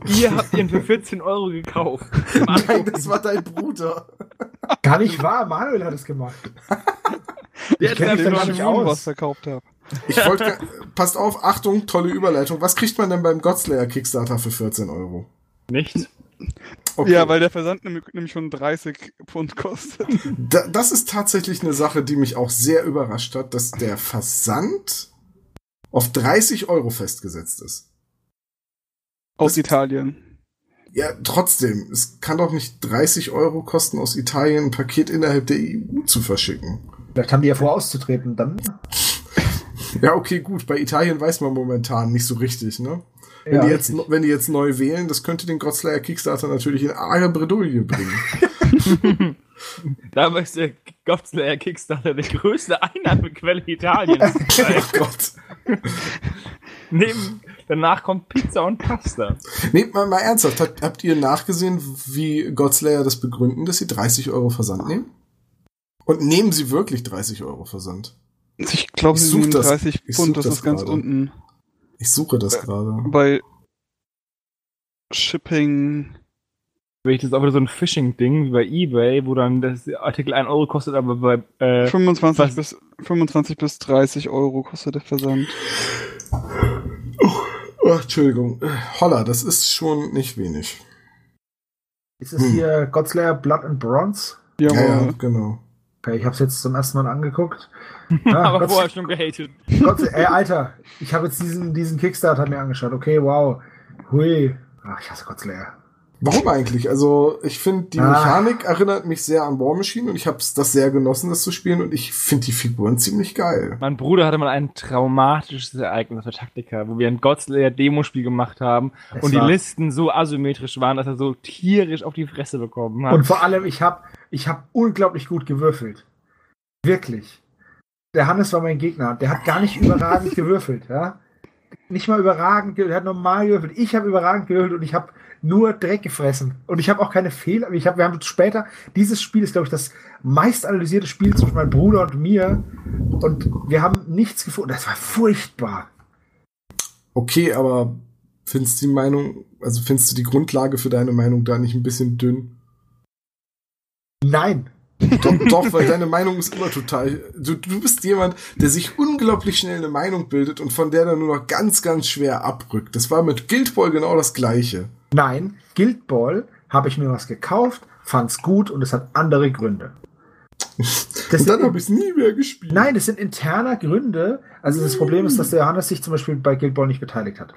Ihr habt ihn für 14 Euro gekauft. (laughs)
Nein, das war dein Bruder.
Gar nicht wahr, Manuel hat es gemacht. (laughs)
Der
ich kenn
hat
mich gar nicht aus.
was verkauft habe.
Ich wollte, passt auf, Achtung, tolle Überleitung. Was kriegt man denn beim Godslayer Kickstarter für 14 Euro?
Nichts.
Okay.
Ja, weil der Versand nämlich, schon 30 Pfund kostet.
Da, das ist tatsächlich eine Sache, die mich auch sehr überrascht hat, dass der Versand auf 30 Euro festgesetzt ist.
Aus
Das-
Italien.
Ja, trotzdem, es kann doch nicht 30 Euro kosten, aus Italien ein Paket innerhalb der EU zu verschicken.
Vielleicht haben die ja vor auszutreten, dann.
Ja, okay, gut, bei Italien weiß man momentan nicht so richtig, ne? Wenn,
Ja,
die, jetzt,
richtig.
wenn die jetzt neu wählen, das könnte den Godslayer Kickstarter natürlich in arge Bredouille bringen. (laughs)
Dabei ist der Godslayer Kickstarter die größte Einnahmequelle Italiens. (laughs)
oh Gott.
Neben, danach kommt Pizza und Pasta.
Nehmt mal, mal ernsthaft, habt, habt ihr nachgesehen, wie Godslayer das begründen, dass sie 30 Euro Versand nehmen? Und nehmen sie wirklich 30 Euro Versand?
Ich glaube, sie
such
nehmen
das-
30
ich
Pfund,
such
das,
das
ist ganz
gerade.
unten.
Ich suche
Äh,
das gerade.
Bei Shipping.
Weil ich das ist auch wieder so ein Phishing-Ding wie bei Ebay, wo dann das Artikel 1 Euro kostet, aber bei äh,
25
was-
bis, 25 bis 30 Euro kostet der Versand.
Oh, Entschuldigung. Äh, Holla, das ist schon nicht wenig.
Ist es
Hm.
hier Godslayer Blood and Bronze?
Ja,
Ja, ja,
aber
genau.
Okay, ich habe es jetzt zum ersten Mal angeguckt. Ja,
aber
Gott,
vorher schon gehatet.
Gott, ey, Alter, ich habe jetzt diesen, diesen Kickstarter mir angeschaut. Okay, wow. Hui. Ach, ich hasse Godslayer.
Warum eigentlich? Also, ich finde, die
Ah.
Mechanik erinnert mich sehr an War Machine und ich habe das sehr genossen, das zu spielen und ich finde die Figuren ziemlich geil.
Mein Bruder hatte mal ein traumatisches Ereignis für Taktika, wo wir ein Godslayer Demospiel gemacht haben
Es
und die Listen so asymmetrisch waren, dass er so tierisch auf die Fresse bekommen hat.
Und vor allem, ich habe ich hab unglaublich gut gewürfelt. Wirklich. Der Hannes war mein Gegner. Der hat gar nicht überragend (laughs) gewürfelt. Ja? Nicht mal überragend, ge- der hat normal gewürfelt. Ich habe überragend gewürfelt und ich habe nur Dreck gefressen. Und ich habe auch keine Fehler. Ich hab, wir haben später, dieses Spiel ist, glaube ich, das meist analysierte Spiel zwischen meinem Bruder und mir. Und wir haben nichts gefunden. Das war furchtbar.
Okay, aber findest du die Meinung, also findest du die Grundlage für deine Meinung da nicht ein bisschen dünn?
Nein.
Doch, doch, weil deine Meinung ist immer total. Du, du bist jemand, der sich unglaublich schnell eine Meinung bildet und von der dann nur noch ganz, ganz schwer abrückt. Das war mit Guild Ball genau das Gleiche.
Nein. Guild Ball habe ich mir was gekauft, fand's gut und es hat andere Gründe. Das
und dann habe ich es nie mehr gespielt.
Nein, das sind interner Gründe. Also das Problem ist, dass der Johannes sich zum Beispiel bei Guild Ball nicht beteiligt hat.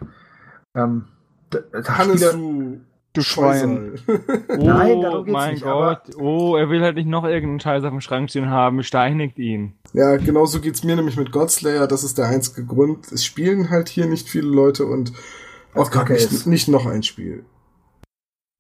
Ähm, da, da
Hannes,
Spieler-
du
Du Schwein.
Oh (laughs)
Nein, darum geht's
mein
nicht, aber-
Gott. Oh, er will halt nicht noch irgendeinen Scheiß auf dem Schrank stehen haben. Steinigt ihn.
ja, genauso geht's mir nämlich mit Godslayer. Das ist der einzige Grund. Es spielen halt hier nicht viele Leute und auch
Kacke
nicht, nicht noch ein Spiel.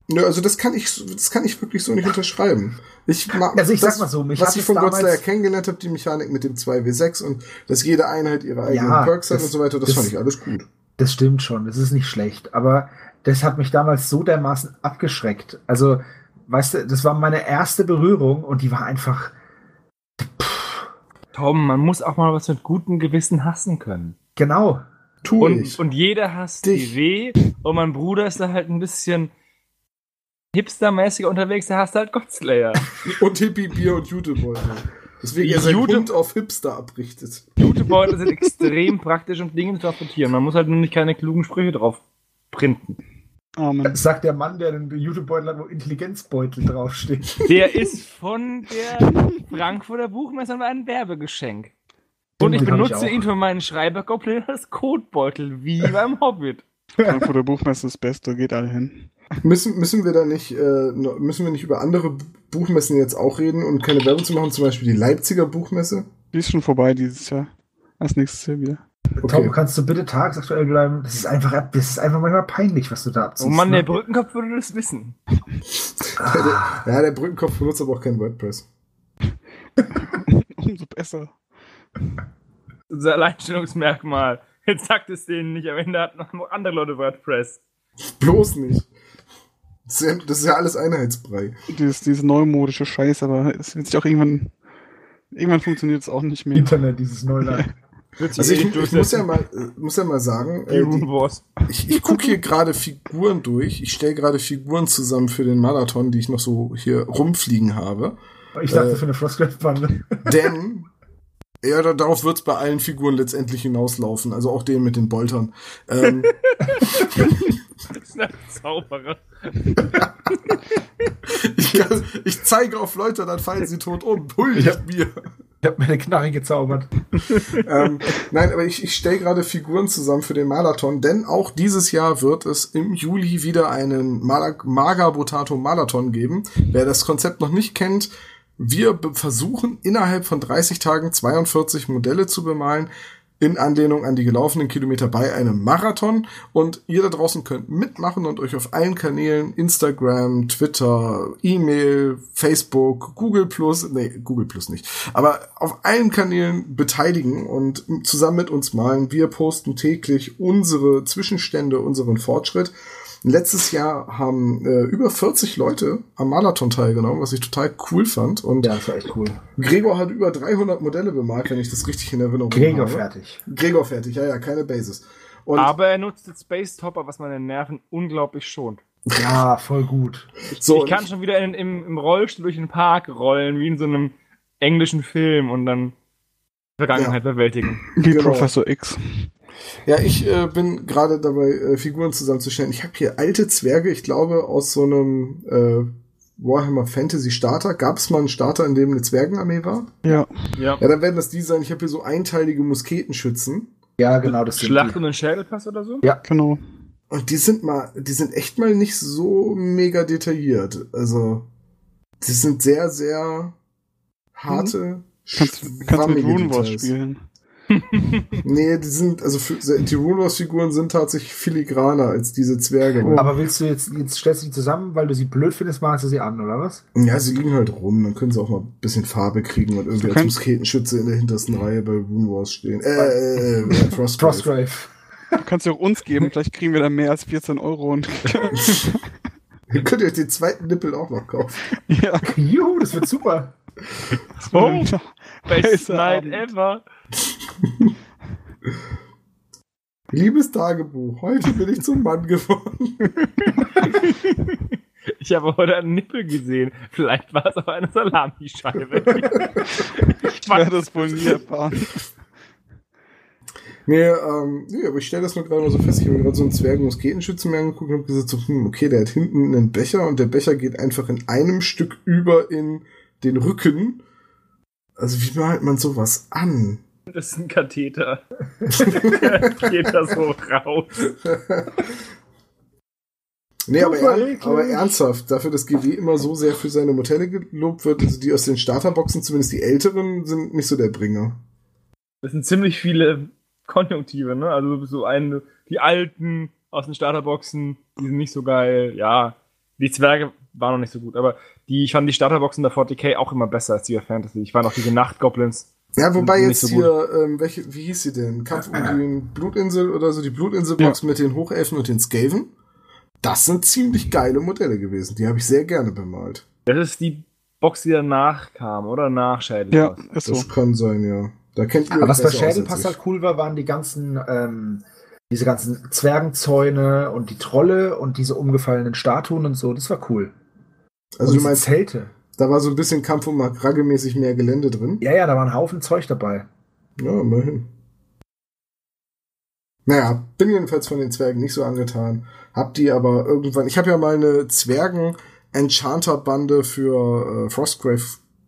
Nö, also das kann ich, das kann ich wirklich so nicht unterschreiben. Ich mag,
Also ich
das,
sag mal so, mich
was ich von Godslayer kennengelernt habe, die Mechanik mit dem 2W6 und dass jede Einheit ihre eigenen
Ja,
Perks hat
das-
und so weiter, das,
das-
fand ich alles gut.
Das stimmt schon, das ist nicht schlecht, aber das hat mich damals so dermaßen abgeschreckt. Also, weißt du, das war meine erste Berührung und die war einfach,
Tom, man muss auch mal was mit gutem Gewissen hassen können.
genau.
Tu
Und,
ich.
und jeder hasst
Dich.
die weh. Und mein Bruder ist da halt ein bisschen hipstermäßiger unterwegs, der hasst halt Godslayer. (laughs)
Und Hippie-Bier und Jutebeutel. Deswegen er sein
Jute-
Hund auf Hipster abrichtet.
Jutebeutel sind (laughs) extrem praktisch, um Dinge zu transportieren. Man muss halt nur nicht keine klugen Sprüche drauf printen.
Amen.
Das sagt der Mann, der einen YouTube-Beutel hat, wo Intelligenzbeutel draufsteht. (laughs)
Der ist von der Frankfurter Buchmesse ein Werbegeschenk. Und ich
ich
benutze
auch.
ihn für meinen Schreibergoblin als Kotbeutel, wie (laughs) beim Hobbit.
Frankfurter Buchmesse ist das Beste, geht alle hin.
Müssen, müssen wir da nicht, äh, müssen wir nicht über andere Buchmessen jetzt auch reden und keine Werbung zu machen, zum Beispiel die Leipziger Buchmesse?
Die ist schon vorbei dieses Jahr. Als nächstes Jahr wieder.
Tom, kannst du bitte tagesaktuell bleiben? Das ist einfach, das ist einfach manchmal peinlich, was du da abziehst.
Oh Mann,
ne?
der Brückenkopf würde das wissen. (laughs)
Ja, der Brückenkopf benutzt aber auch kein WordPress. (laughs)
Umso besser.
Unser Alleinstellungsmerkmal. Jetzt sagt es denen nicht, am Ende hat noch andere Leute WordPress.
Bloß nicht. Das ist ja, das ist ja alles Einheitsbrei.
Dieses, dieses neumodische Scheiß, aber es wird sich auch irgendwann. Irgendwann funktioniert es auch nicht mehr.
Internet, dieses Neuland. (laughs)
Also ich, ich muss ja mal, muss ja mal sagen, äh, die, ich, ich gucke hier gerade Figuren durch. Ich stelle gerade Figuren zusammen für den Marathon, die ich noch so hier rumfliegen habe.
Ich dachte
Äh,
für eine Frostgrave-Bande.
Denn, (laughs) ja, da, darauf wird es bei allen Figuren letztendlich hinauslaufen. Also auch den mit den Boltern. Ähm, (laughs)
Das ist ein Zauberer. (laughs)
ich, kann, ich zeige auf Leute, dann fallen sie tot um. Huldigt mir.
Ich hab meine Knarre gezaubert. (laughs)
ähm, nein, aber ich, ich stelle gerade Figuren zusammen für den Marathon, denn auch dieses Jahr wird es im Juli wieder einen Maga Botato Marathon geben. Wer das Konzept noch nicht kennt, wir versuchen innerhalb von 30 Tagen 42 Modelle zu bemalen. In Anlehnung an die gelaufenen Kilometer bei einem Marathon. Und ihr da draußen könnt mitmachen und euch auf allen Kanälen, Instagram, Twitter, E-Mail, Facebook, Google Plus, nee, Google Plus nicht, aber auf allen Kanälen beteiligen und zusammen mit uns malen. Wir posten täglich unsere Zwischenstände, unseren Fortschritt. Letztes Jahr haben äh, über 40 Leute am Marathon teilgenommen, was ich total cool fand. Und
Ja, das war echt cool.
Gregor hat über 300 Modelle bemalt, wenn ich das richtig in Erinnerung
Gregor
habe.
fertig.
Gregor fertig, ja, ja, keine Basis. Und
Aber er nutzt den Space Topper, was meine Nerven unglaublich schont.
Ja, voll gut.
so,
ich kann schon wieder in, im, im Rollstuhl durch den Park rollen, wie in so einem englischen Film und dann die Vergangenheit bewältigen.
Wie
Genau.
Professor X.
Ja, ich äh, bin gerade dabei, äh, Figuren zusammenzustellen. Ich habe hier alte Zwerge, ich glaube, aus so einem äh, Warhammer Fantasy Starter. Gab es mal einen Starter, in dem eine Zwergenarmee war?
Ja.
Ja.
Ja, dann werden das die sein. Ich habe hier so einteilige Musketenschützen.
Ja, genau, das sind
Schlacht
die.
um den Schädelpass oder so?
Genau.
Und die sind mal, die sind echt mal nicht so mega detailliert. Also, die sind sehr, sehr harte.
Kannst, kannst mit
schwammige
Rune Wars
Details.
spielen. (laughs)
Nee, die sind, also für, die Rune Wars Figuren sind tatsächlich filigraner als diese Zwerge.
Aber willst du jetzt, jetzt stellst du die zusammen, weil du sie blöd findest, malst du sie an, oder was?
Ja, sie liegen halt rum, dann können sie auch mal ein bisschen Farbe kriegen und irgendwie als Musketenschütze in der hintersten Reihe bei Rune Wars stehen. Äh, äh, äh Frostgrave.
Frostgrave.
Kannst du auch uns geben, vielleicht kriegen wir dann mehr als 14 Euro und (laughs)
Ihr könnt euch den zweiten Nippel auch noch kaufen.
ja.
Juhu, das wird super.
Oh, Best Night ever. (laughs)
Liebes Tagebuch, heute bin ich zum Mann geworden. (laughs)
Ich habe heute einen Nippel gesehen. Vielleicht war es auch eine Salamischeibe. (laughs)
Ich werde das wohl nie erfahren.
Nee, ähm, nee, aber ich stelle das nur gerade mal so fest. Ich habe mir gerade so einen Zwergen-Musketenschützen mir angeguckt und habe gesagt, so, hm, okay, der hat hinten einen Becher und der Becher geht einfach in einem Stück über in den Rücken. Also wie malt man sowas an?
Das ist ein Katheter. (laughs) Geht da so raus.
Nee, aber, er, aber ernsthaft, dafür, dass GW immer so sehr für seine Modelle gelobt wird, also die aus den Starterboxen, zumindest die älteren, sind nicht so der Bringer.
Das sind ziemlich viele Konjunktive, ne? Also so ein, die alten aus den Starterboxen, die sind nicht so geil. Ja, die Zwerge waren noch nicht so gut, aber die, ich fand die Starterboxen der 40k auch immer besser als die der Fantasy. Ich fand auch diese Nachtgoblins.
Ja, wobei jetzt
so
hier, ähm, welche, wie hieß sie denn? Kampf um die Blutinsel oder so, die Blutinselbox mit den Hochelfen und den Skaven. Das sind ziemlich geile Modelle gewesen. Die habe ich sehr gerne bemalt.
Das ist die Box, die danach kam, oder? Nach Schädel.
Ja, ist so.
Das kann sein, ja. Da kennt ihr
Aber was bei
als
halt cool war, waren die ganzen, ähm, diese ganzen Zwergenzäune und die Trolle und diese umgefallenen Statuen und so. Das war cool.
Also
und
du meinst,
Zelte.
Da war so ein bisschen Kampf um Ragge-mäßig mehr Gelände drin?
Ja, ja, da war ein Haufen Zeug dabei.
Ja, immerhin. Naja, bin jedenfalls von den Zwergen nicht so angetan. Hab die aber irgendwann. Ich habe ja mal eine Zwergen-Enchanter-Bande für äh, Frostgrave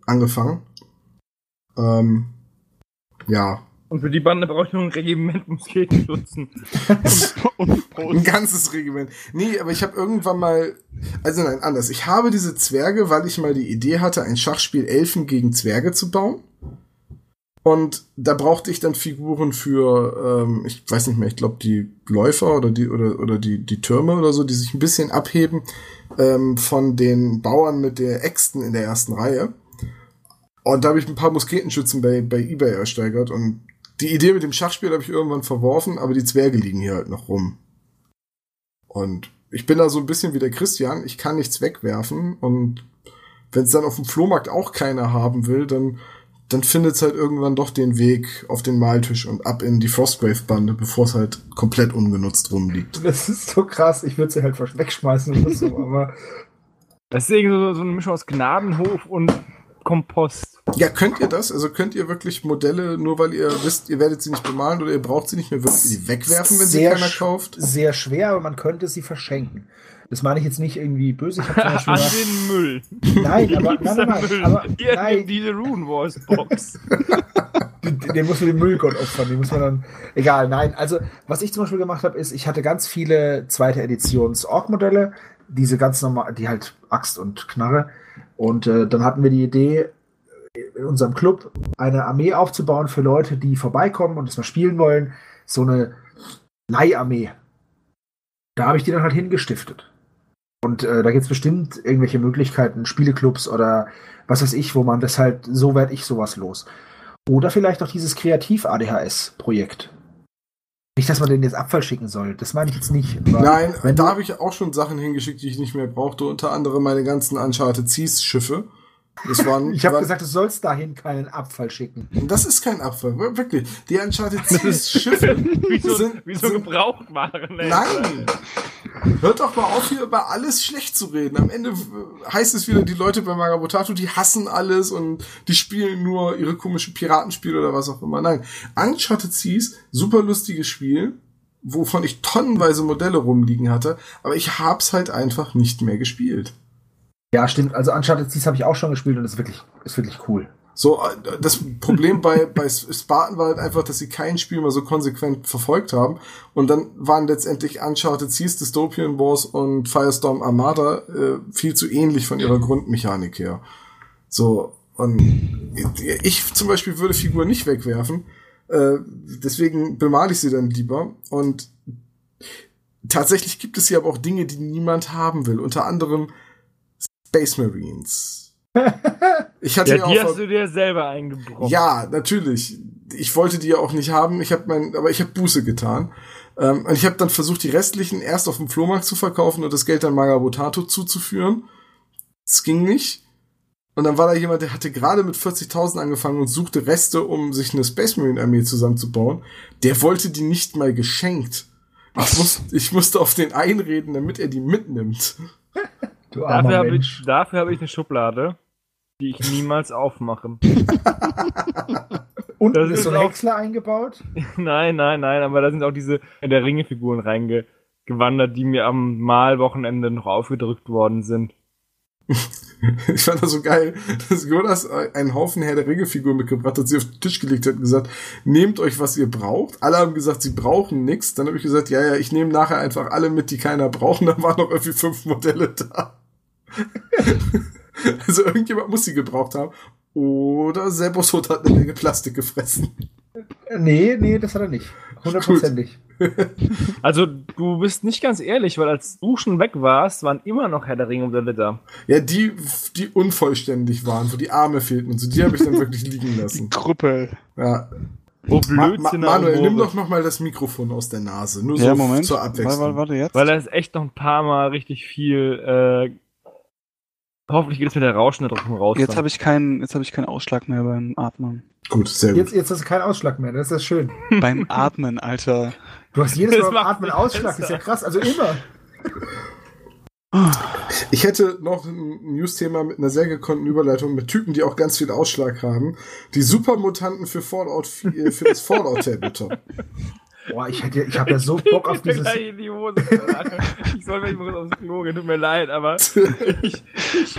angefangen. Ähm, ja,
Und für die Bande brauche ich nur ein Regiment Musketenschützen. (laughs)
Und
ein ganzes Regiment. Nee, aber ich habe irgendwann mal. Also nein, anders. Ich habe diese Zwerge, weil ich mal die Idee hatte, ein Schachspiel Elfen gegen Zwerge zu bauen. Und da brauchte ich dann Figuren für, ähm, ich weiß nicht mehr, ich glaube die Läufer oder die oder oder die die Türme oder so, die sich ein bisschen abheben ähm, von den Bauern mit der Äxten in der ersten Reihe. Und da habe ich ein paar Musketenschützen bei bei eBay ersteigert und die Idee mit dem Schachspiel habe ich irgendwann verworfen, aber die Zwerge liegen hier halt noch rum. Und ich bin da so ein bisschen wie der Christian, ich kann nichts wegwerfen und wenn es dann auf dem Flohmarkt auch keiner haben will, dann dann findet es halt irgendwann doch den Weg auf den Maltisch und ab in die Frostgrave-Bande, bevor es halt komplett ungenutzt rumliegt.
Das ist so krass. Ich würde sie halt wegschmeißen oder so, (laughs) aber
Das ist irgendwie so, so eine Mischung aus Gnadenhof und Kompost.
Ja, könnt ihr das? Also könnt ihr wirklich Modelle, nur weil ihr wisst, ihr werdet sie nicht bemalen oder ihr braucht sie nicht mehr, würdet ihr die wegwerfen, wenn sie
Sehr
keiner
sch-
kauft?
sehr schwer, aber man könnte sie verschenken. Das meine ich jetzt nicht irgendwie böse. Ich habe zum (laughs)
An
Beispiel
den Müll.
Nein, aber (laughs) nein, nein, nein,
Müll.
aber
Hier,
nein,
diese Rune Wars Box. (laughs)
den, den muss man den Müllgott opfern, den muss man dann. Egal, nein. Also, was ich zum Beispiel gemacht habe, ist, ich hatte ganz viele zweite Editions Ork-Modelle, diese ganz normal, die halt Axt und Knarre. Und äh, dann hatten wir die Idee, in unserem Club eine Armee aufzubauen für Leute, die vorbeikommen und das mal spielen wollen. So eine Leiharmee. Da habe ich die dann halt hingestiftet. Und äh, da gibt es bestimmt irgendwelche Möglichkeiten, Spieleclubs oder was weiß ich, wo man das halt, so werde ich sowas los. Oder vielleicht auch dieses Kreativ-ADHS-Projekt. Nicht, dass man den jetzt Abfall schicken soll. Das meine ich jetzt nicht.
Nein, da habe ich auch schon Sachen hingeschickt, die ich nicht mehr brauchte. Unter anderem meine ganzen Uncharted Seas Schiffe. Das waren,
Ich habe gesagt, du sollst dahin keinen Abfall schicken.
das ist kein Abfall, wirklich. Die Uncharted Seas (laughs) Schiffe
Wie so,
sind,
wie so
sind
gebraucht waren. ey.
Nein! Hört doch mal auf, hier über alles schlecht zu reden. Am Ende heißt es wieder, die Leute bei Magabotato, die hassen alles und die spielen nur ihre komischen Piratenspiele oder was auch immer. Nein, Uncharted Seas, super lustiges Spiel, wovon ich tonnenweise Modelle rumliegen hatte, aber ich hab's halt einfach nicht mehr gespielt.
Ja, stimmt. Also Uncharted Seas habe ich auch schon gespielt und ist wirklich, ist wirklich cool.
So, äh, das Problem bei, bei Spartan war halt einfach, dass sie kein Spiel mal so konsequent verfolgt haben. Und dann waren letztendlich Uncharted Seas, Dystopian Wars und Firestorm Armada äh, viel zu ähnlich von ihrer Grundmechanik her. So, und ich zum Beispiel würde Figuren nicht wegwerfen. Äh, deswegen bemale ich sie dann lieber. Und tatsächlich gibt es hier aber auch Dinge, die niemand haben will. Unter anderem Space Marines. (laughs) Ich hatte
Ja, die
auch
hast du dir selber eingebrochen.
ja, natürlich. Ich wollte die ja auch nicht haben. Ich habe mein, aber ich habe Buße getan. Ähm, und ich habe dann versucht, die restlichen erst auf dem Flohmarkt zu verkaufen und das Geld dann Magabotato zuzuführen. Es ging nicht. Und dann war da jemand, der hatte gerade mit 40.000 angefangen und suchte Reste, um sich eine Space Marine Armee zusammenzubauen. Der wollte die nicht mal geschenkt. Ich, muss, ich musste auf den einreden, damit er die mitnimmt. (laughs)
Du
Dafür habe ich, dafür hab ich eine Schublade, die ich niemals aufmache.
Unten
das
ist so ein Häcksler eingebaut. (laughs)
nein, nein, nein, aber da sind auch diese Herr der Ringe-Figuren reingewandert, die mir am Malwochenende noch aufgedrückt worden sind. (laughs)
ich fand das so geil, dass Jonas einen Haufen Herr der Ringe-Figuren mitgebracht hat, sie auf den Tisch gelegt hat und gesagt, nehmt euch, was ihr braucht. Alle haben gesagt, sie brauchen nichts. Dann habe ich gesagt, ja, ja, ich nehme nachher einfach alle mit, die keiner braucht. Und dann waren noch irgendwie fünf Modelle da. (laughs) also irgendjemand muss sie gebraucht haben. Oder Hund hat eine Menge Plastik gefressen.
Nee, nee, das hat er nicht. Hundertprozentig. (laughs)
Also, du bist nicht ganz ehrlich, weil als du schon weg warst, waren immer noch Herr der Ringe-Modelle da.
Ja, die, die unvollständig waren, wo die Arme fehlten und so, die habe ich dann (laughs) wirklich liegen lassen.
Krüppel.
Ja.
Oh,
Ma
Blödsinn.
Ma Manuel, nimm doch noch mal das Mikrofon aus der Nase. Nur so
Ja, Moment.
zur
Warte,
Abwechslung.
warte, warte, jetzt.
Weil er ist echt noch ein paar Mal richtig viel. Äh, hoffentlich geht es mit der Rauschen da drauf raus.
Jetzt habe ich keinen, jetzt habe ich keinen Ausschlag mehr beim Atmen.
Gut, sehr gut.
Jetzt, jetzt hast du keinen Ausschlag mehr, das ist schön. (laughs)
beim Atmen, Alter.
Du hast jedes Mal beim Atmen Ausschlag, das ist ja krass, also immer. (laughs)
Ich hätte noch ein News-Thema mit einer sehr gekonnten Überleitung mit Typen, die auch ganz viel Ausschlag haben. Die Supermutanten für Fallout 4, für das (laughs) Fallout Tabletop.
Boah, ich hätte, ich habe ja so Bock auf (laughs)
Ich
dieses.
gleich in die Hose. Ich soll mich mal kurz aufs Klo gehen, tut mir leid, aber (laughs) ich, ich,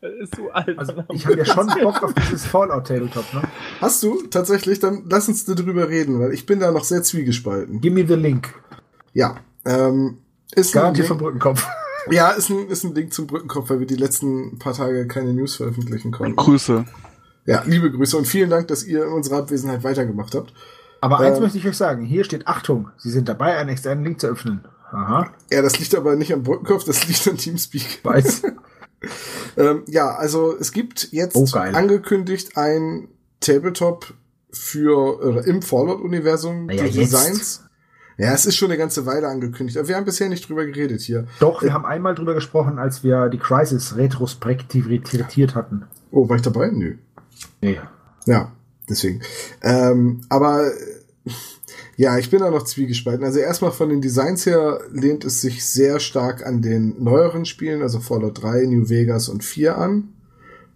das ist so alt.
Also ich habe ja schon Bock auf dieses Fallout Tabletop, ne?
Hast du tatsächlich? Dann lass uns darüber reden, weil ich bin da noch sehr zwiegespalten.
Give me the link.
Ja, ähm, ist Link,
vom Brückenkopf. (laughs)
ja, ist ein, ist ein Link zum Brückenkopf, weil wir die letzten paar Tage keine News veröffentlichen konnten.
Grüße.
Ja, liebe Grüße und vielen Dank, dass ihr in unserer Abwesenheit weitergemacht habt.
Aber eins
Ähm.
möchte ich euch sagen. Hier steht Achtung, Sie sind dabei, einen externen Link zu öffnen. Aha,
Ja, das liegt aber nicht am Brückenkopf, das liegt an Teamspeak.
weiß. (laughs)
Ähm, ja, also es gibt jetzt
Oh,
angekündigt ein Tabletop für oder im Fallout-Universum
Naja.
Designs. Ja, es ist schon eine ganze Weile angekündigt, aber wir haben bisher nicht drüber geredet hier.
Doch, wir haben einmal drüber gesprochen, als wir die Crisis retrospektiv retirtiert hatten.
Oh, war ich dabei? Nö.
Nee.
Ja, deswegen. Ähm, aber ja, ich bin da noch zwiegespalten. Also erstmal von den Designs her lehnt es sich sehr stark an den neueren Spielen, also Fallout 3, New Vegas und 4 an.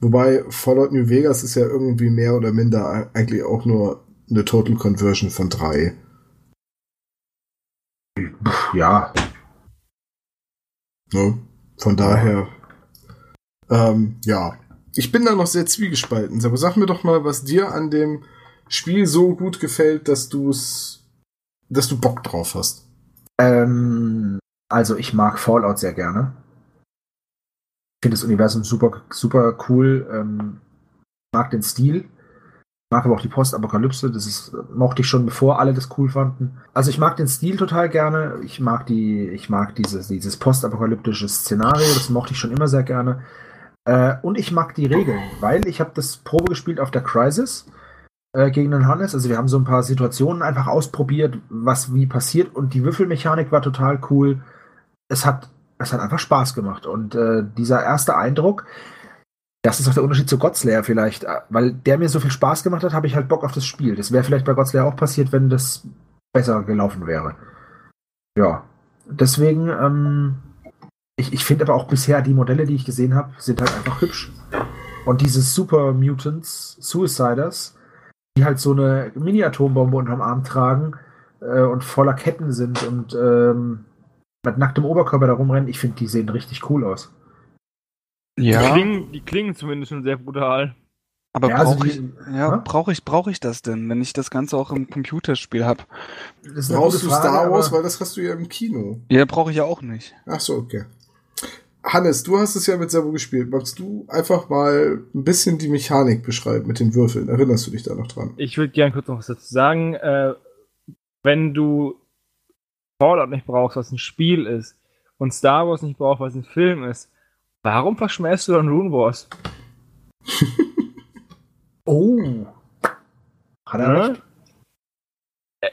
Wobei Fallout New Vegas ist ja irgendwie mehr oder minder eigentlich auch nur eine Total Conversion von 3.
Ja,
Ne? Von daher, ähm, ja. Ich bin da noch sehr zwiegespalten. Aber sag mir doch mal, was dir an dem Spiel so gut gefällt, dass du es, dass du Bock drauf hast.
Ähm, also ich mag Fallout sehr gerne. Ich finde das Universum super, super cool. Ähm, mag den Stil. Mag aber auch die Postapokalypse. Das ist, mochte ich schon, bevor alle das cool fanden. Also ich mag den Stil total gerne. Ich mag die, ich mag dieses, dieses postapokalyptische Szenario. Das mochte ich schon immer sehr gerne. Äh, und ich mag die Regeln, weil ich habe das Probe gespielt auf der Crisis äh, gegen den Hannes. Also wir haben so ein paar Situationen einfach ausprobiert, was wie passiert und die Würfelmechanik war total cool. Es hat, es hat einfach Spaß gemacht und äh, dieser erste Eindruck, das ist auch der Unterschied zu Godslayer vielleicht, äh, weil der mir so viel Spaß gemacht hat, habe ich halt Bock auf das Spiel. Das wäre vielleicht bei Godslayer auch passiert, wenn das besser gelaufen wäre. Ja, deswegen, ähm, ich, ich finde aber auch bisher die Modelle, die ich gesehen habe, sind halt einfach hübsch. Und diese Super Mutants, Suiciders, die halt so eine Mini-Atombombe unterm Arm tragen äh, und voller Ketten sind und ähm, mit nacktem Oberkörper da rumrennen, ich finde, die sehen richtig cool aus.
Die,
Ja,
klingen, die klingen zumindest schon sehr brutal.
aber
Ja, also
brauche
die-
ich, ja,
Hä?
brauche ich, brauche ich das denn, wenn ich das Ganze auch im Computerspiel habe?
Brauchst du Star Wars, weil das hast du ja im Kino.
Ja, brauche ich ja auch nicht.
Ach so, okay. Hannes, du hast es ja mit Servo gespielt. Magst du einfach mal ein bisschen die Mechanik beschreiben mit den Würfeln? Erinnerst du dich da noch dran?
Ich würde gerne kurz noch was dazu sagen. Äh, wenn du Fallout nicht brauchst, was ein Spiel ist, und Star Wars nicht brauchst, was ein Film ist, warum verschmähst du dann Rune Wars? (laughs)
Oh. Hat er recht?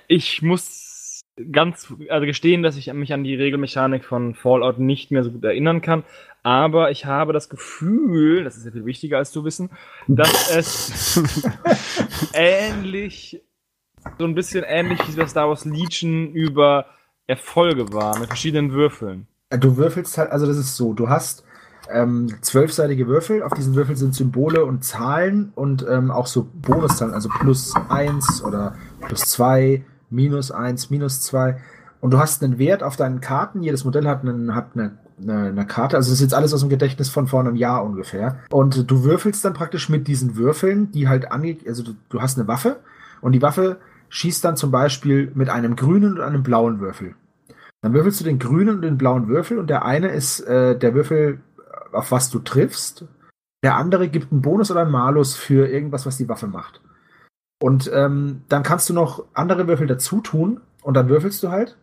Ich muss ganz also gestehen, dass ich mich an die Regelmechanik von Fallout nicht mehr so gut erinnern kann. Aber ich habe das Gefühl, das ist ja viel wichtiger als zu wissen, dass es (laughs) ähnlich, so ein bisschen ähnlich wie bei Star Wars Legion über Erfolge war, mit verschiedenen Würfeln.
Du würfelst halt, also das ist so, du hast ähm, zwölfseitige Würfel, auf diesen Würfeln sind Symbole und Zahlen und ähm, auch so Bonuszahlen, also plus eins oder plus zwei, minus eins, minus zwei. Und du hast einen Wert auf deinen Karten, jedes Modell hat, einen, hat eine eine, eine Karte. Also das ist jetzt alles aus dem Gedächtnis von vor einem Jahr ungefähr. Und du würfelst dann praktisch mit diesen Würfeln, die halt ange... Also du, du hast eine Waffe und die Waffe schießt dann zum Beispiel mit einem grünen und einem blauen Würfel. Dann würfelst du den grünen und den blauen Würfel und der eine ist äh, der Würfel, auf was du triffst. Der andere gibt einen Bonus oder einen Malus für irgendwas, was die Waffe macht. Und ähm, dann kannst du noch andere Würfel dazu tun und dann würfelst du halt.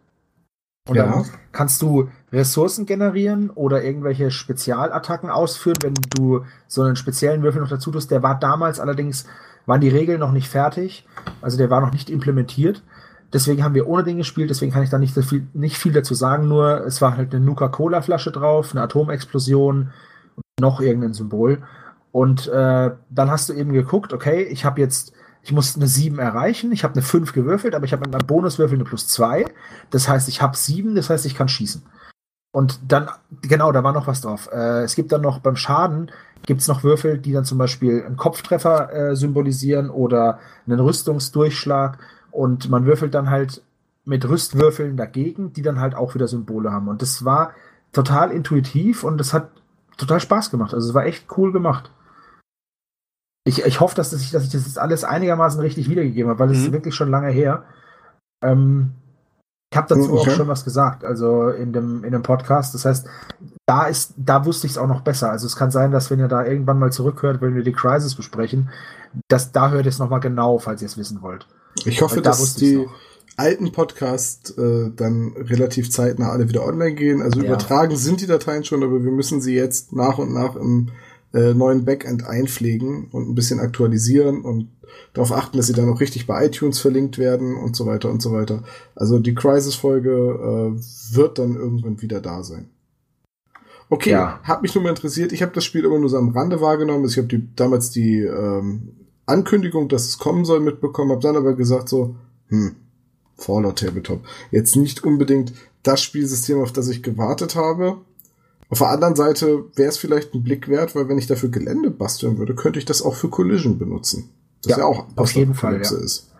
Und
Ja.
dann kannst du Ressourcen generieren oder irgendwelche Spezialattacken ausführen, wenn du so einen speziellen Würfel noch dazu tust. Der war damals allerdings, waren die Regeln noch nicht fertig. Also der war noch nicht implementiert. Deswegen haben wir ohne den gespielt, deswegen kann ich da nicht, so viel, nicht viel dazu sagen, nur es war halt eine Nuka-Cola-Flasche drauf, eine Atomexplosion, noch irgendein Symbol. Und äh, dann hast du eben geguckt, okay, ich habe jetzt, ich muss eine 7 erreichen, ich habe eine 5 gewürfelt, aber ich habe mit meinem Bonuswürfel eine plus 2. Das heißt, ich habe 7, das heißt, ich kann schießen. Und dann, genau, da war noch was drauf. Äh, es gibt dann noch beim Schaden, gibt es noch Würfel, die dann zum Beispiel einen Kopftreffer äh, symbolisieren oder einen Rüstungsdurchschlag. Und man würfelt dann halt mit Rüstwürfeln dagegen, die dann halt auch wieder Symbole haben. Und das war total intuitiv und das hat total Spaß gemacht. Also es war echt cool gemacht. Ich, ich hoffe, dass, das, ich, dass ich das jetzt alles einigermaßen richtig wiedergegeben habe, weil es
Mhm.
ist wirklich schon lange her. Ähm, ich habe dazu
Okay.
auch schon was gesagt, also in dem, in dem Podcast. Das heißt, da ist, da wusste ich es auch noch besser. Also es kann sein, dass wenn ihr da irgendwann mal zurückhört, wenn wir die Crisis besprechen, dass da hört ihr es nochmal genau, falls ihr es wissen wollt.
Ich hoffe,
da
dass die alten Podcasts äh, dann relativ zeitnah alle wieder online gehen. Also
Ja.
übertragen sind die Dateien schon, aber wir müssen sie jetzt nach und nach im äh, neuen Backend einpflegen und ein bisschen aktualisieren und darauf achten, dass sie dann auch richtig bei iTunes verlinkt werden und so weiter und so weiter. Also die Crisis-Folge äh, wird dann irgendwann wieder da sein. Okay,
Ja.
hat mich nur mal interessiert. Ich habe das Spiel immer nur so am Rande wahrgenommen. Also ich habe die, damals die ähm, Ankündigung, dass es kommen soll, mitbekommen, habe dann aber gesagt so, hm, Fallout Tabletop. Jetzt nicht unbedingt das Spielsystem, auf das ich gewartet habe. Auf der anderen Seite wäre es vielleicht ein Blick wert, weil wenn ich dafür Gelände basteln würde, könnte ich das auch für Collision benutzen. Das
Ja,
ja auch
auf jeden Fall, ja.
ist.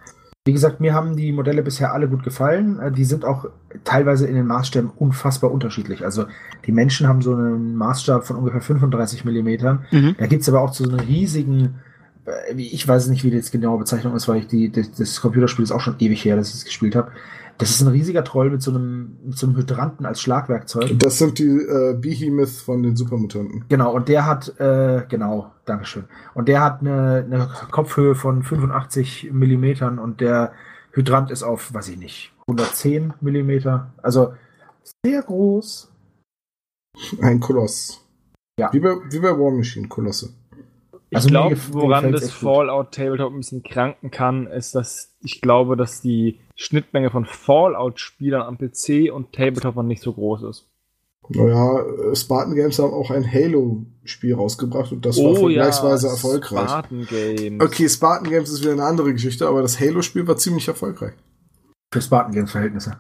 Wie gesagt, mir haben die Modelle bisher alle gut gefallen. Äh, Die sind auch teilweise in den Maßstäben unfassbar unterschiedlich. Also die Menschen haben so einen Maßstab von ungefähr 35 Millimetern.
Mhm.
Da gibt's aber auch so einen riesigen, äh, ich weiß nicht, wie die jetzt genaue Bezeichnung ist, weil ich die, das, das Computerspiel ist auch schon ewig her, dass ich es gespielt habe. Das ist ein riesiger Troll mit so einem, mit so einem Hydranten als Schlagwerkzeug.
Das sind die äh, Behemoth von den Supermutanten.
Genau, und der hat, äh, genau, Dankeschön. Und der hat eine, eine Kopfhöhe von 85 Millimetern und der Hydrant ist auf, weiß ich nicht, 110 Millimeter. Also sehr groß.
Ein Koloss.
Ja.
Wie bei, wie bei War Machine, Kolosse.
Ich
Also
glaube, woran das. Fallout Tabletop ein bisschen kranken kann, ist, dass ich glaube, dass die Schnittmenge von Fallout-Spielern am PC und Tabletop nicht so groß ist.
Naja, äh, Spartan Games haben auch ein Halo-Spiel rausgebracht und das war vergleichsweise erfolgreich.
Oh Spartan Games.
Okay, Spartan Games ist wieder eine andere Geschichte, aber das Halo-Spiel war ziemlich erfolgreich.
Für Spartan Games Verhältnisse.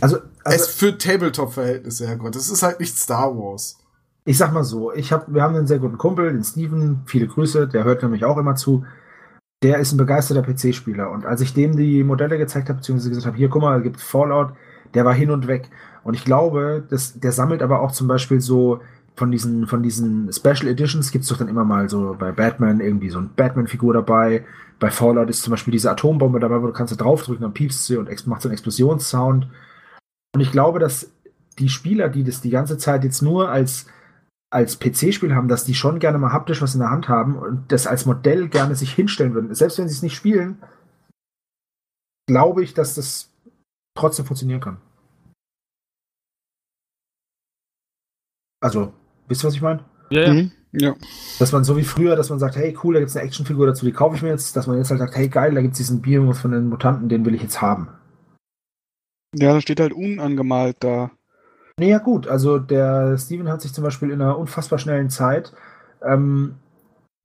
Also,
es
also
für Tabletop-Verhältnisse, Herrgott. Das ist halt nicht Star Wars.
Ich sag mal so, ich hab, wir haben einen sehr guten Kumpel, den Steven, viele Grüße, der hört nämlich auch immer zu. Der ist ein begeisterter PC-Spieler und als ich dem die Modelle gezeigt habe, beziehungsweise gesagt habe, hier, guck mal, es gibt Fallout, der war hin und weg. Und ich glaube, das, der sammelt aber auch zum Beispiel so von diesen, von diesen Special Editions gibt's doch dann immer mal so bei Batman irgendwie so eine Batman-Figur dabei. Bei Fallout ist zum Beispiel diese Atombombe dabei, wo du kannst da draufdrücken, dann piepst sie und macht so einen Explosionssound. Und ich glaube, dass die Spieler, die das die ganze Zeit jetzt nur als, als PC-Spiel haben, dass die schon gerne mal haptisch was in der Hand haben und das als Modell gerne sich hinstellen würden. Selbst wenn sie es nicht spielen, glaube ich, dass das trotzdem funktionieren kann. Also, wisst ihr, was ich meine?
Ja, ja.
Mhm. Ja.
Dass man so wie früher, dass man sagt, hey, cool, da gibt's eine Actionfigur dazu, die kaufe ich mir jetzt, dass man jetzt halt sagt, hey, geil, da gibt's diesen Behemoth von den Mutanten, den will ich jetzt haben.
Ja, da steht halt unangemalt da.
Nee, ja gut, also der Steven hat sich zum Beispiel in einer unfassbar schnellen Zeit ähm,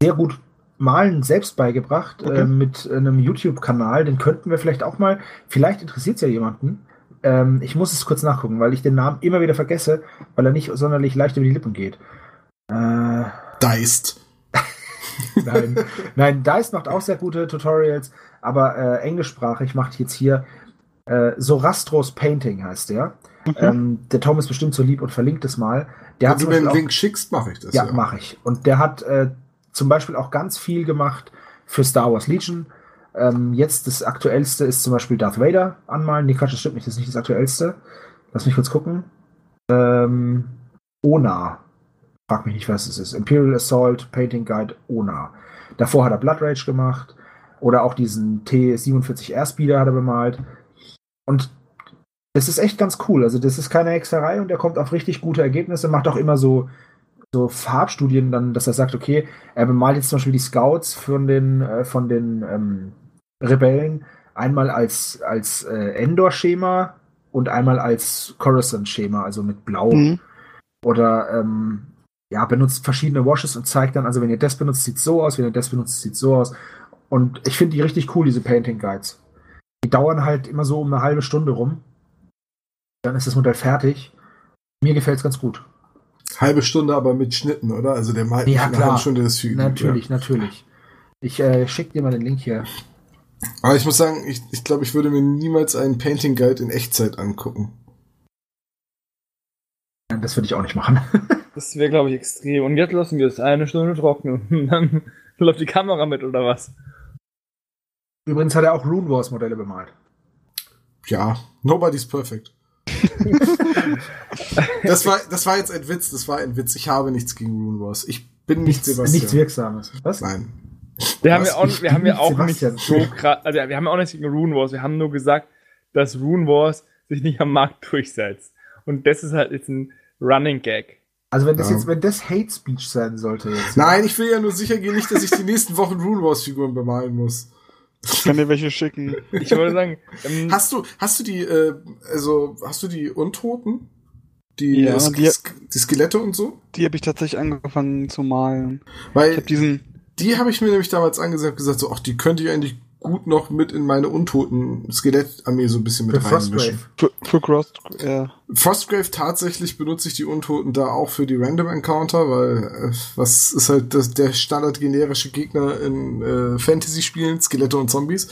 sehr gut Malen selbst beigebracht
Okay.
ähm, mit einem YouTube-Kanal. Den könnten wir vielleicht auch mal, vielleicht interessiert es ja jemanden. Ähm, ich muss es kurz nachgucken, weil ich den Namen immer wieder vergesse, weil er nicht sonderlich leicht über die Lippen geht. Äh,
Deist. (laughs)
Nein, nein, Dice macht auch sehr gute Tutorials, aber äh, englischsprachig macht jetzt hier äh, Sorastros Painting heißt der. Mhm. Ähm, der Tom ist bestimmt so lieb und verlinkt es mal. Der
Wenn du mir einen Link schickst, mache ich das.
Ja, ja. mache ich. Und der hat äh, zum Beispiel auch ganz viel gemacht für Star Wars Legion. Ähm, jetzt das aktuellste ist zum Beispiel Darth Vader anmalen. Nee, Quatsch, das stimmt nicht, das ist nicht das aktuellste. Lass mich kurz gucken. Ähm, Ona. Frag mich nicht, was es ist. Imperial Assault Painting Guide Ona. Davor hat er Blood Rage gemacht. Oder auch diesen T47R Speeder hat er bemalt. Und das ist echt ganz cool. Also, das ist keine Hexerei und er kommt auf richtig gute Ergebnisse, macht auch immer so, so Farbstudien, dann, dass er sagt, okay, er bemalt jetzt zum Beispiel die Scouts von den, äh, von den ähm, Rebellen einmal als, als äh, Endor-Schema und einmal als Coruscant-Schema, also mit Blau. Mhm. Oder ähm, ja, benutzt verschiedene Washes und zeigt dann, also wenn ihr das benutzt, sieht so aus, wenn ihr das benutzt, sieht so aus. Und ich finde die richtig cool, diese Painting Guides. Die dauern halt immer so um eine halbe Stunde rum. Dann ist das Modell fertig. Mir gefällt es ganz gut.
Halbe Stunde aber mit Schnitten, oder? Also der malt
ja, eine halbe
Stunde das Fügen.
Natürlich, ja. natürlich. Ich äh, schicke dir mal den Link hier.
Aber ich muss sagen, ich, ich glaube, ich würde mir niemals einen Painting Guide in Echtzeit angucken.
Das würde ich auch nicht machen. (laughs)
das wäre, glaube ich, extrem. Und jetzt lassen wir es eine Stunde trocknen. Und (laughs) dann läuft die Kamera mit, oder was?
Übrigens hat er auch Rune Wars Modelle bemalt.
Ja, nobody's perfect. (laughs) das, war, das war jetzt ein Witz, das war ein Witz. Ich habe nichts gegen Rune Wars. Ich bin nicht
nichts,
Sebastian.
Nichts Wirksames.
Was? Nein.
Wir haben ja auch, wir haben ja auch nicht so krass, also wir haben auch nichts gegen Rune Wars. Wir haben nur gesagt, dass Rune Wars sich nicht am Markt durchsetzt. Und das ist halt jetzt ein Running Gag.
Also wenn das ja. jetzt, wenn das Hate Speech sein sollte jetzt.
Nein, ich will ja nur sicher gehen, nicht, dass ich die nächsten Wochen Rune Wars Figuren bemalen muss.
Ich kann dir welche schicken.
Ich wollte sagen,
ähm, hast du, hast du die, äh, also hast du die Untoten? Die,
ja,
Sk
die,
die Skelette und so?
Die habe ich tatsächlich angefangen zu malen.
Weil
ich habe diesen.
Die habe ich mir nämlich damals angesehen und gesagt, so, ach, die könnte ich eigentlich gut noch mit in meine untoten Skelettarmee so ein bisschen mit reinmischen.
Für, für Frost, ja.
Frostgrave tatsächlich benutze ich die Untoten da auch für die Random Encounter, weil äh, was ist halt das, der standard generische Gegner in äh, Fantasy-Spielen, Skelette und Zombies.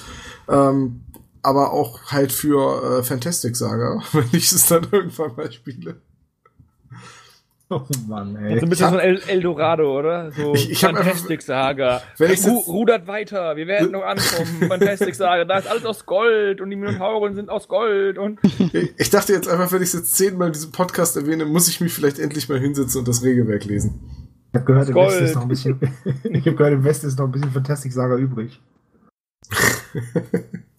Ähm, aber auch halt für äh, Fantastic Saga, (laughs) wenn ich es dann irgendwann mal spiele.
Oh Mann, ey.
So ein bisschen so ein El Eldorado, oder? So
ich, ich
Fantastic Saga. Wenn ich Ru rudert weiter, wir werden noch ankommen. (laughs) Fantastic Saga, da ist alles aus Gold und die Minotauren sind aus Gold und.
Ich dachte jetzt einfach, wenn ich es jetzt zehnmal in diesem Podcast erwähne, muss ich mich vielleicht endlich mal hinsetzen und das Regelwerk lesen.
Ich habe (laughs) gehört, im Westen ist noch ein bisschen. ich habe gehört, im Westen ist noch ein bisschen Fantastic Saga übrig. (laughs)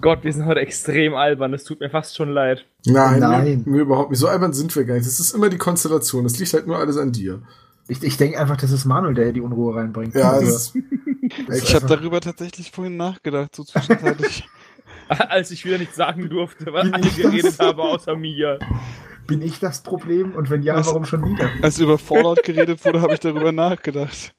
Gott, wir sind heute extrem albern. Es tut mir fast schon leid.
Nein, Nein. Mir, mir, überhaupt nicht. So albern sind wir gar nicht. Das ist immer die Konstellation. Das liegt halt nur alles an dir.
Ich, ich denke einfach, das ist Manuel, der die Unruhe reinbringt.
Ja, also,
ich habe darüber tatsächlich vorhin nachgedacht, so zwischenzeitlich. (laughs)
Als ich wieder nicht sagen durfte, was alle geredet habe, außer mir.
Bin ich das Problem? Und wenn ja, als, warum schon wieder?
Als über Fallout geredet wurde, habe ich darüber nachgedacht.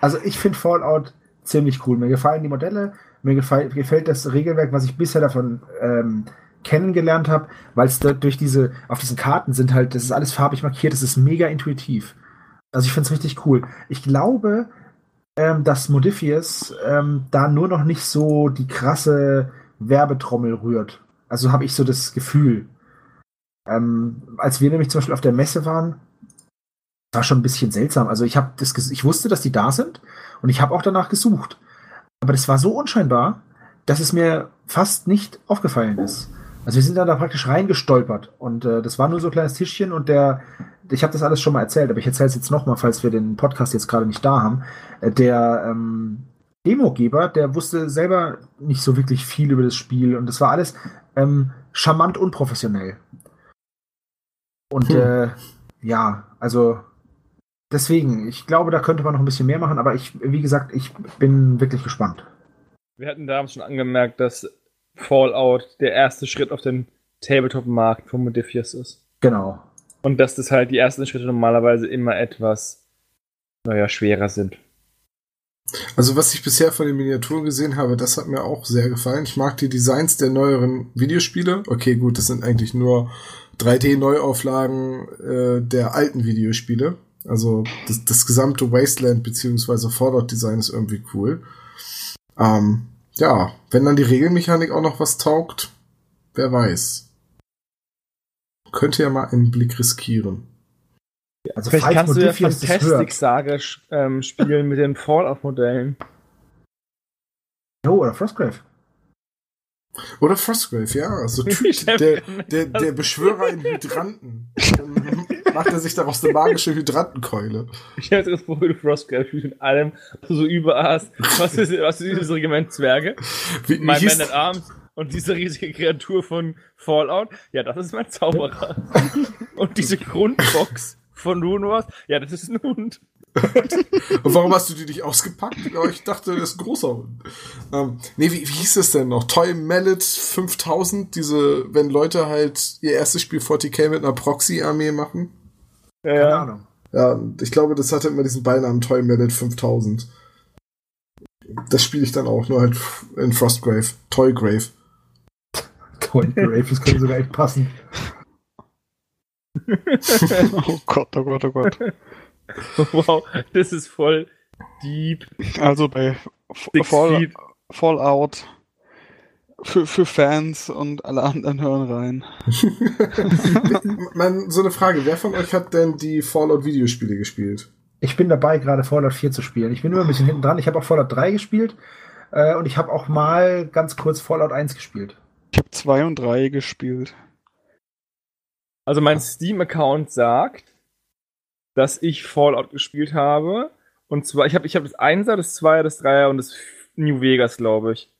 Also ich finde Fallout ziemlich cool. Mir gefallen die Modelle, mir gefällt, gefällt das Regelwerk, was ich bisher davon ähm, kennengelernt habe, weil es durch diese, auf diesen Karten sind halt, das ist alles farbig markiert, das ist mega intuitiv. Also ich finde es richtig cool. Ich glaube, ähm, dass Modifius ähm, da nur noch nicht so die krasse Werbetrommel rührt. Also habe ich so das Gefühl. Ähm, als wir nämlich zum Beispiel auf der Messe waren, war schon ein bisschen seltsam. Also ich habe das, ich wusste, dass die da sind und ich habe auch danach gesucht. Aber das war so unscheinbar, dass es mir fast nicht aufgefallen ist. Also wir sind dann da praktisch reingestolpert und äh, das war nur so ein kleines Tischchen und der, ich habe das alles schon mal erzählt, aber ich erzähle es jetzt nochmal, falls wir den Podcast jetzt gerade nicht da haben. Äh, der ähm, Demogeber, der wusste selber nicht so wirklich viel über das Spiel und das war alles ähm, charmant unprofessionell. Und hm. äh, ja, also deswegen, ich glaube, da könnte man noch ein bisschen mehr machen, aber ich, wie gesagt, ich bin wirklich gespannt.
Wir hatten damals schon angemerkt, dass Fallout der erste Schritt auf den Tabletop-Markt von Modifius ist.
Genau.
Und dass das halt die ersten Schritte normalerweise immer etwas, naja, schwerer sind.
Also was ich bisher von den Miniaturen gesehen habe, das hat mir auch sehr gefallen. Ich mag die Designs der neueren Videospiele. Okay, gut, das sind eigentlich nur 3D-Neuauflagen äh, der alten Videospiele. Also das, das gesamte Wasteland bzw. Fallout-Design ist irgendwie cool. Ähm, ja, wenn dann die Regelmechanik auch noch was taugt, wer weiß. Könnte ja mal einen Blick riskieren.
Also Vielleicht kannst du ja Fantastic Saga ähm, spielen mit den Fallout-Modellen.
Oh, oder Frostgrave.
Oder Frostgrave, ja. So (laughs) Typ, der, der, der Beschwörer in Hydranten. (laughs) macht er sich daraus eine magische Hydrantenkeule.
Ich habe das Gefühl, Frostgrave mit allem, was du so überall hast. Was ist, was ist dieses Regiment Zwerge? Wie, mein Man at Arms und diese riesige Kreatur von Fallout. Ja, das ist mein Zauberer. (laughs) und diese Grundbox von Runwas. Ja, das ist ein Hund.
Und warum hast du die nicht ausgepackt? ich dachte, das ist ein großer Hund. Ähm, nee, wie, wie hieß das denn noch? Toy Mallet 5000, diese, wenn Leute halt ihr erstes Spiel 40k mit einer Proxy-Armee machen.
Ja, Keine Ahnung.
Ja, ich glaube, das hatte immer diesen Beinamen Toy Mallet 5000. Das spiele ich dann auch, nur halt in Frostgrave. Toygrave.
Toygrave, das könnte sogar echt passen. (laughs)
oh Gott, oh Gott, oh Gott.
wow, das ist voll deep.
Also bei Fall, Fallout für, für Fans und alle anderen hören rein. (laughs)
Man, so eine Frage, wer von euch hat denn die Fallout-Videospiele gespielt?
Ich bin dabei, gerade Fallout 4 zu spielen. Ich bin immer ein bisschen hinten dran. Ich habe auch Fallout 3 gespielt äh, und ich habe auch mal ganz kurz Fallout 1 gespielt.
Ich habe 2 und 3 gespielt.
Also mein Steam-Account sagt, dass ich Fallout gespielt habe. Und zwar, ich habe ich hab das 1er, das 2er, das 3er und das New Vegas, glaube ich.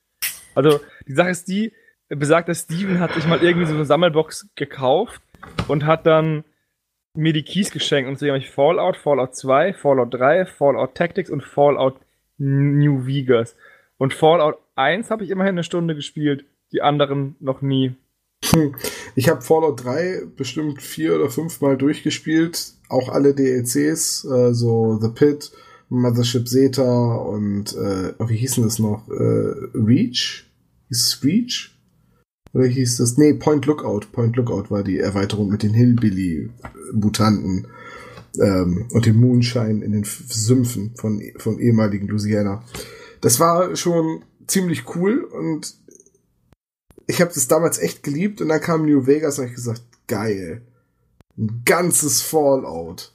Also, die Sache ist die, besagt, dass Steven hat sich mal irgendwie so eine Sammelbox gekauft und hat dann mir die Keys geschenkt. Und so habe ich Fallout, Fallout 2, Fallout 3, Fallout Tactics und Fallout New Vegas. Und Fallout 1 habe ich immerhin eine Stunde gespielt, die anderen noch nie.
Ich habe Fallout 3 bestimmt vier oder fünf Mal durchgespielt, auch alle DLCs, äh, so The Pit, Mothership Zeta und äh, oh, wie hießen das noch? Äh, Reach? Hieß es Reach? Oder hieß das? Nee, Point Lookout. Point Lookout war die Erweiterung mit den Hillbilly-Mutanten ähm, und dem Moonshine in den Sümpfen von, von ehemaligen Louisiana. Das war schon ziemlich cool und ich habe das damals echt geliebt und dann kam New Vegas und ich gesagt, geil. Ein ganzes Fallout.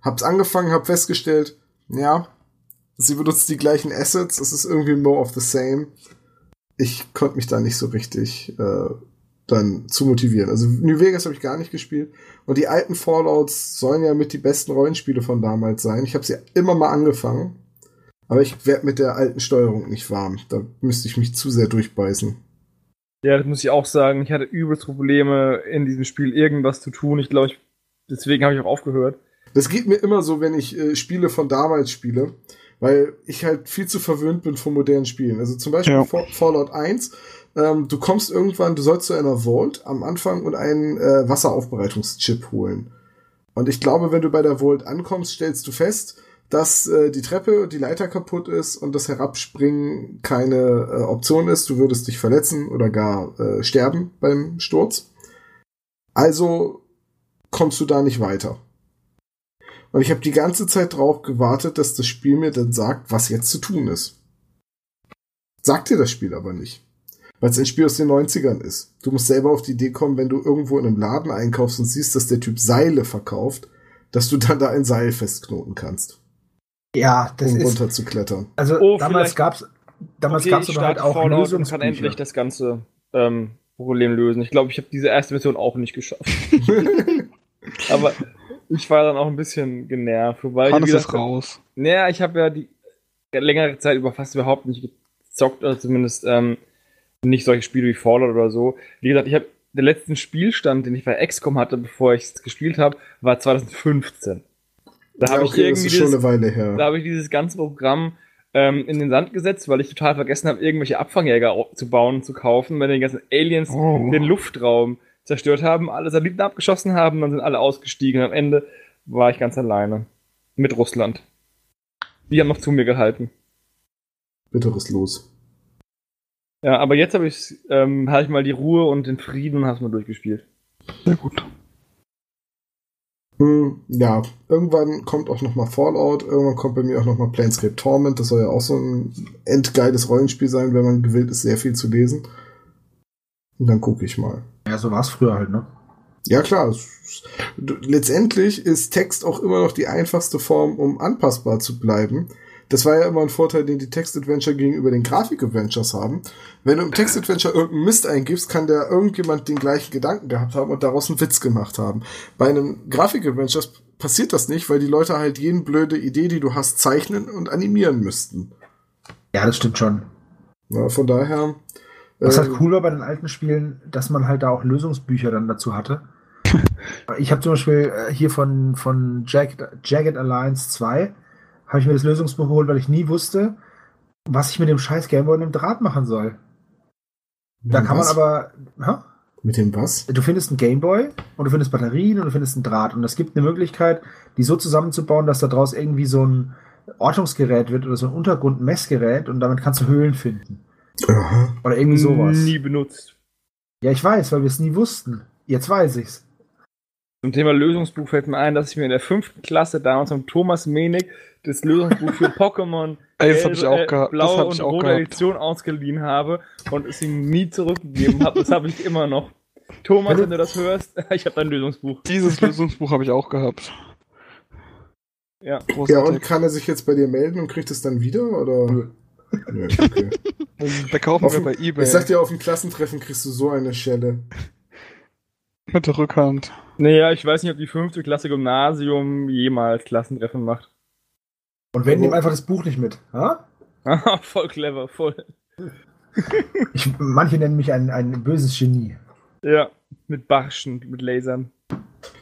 Hab's angefangen, hab festgestellt, ja, sie benutzt die gleichen Assets, es ist irgendwie more of the same. Ich konnte mich da nicht so richtig äh, dann zu motivieren. Also New Vegas habe ich gar nicht gespielt. Und die alten Fallouts sollen ja mit die besten Rollenspiele von damals sein. Ich habe sie immer mal angefangen. Aber ich werde mit der alten Steuerung nicht warm. Da müsste ich mich zu sehr durchbeißen.
Ja, das muss ich auch sagen. Ich hatte übelst Probleme, in diesem Spiel irgendwas zu tun. Ich glaube, deswegen habe ich auch aufgehört.
Das geht mir immer so, wenn ich äh, Spiele von damals spiele, weil ich halt viel zu verwöhnt bin von modernen Spielen. Also zum Beispiel ja. Fallout 1. Ähm, du kommst irgendwann, du sollst zu einer Vault am Anfang und einen äh, Wasseraufbereitungschip holen. Und ich glaube, wenn du bei der Vault ankommst, stellst du fest, dass äh, die Treppe, die Leiter kaputt ist und das Herabspringen keine äh, Option ist. Du würdest dich verletzen oder gar äh, sterben beim Sturz. Also kommst du da nicht weiter. Und ich habe die ganze Zeit drauf gewartet, dass das Spiel mir dann sagt, was jetzt zu tun ist. Sagt dir das Spiel aber nicht. Weil es ein Spiel aus den 90ern ist. Du musst selber auf die Idee kommen, wenn du irgendwo in einem Laden einkaufst und siehst, dass der Typ Seile verkauft, dass du dann da ein Seil festknoten kannst.
Ja, das
um
ist.
runter zu klettern.
Also oh, damals gab's, damals okay, gab's aber halt auch
Fallout und kann endlich das ganze ähm, Problem lösen. Ich glaube, ich habe diese erste Mission auch nicht geschafft. (laughs) aber ich war dann auch ein bisschen genervt. Wobei
Hannes ich ist raus.
Naja, ich habe ja die längere Zeit über fast überhaupt nicht gezockt, oder zumindest ähm, nicht solche Spiele wie Fallout oder so. Wie gesagt, ich habe der letzten Spielstand, den ich bei XCOM hatte, bevor ich es gespielt habe, war 2015. Da ja, habe okay, ich irgendwie
das ist schon eine Weile her.
Da habe ich dieses ganze Programm ähm, in den Sand gesetzt, weil ich total vergessen habe, irgendwelche Abfangjäger zu bauen und zu kaufen, wenn die ganzen Aliens oh. den Luftraum zerstört haben, alle Satelliten abgeschossen haben, dann sind alle ausgestiegen. Am Ende war ich ganz alleine. Mit Russland. Die haben noch zu mir gehalten.
Bitteres Los.
Ja, aber jetzt habe ich, ähm, hab ich mal die Ruhe und den Frieden und hab's mal durchgespielt.
Sehr gut.
Hm, ja, irgendwann kommt auch noch mal Fallout, irgendwann kommt bei mir auch noch mal Planescape Torment. Das soll ja auch so ein endgeiles Rollenspiel sein, wenn man gewillt ist, sehr viel zu lesen. Und dann gucke ich mal.
Ja, so war es früher halt, ne?
Ja, klar. Letztendlich ist Text auch immer noch die einfachste Form, um anpassbar zu bleiben. Das war ja immer ein Vorteil, den die Text-Adventure gegenüber den Grafik-Adventures haben. Wenn du im Text-Adventure irgendeinen Mist eingibst, kann der irgendjemand den gleichen Gedanken gehabt haben und daraus einen Witz gemacht haben. Bei einem Grafik-Adventure passiert das nicht, weil die Leute halt jede blöde Idee, die du hast, zeichnen und animieren müssten.
Ja, das stimmt schon.
Ja, von daher.
Was halt cool war bei den alten Spielen, dass man halt da auch Lösungsbücher dann dazu hatte. (laughs) ich habe zum Beispiel äh, hier von, von Jagged, Jagged Alliance 2 habe ich mir das Lösungsbuch geholt, weil ich nie wusste, was ich mit dem scheiß Gameboy und dem Draht machen soll. Da kann man
was?
aber. Hä?
Mit dem was?
Du findest einen Gameboy und du findest Batterien und du findest einen Draht. Und es gibt eine Möglichkeit, die so zusammenzubauen, dass da draus irgendwie so ein Ortungsgerät wird oder so ein Untergrundmessgerät und damit kannst du Höhlen finden.
Aha.
Oder irgendwie sowas.
Nie benutzt.
Ja, ich weiß, weil wir es nie wussten. Jetzt weiß ich's.
Zum Thema Lösungsbuch fällt mir ein, dass ich mir in der fünften Klasse damals von Thomas Menig das Lösungsbuch für (laughs) Pokémon
Ey, das hab ich
gelbe,
auch gehabt. Das
blaue
hab
und
auch
rote
gehabt.
Edition ausgeliehen habe und es ihm nie zurückgegeben habe. Das habe ich immer noch. Thomas, wenn du das hörst, (laughs) ich habe dein Lösungsbuch.
Dieses Lösungsbuch habe ich auch gehabt.
Ja.
Ja, und kann er sich jetzt bei dir melden und kriegt es dann wieder? Oder? Nö. okay. (laughs)
da kaufen
Auf
wir bei Ebay
Ich sag dir, auf dem Klassentreffen kriegst du so eine Schelle.
mit der Rückhand.
Naja, ich weiß nicht, ob die fünfte Klasse Gymnasium jemals Klassentreffen macht.
Und
Aber-
nehmen einfach das Buch nicht mit. Ha? (laughs)
Voll clever, voll. (laughs)
Ich, manche nennen mich ein, ein böses Genie.
Ja, mit Barschen, mit Lasern.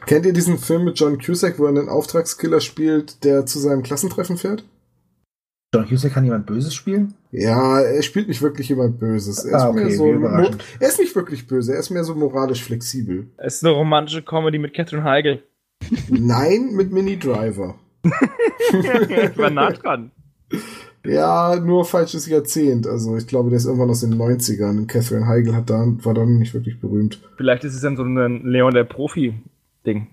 Kennt ihr diesen Film mit John Cusack, wo er einen Auftragskiller spielt, der zu seinem Klassentreffen fährt?
John Cusack kann jemand Böses spielen?
Ja, er spielt nicht wirklich jemand Böses. Er ist,
Ah, okay,
mehr so, er ist nicht wirklich böse, er ist mehr so moralisch flexibel.
Es ist eine romantische Comedy mit Catherine Heigl. (laughs)
Nein, mit Mini Driver.
ich (laughs) war nah dran.
Ja, nur falsches Jahrzehnt. Also ich glaube, der ist irgendwann aus den 90ern. Und Catherine Heigl hat da, war dann nicht wirklich berühmt.
Vielleicht ist es dann so ein Leon der Profi-Ding.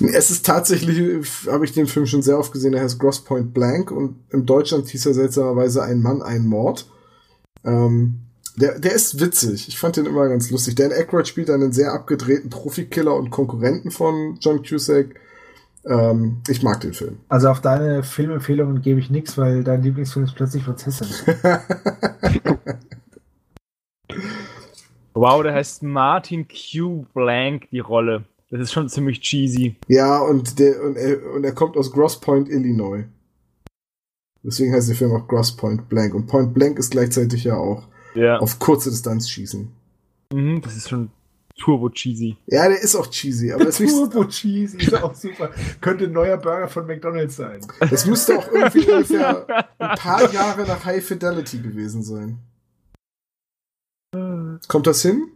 Es ist tatsächlich, habe ich den Film schon sehr oft gesehen, er heißt Gross Point Blank und im Deutschland hieß er seltsamerweise Ein Mann, ein Mord. Ähm, der, der ist witzig. Ich fand den immer ganz lustig. Dan Aykroyd spielt einen sehr abgedrehten Profikiller und Konkurrenten von John Cusack. Ähm, ich mag den Film.
Also auf deine Filmempfehlungen gebe ich nichts, weil dein Lieblingsfilm ist plötzlich Prinzessin. (laughs)
Wow, der heißt Martin Q. Blank, die Rolle. Das ist schon ziemlich cheesy.
Ja, und, der, und, er, und er kommt aus Gross Point, Illinois. Deswegen heißt der Film auch Gross Point Blank. Und Point Blank ist gleichzeitig ja auch
Ja.
auf kurze Distanz schießen.
Mhm, das ist schon turbo cheesy.
Ja, der ist auch cheesy, aber das,
Turbo Cheese ist auch super. Könnte ein neuer Burger von McDonalds sein.
das müsste auch irgendwie ungefähr ein paar Jahre nach High Fidelity gewesen sein. Kommt das hin?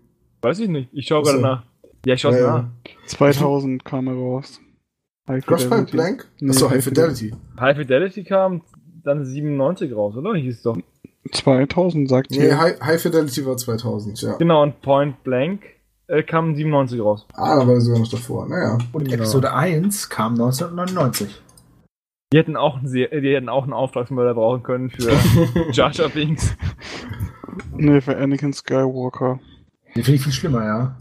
Weiß ich nicht. Ich schaue
Achso.
gerade nach. Ja, ich schaue
Ja, ja.
nach.
2000 kam er raus. Fidelity.
Blank?
Nee,
Achso, High Fidelity.
High Fidelity kam dann 97 raus, oder? Hieß es doch.
2000 sagt
Nee,
ihr.
High, High Fidelity war 2000, ja.
Genau, und Point Blank äh, kam 97 raus.
Ah, da war er sogar noch davor. Naja.
Und
Genau.
Episode 1 kam 1999.
Die hätten auch einen, Se- die hätten auch einen Auftragsmörder brauchen können für (laughs) Jar Jar Binks.
Nee, für Anakin Skywalker.
Die finde ich viel schlimmer, ja.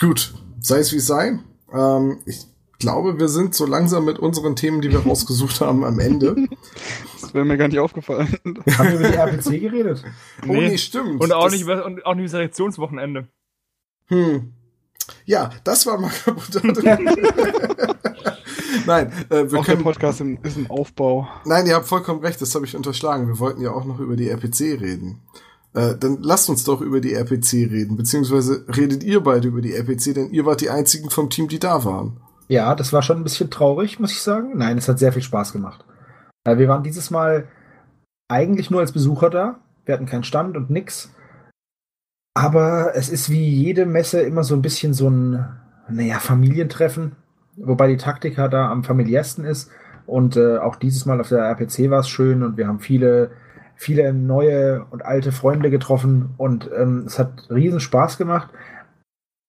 Gut, sei es wie es sei. Ähm, ich glaube, wir sind so langsam mit unseren Themen, die wir (laughs) rausgesucht haben, am Ende.
Das wäre mir gar nicht aufgefallen.
Haben wir über die RPC geredet?
Oh,
Nee.
nee, stimmt.
Und auch
Das-
nicht über und auch nicht über das Redaktionswochenende.
Hm. Ja, das war Makabutate. (laughs) Nein, äh, wir
auch der
können,
Podcast im, ist im Aufbau.
nein, ihr habt vollkommen recht, das habe ich unterschlagen. Wir wollten ja auch noch über die RPC reden. Äh, dann lasst uns doch über die RPC reden, beziehungsweise redet ihr beide über die RPC, denn ihr wart die einzigen vom Team, die da waren.
Ja, das war schon ein bisschen traurig, muss ich sagen. Nein, es hat sehr viel Spaß gemacht. Äh, Wir waren dieses Mal eigentlich nur als Besucher da. Wir hatten keinen Stand und nix. Aber es ist wie jede Messe immer so ein bisschen so ein, naja, Familientreffen. Wobei die Taktika da am familiärsten ist. Und äh, auch dieses Mal auf der RPC war es schön und wir haben viele, viele neue und alte Freunde getroffen und ähm, es hat riesen Spaß gemacht.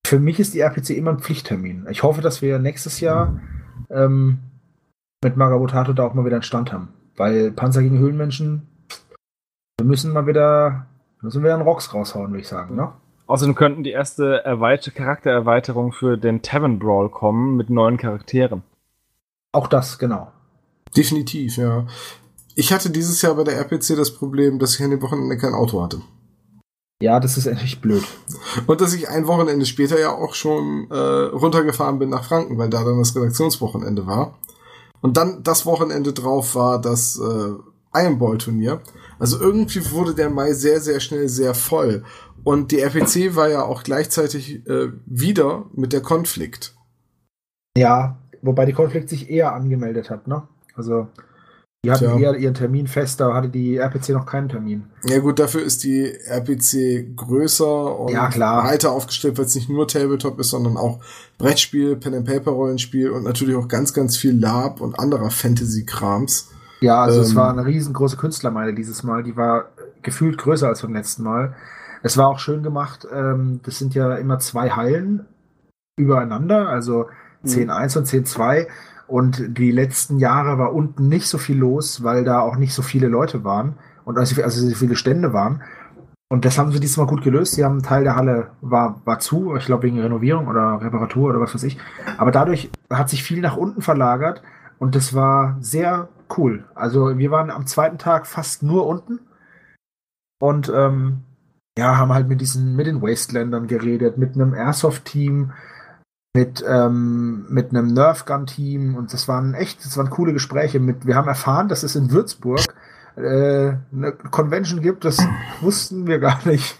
Für mich ist die RPC immer ein Pflichttermin. Ich hoffe, dass wir nächstes Jahr ähm, mit Magabotato da auch mal wieder einen Stand haben. Weil Panzer gegen Höhlenmenschen, wir müssen mal wieder, müssen wir einen Rocks raushauen, würde ich sagen, ne?
Außerdem könnten die erste erweiterte Charaktererweiterung für den Tavern Brawl kommen mit neuen Charakteren.
Auch das, genau.
Definitiv, ja. Ich hatte dieses Jahr bei der RPC das Problem, dass ich an dem Wochenende kein Auto hatte.
Ja, das ist echt blöd.
Und dass ich ein Wochenende später ja auch schon äh, runtergefahren bin nach Franken, weil da dann das Redaktionswochenende war. Und dann das Wochenende drauf war das äh, Iron Ball Turnier. Also irgendwie wurde der Mai sehr, sehr schnell sehr voll. Und die RPC war ja auch gleichzeitig äh, wieder mit der Konflikt.
Ja, wobei die Konflikt sich eher angemeldet hat, ne? Also die hatten
Tja.
eher ihren Termin fest, da hatte die RPC noch keinen Termin.
Ja gut, dafür ist die RPC größer und
Ja,
breiter aufgestellt, weil es nicht nur Tabletop ist, sondern auch Brettspiel, Pen and Paper Rollenspiel und natürlich auch ganz, ganz viel Lab und anderer Fantasy-Krams.
Ja, also es
Ähm.
war eine riesengroße Künstlermeile dieses Mal. Die war gefühlt größer als beim letzten Mal. Es war auch schön gemacht. Ähm, das sind ja immer zwei Hallen übereinander, also 10.1 und 10.2. Und die letzten Jahre war unten nicht so viel los, weil da auch nicht so viele Leute waren und also, also so viele Stände waren. Und das haben sie diesmal gut gelöst. Sie haben einen Teil der Halle war, war zu, ich glaube wegen Renovierung oder Reparatur oder was weiß ich. Aber dadurch hat sich viel nach unten verlagert und das war sehr cool. Also wir waren am zweiten Tag fast nur unten und ähm, ja, haben halt mit diesen, mit den Wastelandern geredet, mit einem Airsoft-Team, mit, ähm, mit einem Nerf-Gun-Team und das waren echt, das waren coole Gespräche. Mit, wir haben erfahren, dass es in Würzburg äh, eine Convention gibt, das wussten wir gar nicht.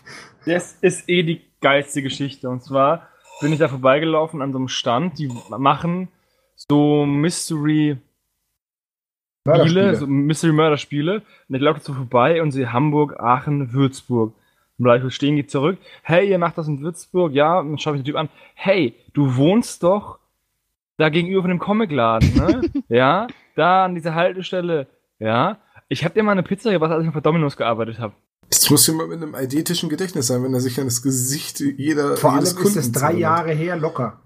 Das ist eh die geilste Geschichte. Und zwar bin ich da vorbeigelaufen an so einem Stand, die machen so Mystery Spiele, so Mystery Murder Spiele. Und ich laufe so vorbei und sehe Hamburg, Aachen, Würzburg. Und gleich stehen die zurück. Hey, ihr macht das in Würzburg? Ja, und dann schaue ich den Typ an. Hey, du wohnst doch da gegenüber von dem Comicladen, ne? (laughs) ja, da an dieser Haltestelle. Ja, ich habe dir mal eine Pizza gebracht, als ich noch bei Dominos gearbeitet habe.
Das muss jemand mit einem eidetischen Gedächtnis sein, wenn er sich an das Gesicht jeder
Vor allem ist
Kunden
drei. Jahre her locker.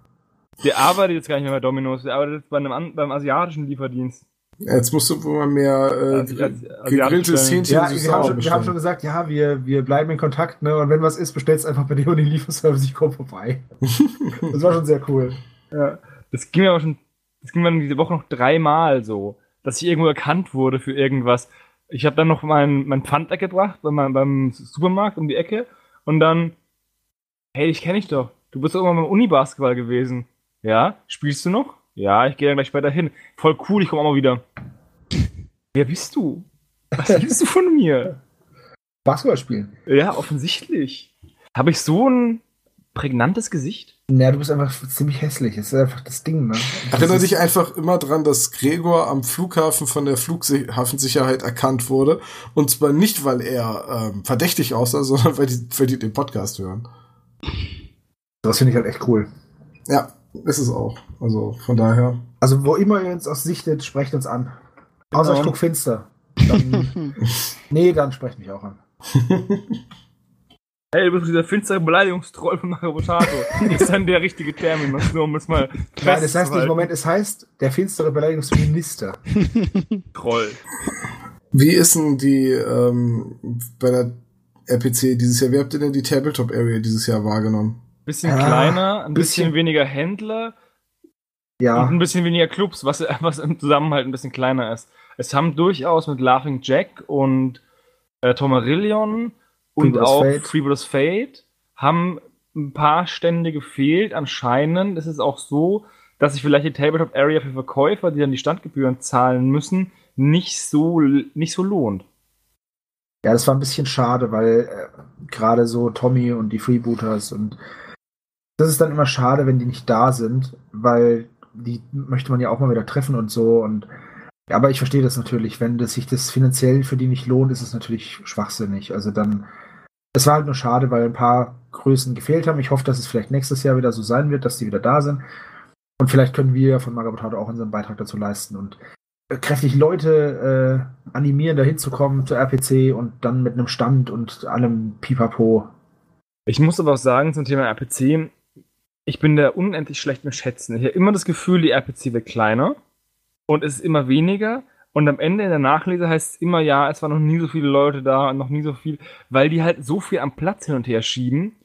Der arbeitet jetzt gar nicht mehr bei Dominos, der arbeitet jetzt bei einem beim asiatischen Lieferdienst.
Jetzt musst du wohl mal mehr äh,
Asi- Asi-
gegrilltes Hähnchen
Ja, wir haben, schon, wir haben schon gesagt, ja, wir, wir bleiben in Kontakt, ne? Und wenn was ist, bestellst einfach bei dir und die Lieferservice, ich komme vorbei. (laughs) das war schon sehr cool.
Ja, das ging mir aber schon, das ging mir diese Woche noch dreimal so, dass ich irgendwo erkannt wurde für irgendwas. Ich habe dann noch mein, mein Pfand weggebracht bei meinem, beim Supermarkt um die Ecke und dann, hey, dich kenne ich doch. Du bist doch immer beim Uni-Basketball gewesen. Ja, spielst du noch? Ja, ich gehe dann gleich später hin. Voll cool, ich komme auch mal wieder. Wer bist du? Was willst du von mir?
Basketball spielen.
Ja, offensichtlich. Habe ich so ein prägnantes Gesicht?
Naja, du bist einfach ziemlich hässlich. Das ist einfach das Ding, ne?
Erinnere dich einfach immer dran, dass Gregor am Flughafen von der Flughafensicherheit erkannt wurde. Und zwar nicht, weil er ähm, verdächtig aussah, sondern weil die, weil die den Podcast hören.
Das finde ich halt echt cool.
Ja, ist es auch. Also von daher.
Also, wo immer ihr uns aus sichtet, sprecht uns an. Außer ich guck finster. (laughs) Dann, nee, dann sprecht mich auch an. (laughs)
Hey, du bist dieser finstere Beleidigungstroll von Mario Potato. ist dann der richtige Terminus, nur um es mal
Nein, das heißt nicht. Moment, es heißt der finstere Beleidigungsminister. (laughs)
Troll.
Wie ist denn die ähm, bei der RPC dieses Jahr? Wie habt ihr denn die Tabletop Area dieses Jahr wahrgenommen?
Bisschen
Ah,
kleiner, ein bisschen,
bisschen-
weniger Händler und
Ja,
ein bisschen weniger Clubs, was, (laughs) was im Zusammenhalt ein bisschen kleiner ist. Es haben durchaus mit Laughing Jack und äh, Tomarillion und
Freebooters
auch
Fate.
Freebooters Fate haben ein paar Stände gefehlt. Anscheinend ist es auch so, dass sich vielleicht die Tabletop Area für Verkäufer, die dann die Standgebühren zahlen müssen, nicht so, nicht so lohnt.
ja, das war ein bisschen schade, weil äh, gerade so Tommy und die Freebooters und das ist dann immer schade, wenn die nicht da sind, weil die möchte man ja auch mal wieder treffen und so und aber ich verstehe das natürlich, wenn das sich das finanziell für die nicht lohnt, ist es natürlich schwachsinnig. Also dann, es war halt nur schade, weil ein paar Größen gefehlt haben. Ich hoffe, dass es vielleicht nächstes Jahr wieder so sein wird, dass die wieder da sind. Und vielleicht können wir von Magabotato auch unseren Beitrag dazu leisten und äh, kräftig Leute äh, animieren, da hinzukommen zur RPC und dann mit einem Stand und allem Pipapo.
Ich muss aber auch sagen, zum Thema RPC, ich bin da unendlich schlecht mit Schätzen. Ich habe immer das Gefühl, die RPC wird kleiner und es ist immer weniger. Und am Ende in der Nachlese heißt es immer, ja, es waren noch nie so viele Leute da und noch nie so viel, weil die halt so viel am Platz hin und her schieben.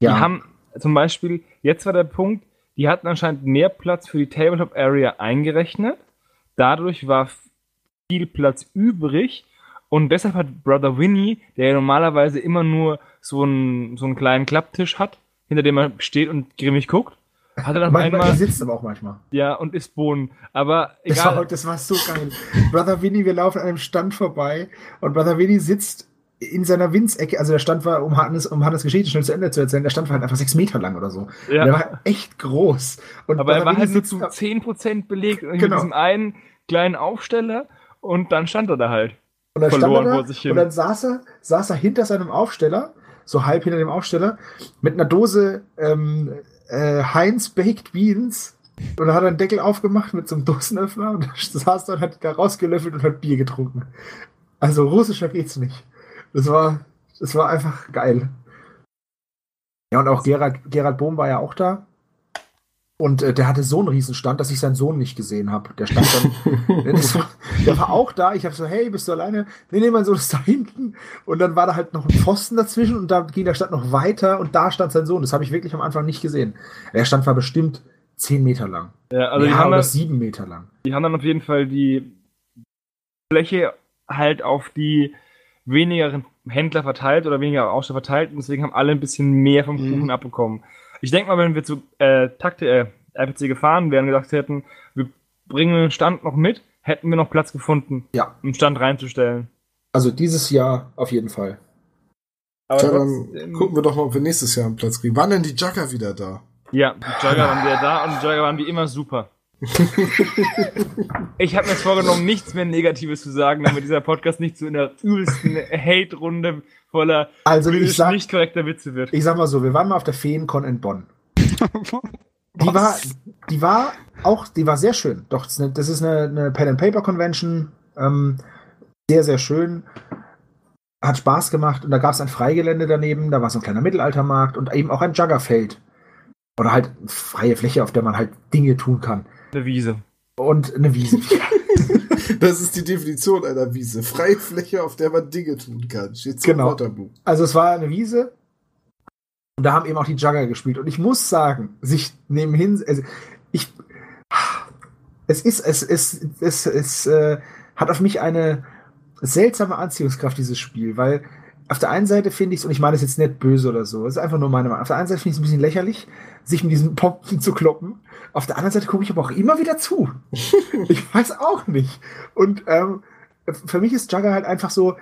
Ja.
Die haben zum Beispiel, jetzt war der Punkt, die hatten anscheinend mehr Platz für die Tabletop Area eingerechnet. Dadurch war viel Platz übrig. Und deshalb hat Brother Winnie, der ja normalerweise immer nur so einen, so einen kleinen Klapptisch hat, hinter dem er steht und grimmig guckt, hat er dann (laughs)
manchmal
einmal,
sitzt aber auch manchmal.
ja, und isst Bohnen. Aber
Das war,
egal.
das war so geil. Brother Winnie, wir laufen an einem Stand vorbei und Brother Winnie sitzt in seiner Winzecke, also der Stand war, um Hannes, um Hannes Geschichte schnell zu Ende zu erzählen, der Stand war halt einfach sechs Meter lang oder so.
Ja.
Und der war echt groß. Und
Aber er
Brother
war halt
Winnie
nur
sitzt
zu
da-
10% belegt und mit
Genau.
diesem einen kleinen Aufsteller und dann stand er da halt.
Und dann stand
verloren
er
vor
da
sich hin.
und dann saß er, saß er hinter seinem Aufsteller, so halb hinter dem Aufsteller, mit einer Dose ähm, äh, Heinz Baked Beans. Und dann hat er einen Deckel aufgemacht mit so einem Dosenöffner und (laughs) saß da und hat da rausgelöffelt und hat Bier getrunken. Also russischer geht's nicht. Das war, das war einfach geil. Ja, und auch Gerald, Gerald Bohm war ja auch da. Und äh, der hatte so einen Riesenstand, dass ich seinen Sohn nicht gesehen habe. Der stand dann, (laughs) der, das war, der war auch da. Ich habe so, hey, bist du alleine? Nee, nee, mein Sohn ist da hinten. Und dann war da halt noch ein Pfosten dazwischen und da ging der Stand noch weiter und da stand sein Sohn. Das habe ich wirklich am Anfang nicht gesehen. Der Stand war bestimmt zehn Meter lang.
Ja, also
ja,
die, haben dann,
sieben Meter lang.
die haben dann auf jeden Fall die Fläche halt auf die wenigeren Händler verteilt oder weniger Aussteller verteilt und deswegen haben alle ein bisschen mehr vom
Mhm.
Kuchen abbekommen. Ich denke mal, wenn wir zu äh, Takte, äh, RPC gefahren wären, gesagt hätten, wir bringen den Stand noch mit, hätten wir noch Platz gefunden,
Ja,
einen Stand reinzustellen.
also dieses Jahr auf jeden Fall.
Aber
Tja, dann gucken wir doch mal, ob wir nächstes Jahr einen Platz kriegen. Wann denn die Jugger wieder da?
Ja, die Jugger waren wieder da und die Jugger waren wie immer super. (laughs) ich habe mir jetzt vorgenommen, nichts mehr Negatives zu sagen, damit dieser Podcast nicht zu einer übelsten Hate-Runde voller
Also ich
politisch
sag,
nicht korrekter Witze wird.
ich sag mal so, wir waren mal auf der Feencon in Bonn. (laughs) Die war, die war auch, die war sehr schön. Doch, das ist eine, das ist eine, eine Pen and Paper Convention. Ähm, sehr, sehr schön. Hat Spaß gemacht und da gab es ein Freigelände daneben, da war so ein kleiner Mittelaltermarkt und eben auch ein Juggerfeld. Oder halt freie Fläche, auf der man halt Dinge tun kann.
Eine Wiese.
Und eine Wiese. (laughs)
Das ist die Definition einer Wiese. Freie Fläche, auf der man Dinge tun kann. Steht zum
Genau. Also es war eine Wiese und da haben eben auch die Jugger gespielt. Und ich muss sagen, sich nebenhin, also ich, es ist, es, es, es, es äh, hat auf mich eine seltsame Anziehungskraft, dieses Spiel, weil auf der einen Seite finde ich es, und ich meine es jetzt nicht böse oder so, es ist einfach nur meine Meinung, auf der einen Seite finde ich es ein bisschen lächerlich, sich mit diesen Pompen zu kloppen. Auf der anderen Seite gucke ich aber auch immer wieder zu. (laughs) ich weiß auch nicht. Und ähm, für mich ist Jugger halt einfach so,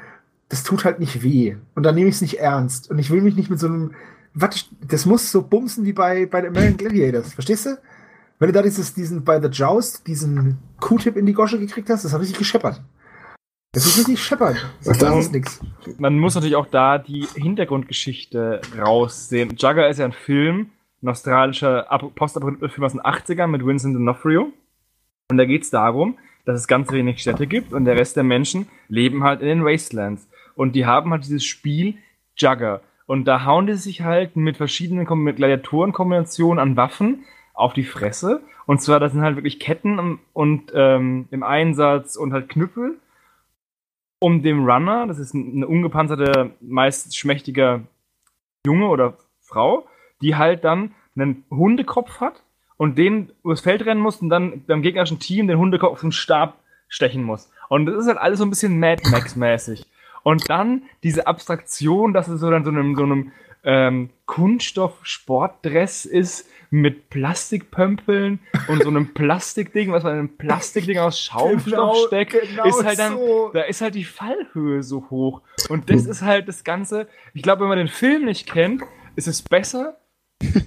das tut halt nicht weh. Und dann nehme ich es nicht ernst. Und ich will mich nicht mit so einem, was, das muss so bumsen wie bei, bei den American Gladiators. Verstehst du? Wenn du da dieses, diesen, bei The Joust, diesen Q-Tip in die Gosche gekriegt hast, das hat richtig gescheppert. Das ist richtig scheppern. Das
darum-
ist nix.
Man muss natürlich auch da die Hintergrundgeschichte raussehen. Jugger ist ja ein Film, ein australischer Ap- Postapokalypse-Film aus den 80ern mit Vincent D'Onofrio. Und da geht es darum, dass es ganz wenig Städte gibt und der Rest der Menschen leben halt in den Wastelands. Und die haben halt dieses Spiel Jugger. Und da hauen die sich halt mit verschiedenen mit Gladiatorenkombinationen an Waffen auf die Fresse. Und zwar, das sind halt wirklich Ketten und ähm, im Einsatz und halt Knüppel um dem Runner, das ist ein- eine ungepanzerte, meist schmächtiger Junge oder Frau, die halt dann einen Hundekopf hat und den übers Feld rennen muss und dann beim gegnerischen Team den Hundekopf auf den Stab stechen muss. Und das ist halt alles so ein bisschen Mad Max-mäßig. Und dann diese Abstraktion, dass es so dann so einem, so einem ähm, Kunststoff-Sportdress ist mit Plastikpömpeln und so einem (laughs) Plastikding, was man in einem Plastikding aus Schaumstoff steckt,
genau
ist halt dann,
so.
da ist halt die Fallhöhe so hoch. Und das ist halt das Ganze. Ich glaube, wenn man den Film nicht kennt, ist es besser,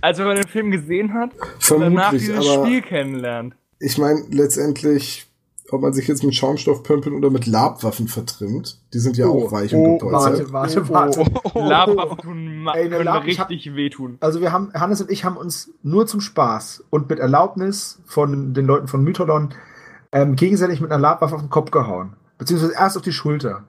als wenn man den Film gesehen hat und danach dieses Spiel kennenlernt.
ich meine, letztendlich, ob man sich jetzt mit Schaumstoffpömpeln oder mit Labwaffen vertrimmt, die sind ja
Oh,
auch weich
oh,
und gepolstert.
Warte, warte, warte.
Labwaffen tun
Ey, eine
können
Lab- ich hab-
richtig wehtun.
Also wir haben, Hannes und ich haben uns nur zum Spaß und mit Erlaubnis von den Leuten von Mythodon ähm, gegenseitig mit einer Labwaffe auf den Kopf gehauen. Beziehungsweise erst auf die Schulter.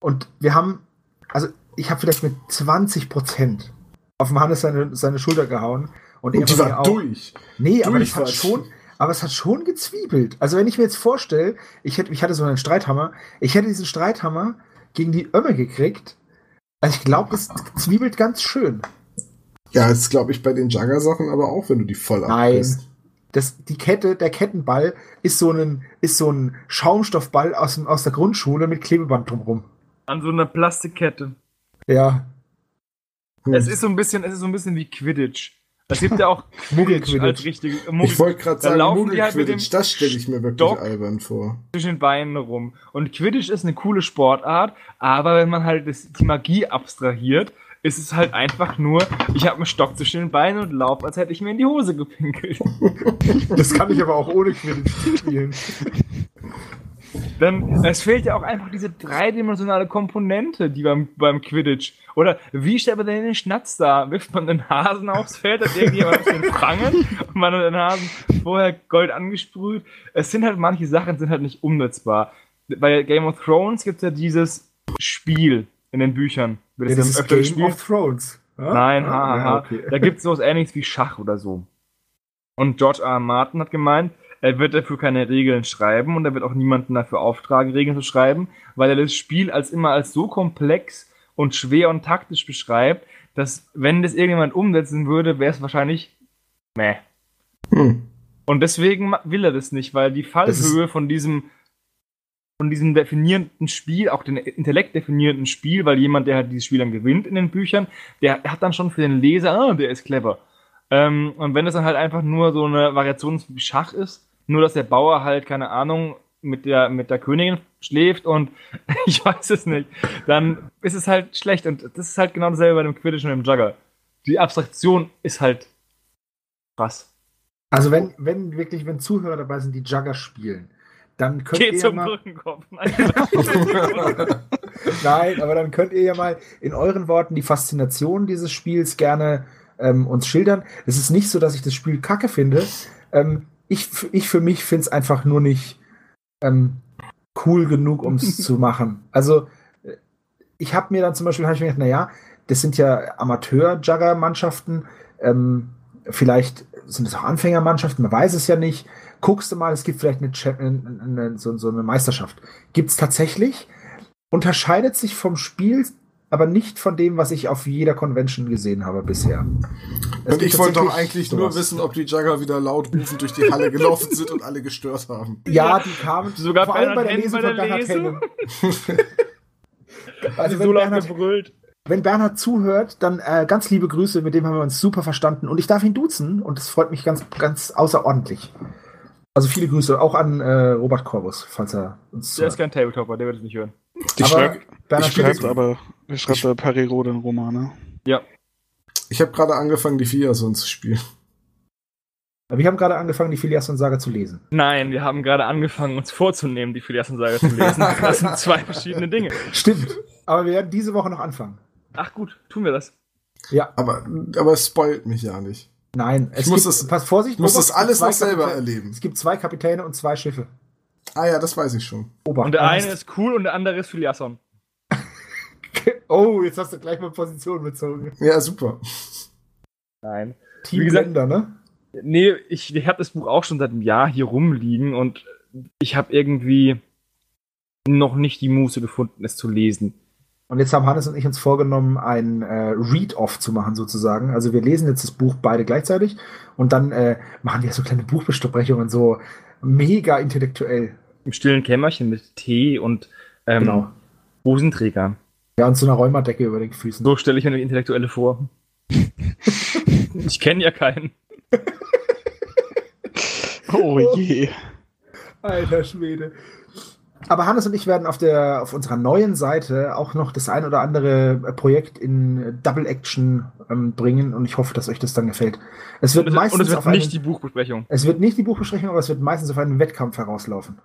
Und wir haben, also ich habe vielleicht mit 20 Prozent auf dem Hannes seine, seine Schulter gehauen. Und,
Und die
er mir
war
auch-
durch.
Nee, aber
Durch
es hat
war's.
schon, aber es hat schon gezwiebelt. Also wenn ich mir jetzt vorstelle, ich hätte, ich hatte so einen Streithammer, ich hätte diesen Streithammer gegen die Ömme gekriegt. Also ich glaube, das zwiebelt ganz schön.
Ja, das glaube ich bei den Jagger-Sachen aber auch, wenn du die voll
Nein.
abkriegst.
Das, die Kette, der Kettenball ist so ein, ist so ein Schaumstoffball aus, aus der Grundschule mit Klebeband drumrum.
An so einer Plastikkette.
Ja.
Hm.
Es ist so ein bisschen, es ist so ein bisschen wie Quidditch. Es gibt ja auch (laughs) Quidditch
Muggelquidditch.
als richtige
ich wollte gerade sagen,
halt
Muggelquidditch,
dem
das stelle ich mir wirklich
Stock.
albern vor.
zwischen den Beinen rum. Und Quidditch ist eine coole Sportart, aber wenn man halt das, die Magie abstrahiert, ist es halt einfach nur, ich habe einen Stock zwischen den Beinen und laufe, als hätte ich mir in die Hose gepinkelt. (laughs)
Das kann ich aber auch ohne Quidditch spielen. (laughs)
Dann, es fehlt ja auch einfach diese dreidimensionale Komponente, die beim, beim Quidditch. Oder wie stellt man denn den Schnatz da? Wirft man den Hasen aufs Feld, hat irgendjemand den fangen und man hat den Hasen vorher Gold angesprüht. Es sind halt manche Sachen sind halt nicht umsetzbar. Bei Game of Thrones gibt es ja dieses Spiel in den Büchern.
Ja,
das
das ist Game
gespielt?
of Thrones. Ja?
Nein,
Ah,
haha.
ja, okay.
Da gibt es sowas ähnliches wie Schach oder so. Und George R. R. Martin hat gemeint, er wird dafür keine Regeln schreiben und er wird auch niemanden dafür auftragen, Regeln zu schreiben, weil er das Spiel als immer als so komplex und schwer und taktisch beschreibt, dass wenn das irgendjemand umsetzen würde, wäre es wahrscheinlich meh.
Hm.
Und deswegen will er das nicht, weil die Fallhöhe von diesem von diesem definierenden Spiel, auch den Intellekt definierenden Spiel, weil jemand, der halt dieses Spiel dann gewinnt in den Büchern, der hat dann schon für den Leser, ah, der ist clever. Ähm, und wenn es dann halt einfach nur so eine Variation wie Schach ist, nur dass der Bauer halt, keine Ahnung, mit der, mit der Königin schläft und (laughs) ich weiß es nicht, dann ist es halt schlecht. Und das ist halt genau dasselbe bei dem Quidditch und dem Jugger. Die Abstraktion ist halt krass.
Also wenn, wenn wirklich, wenn Zuhörer dabei sind, die Jugger spielen, dann könnt
Geh
ihr ja
zum
mal,
Brückenkopf. Nein, (laughs)
Nein, aber dann könnt ihr ja mal in euren Worten die Faszination dieses Spiels gerne ähm, uns schildern. Es ist nicht so, dass ich das Spiel kacke finde. Ähm, ich, ich für mich finde es einfach nur nicht ähm, cool genug, um es (laughs) zu machen. Also äh, ich habe mir dann zum Beispiel ich mir gedacht, naja, das sind ja Amateur-Jugger-Mannschaften. Ähm, vielleicht sind es auch Anfängermannschaften, man weiß es ja nicht. Guckst du mal, es gibt vielleicht eine, eine, eine, so, so eine Meisterschaft. Gibt es tatsächlich? unterscheidet sich vom Spiel, aber nicht von dem, was ich auf jeder Convention gesehen habe bisher. Es
Und ich wollte doch eigentlich
sowas.
nur wissen, ob die Jugger wieder laut rufend durch die Halle gelaufen sind und alle gestört haben. (laughs)
Ja, die kamen
Sogar
vor allem bei der
Bernhard
Lesung von (laughs) Bernhard? Hennen. Also wenn
so
Bernhard,
gebrüllt.
wenn Bernhard zuhört, dann äh, ganz liebe Grüße, mit dem haben wir uns super verstanden und ich darf ihn duzen und das freut mich ganz, ganz außerordentlich. Also viele Grüße auch an äh, Robert Corbus, falls er uns
Der ist
zuhört.
kein Tabletopper, der wird es nicht hören.
Die
Aber
schreibt,
Bernhard
die schreibt
Schmidt-
aber, die schreibt der Periro den Roman, ne?
Ja.
Ich habe gerade angefangen, die Fiason zu spielen.
wir haben gerade angefangen, die Filias-Saga zu lesen.
Nein, wir haben gerade angefangen, uns vorzunehmen, die Filiassen-Saga zu lesen. (laughs) Das sind zwei verschiedene Dinge.
Stimmt. Aber wir werden diese Woche noch anfangen.
Ach gut, tun wir das.
Ja.
Aber, aber es spoilt mich ja nicht.
Nein, es
Ich muss
gibt,
das-
pass Vorsicht,
Ich muss das alles noch selber
Kapitäne-
erleben.
Es gibt zwei Kapitäne und zwei Schiffe.
Ah ja, das weiß ich schon.
Obacht.
Und der eine ist cool und der andere ist Filiasson. (laughs)
Oh, jetzt hast du gleich mal Position bezogen.
Ja, super.
Nein.
Team
Wie gesagt-
Länder, ne?
Nee, ich, ich habe das Buch auch schon seit einem Jahr hier rumliegen und ich habe irgendwie noch nicht die Muße gefunden, es zu lesen.
Und jetzt haben Hannes und ich uns vorgenommen, ein äh, Read-Off zu machen, sozusagen. Also wir lesen jetzt das Buch beide gleichzeitig und dann äh, machen wir so kleine Buchbesprechungen, so mega intellektuell.
Im stillen Kämmerchen mit Tee und ähm,
Genau.
Hosenträgern.
Ja, und so eine Rheumadecke über den Füßen.
So stelle ich mir eine Intellektuelle vor. (laughs) ich kenne ja keinen.
Oh je.
Alter Schwede. Aber Hannes und ich werden auf, der, auf unserer neuen Seite auch noch das ein oder andere Projekt in Double Action ähm, bringen und ich hoffe, dass euch das dann gefällt. Es wird
Und
meistens
und es wird
auf einen,
nicht die Buchbesprechung.
es wird nicht die Buchbesprechung, aber es wird meistens auf einen Wettkampf herauslaufen.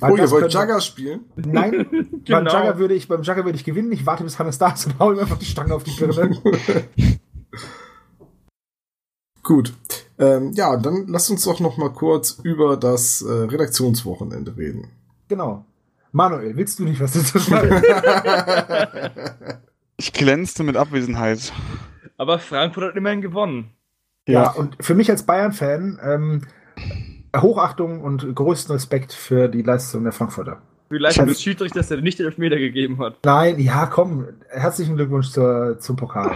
Weil
Oh, ihr wollt Jugger spielen?
Nein, (laughs) beim
Genau.
Jugger würde ich, beim Jugger würde ich gewinnen. Ich warte, bis Hannes da ist und hau ihm einfach die Stange auf die Birne. (laughs)
Gut. Ähm, ja, dann lasst uns doch noch mal kurz über das äh, Redaktionswochenende reden.
Genau. Manuel, willst du nicht was dazu sagen? (laughs)
Ich glänzte mit Abwesenheit.
Aber Frankfurt hat immerhin gewonnen.
Ja, ja und für mich als Bayern-Fan ähm, Hochachtung und größten Respekt für die Leistung der Frankfurter.
Vielleicht des Schiedsrichters, der nicht den Elfmeter gegeben hat.
Nein, ja, komm. Herzlichen Glückwunsch zur, zum Pokal.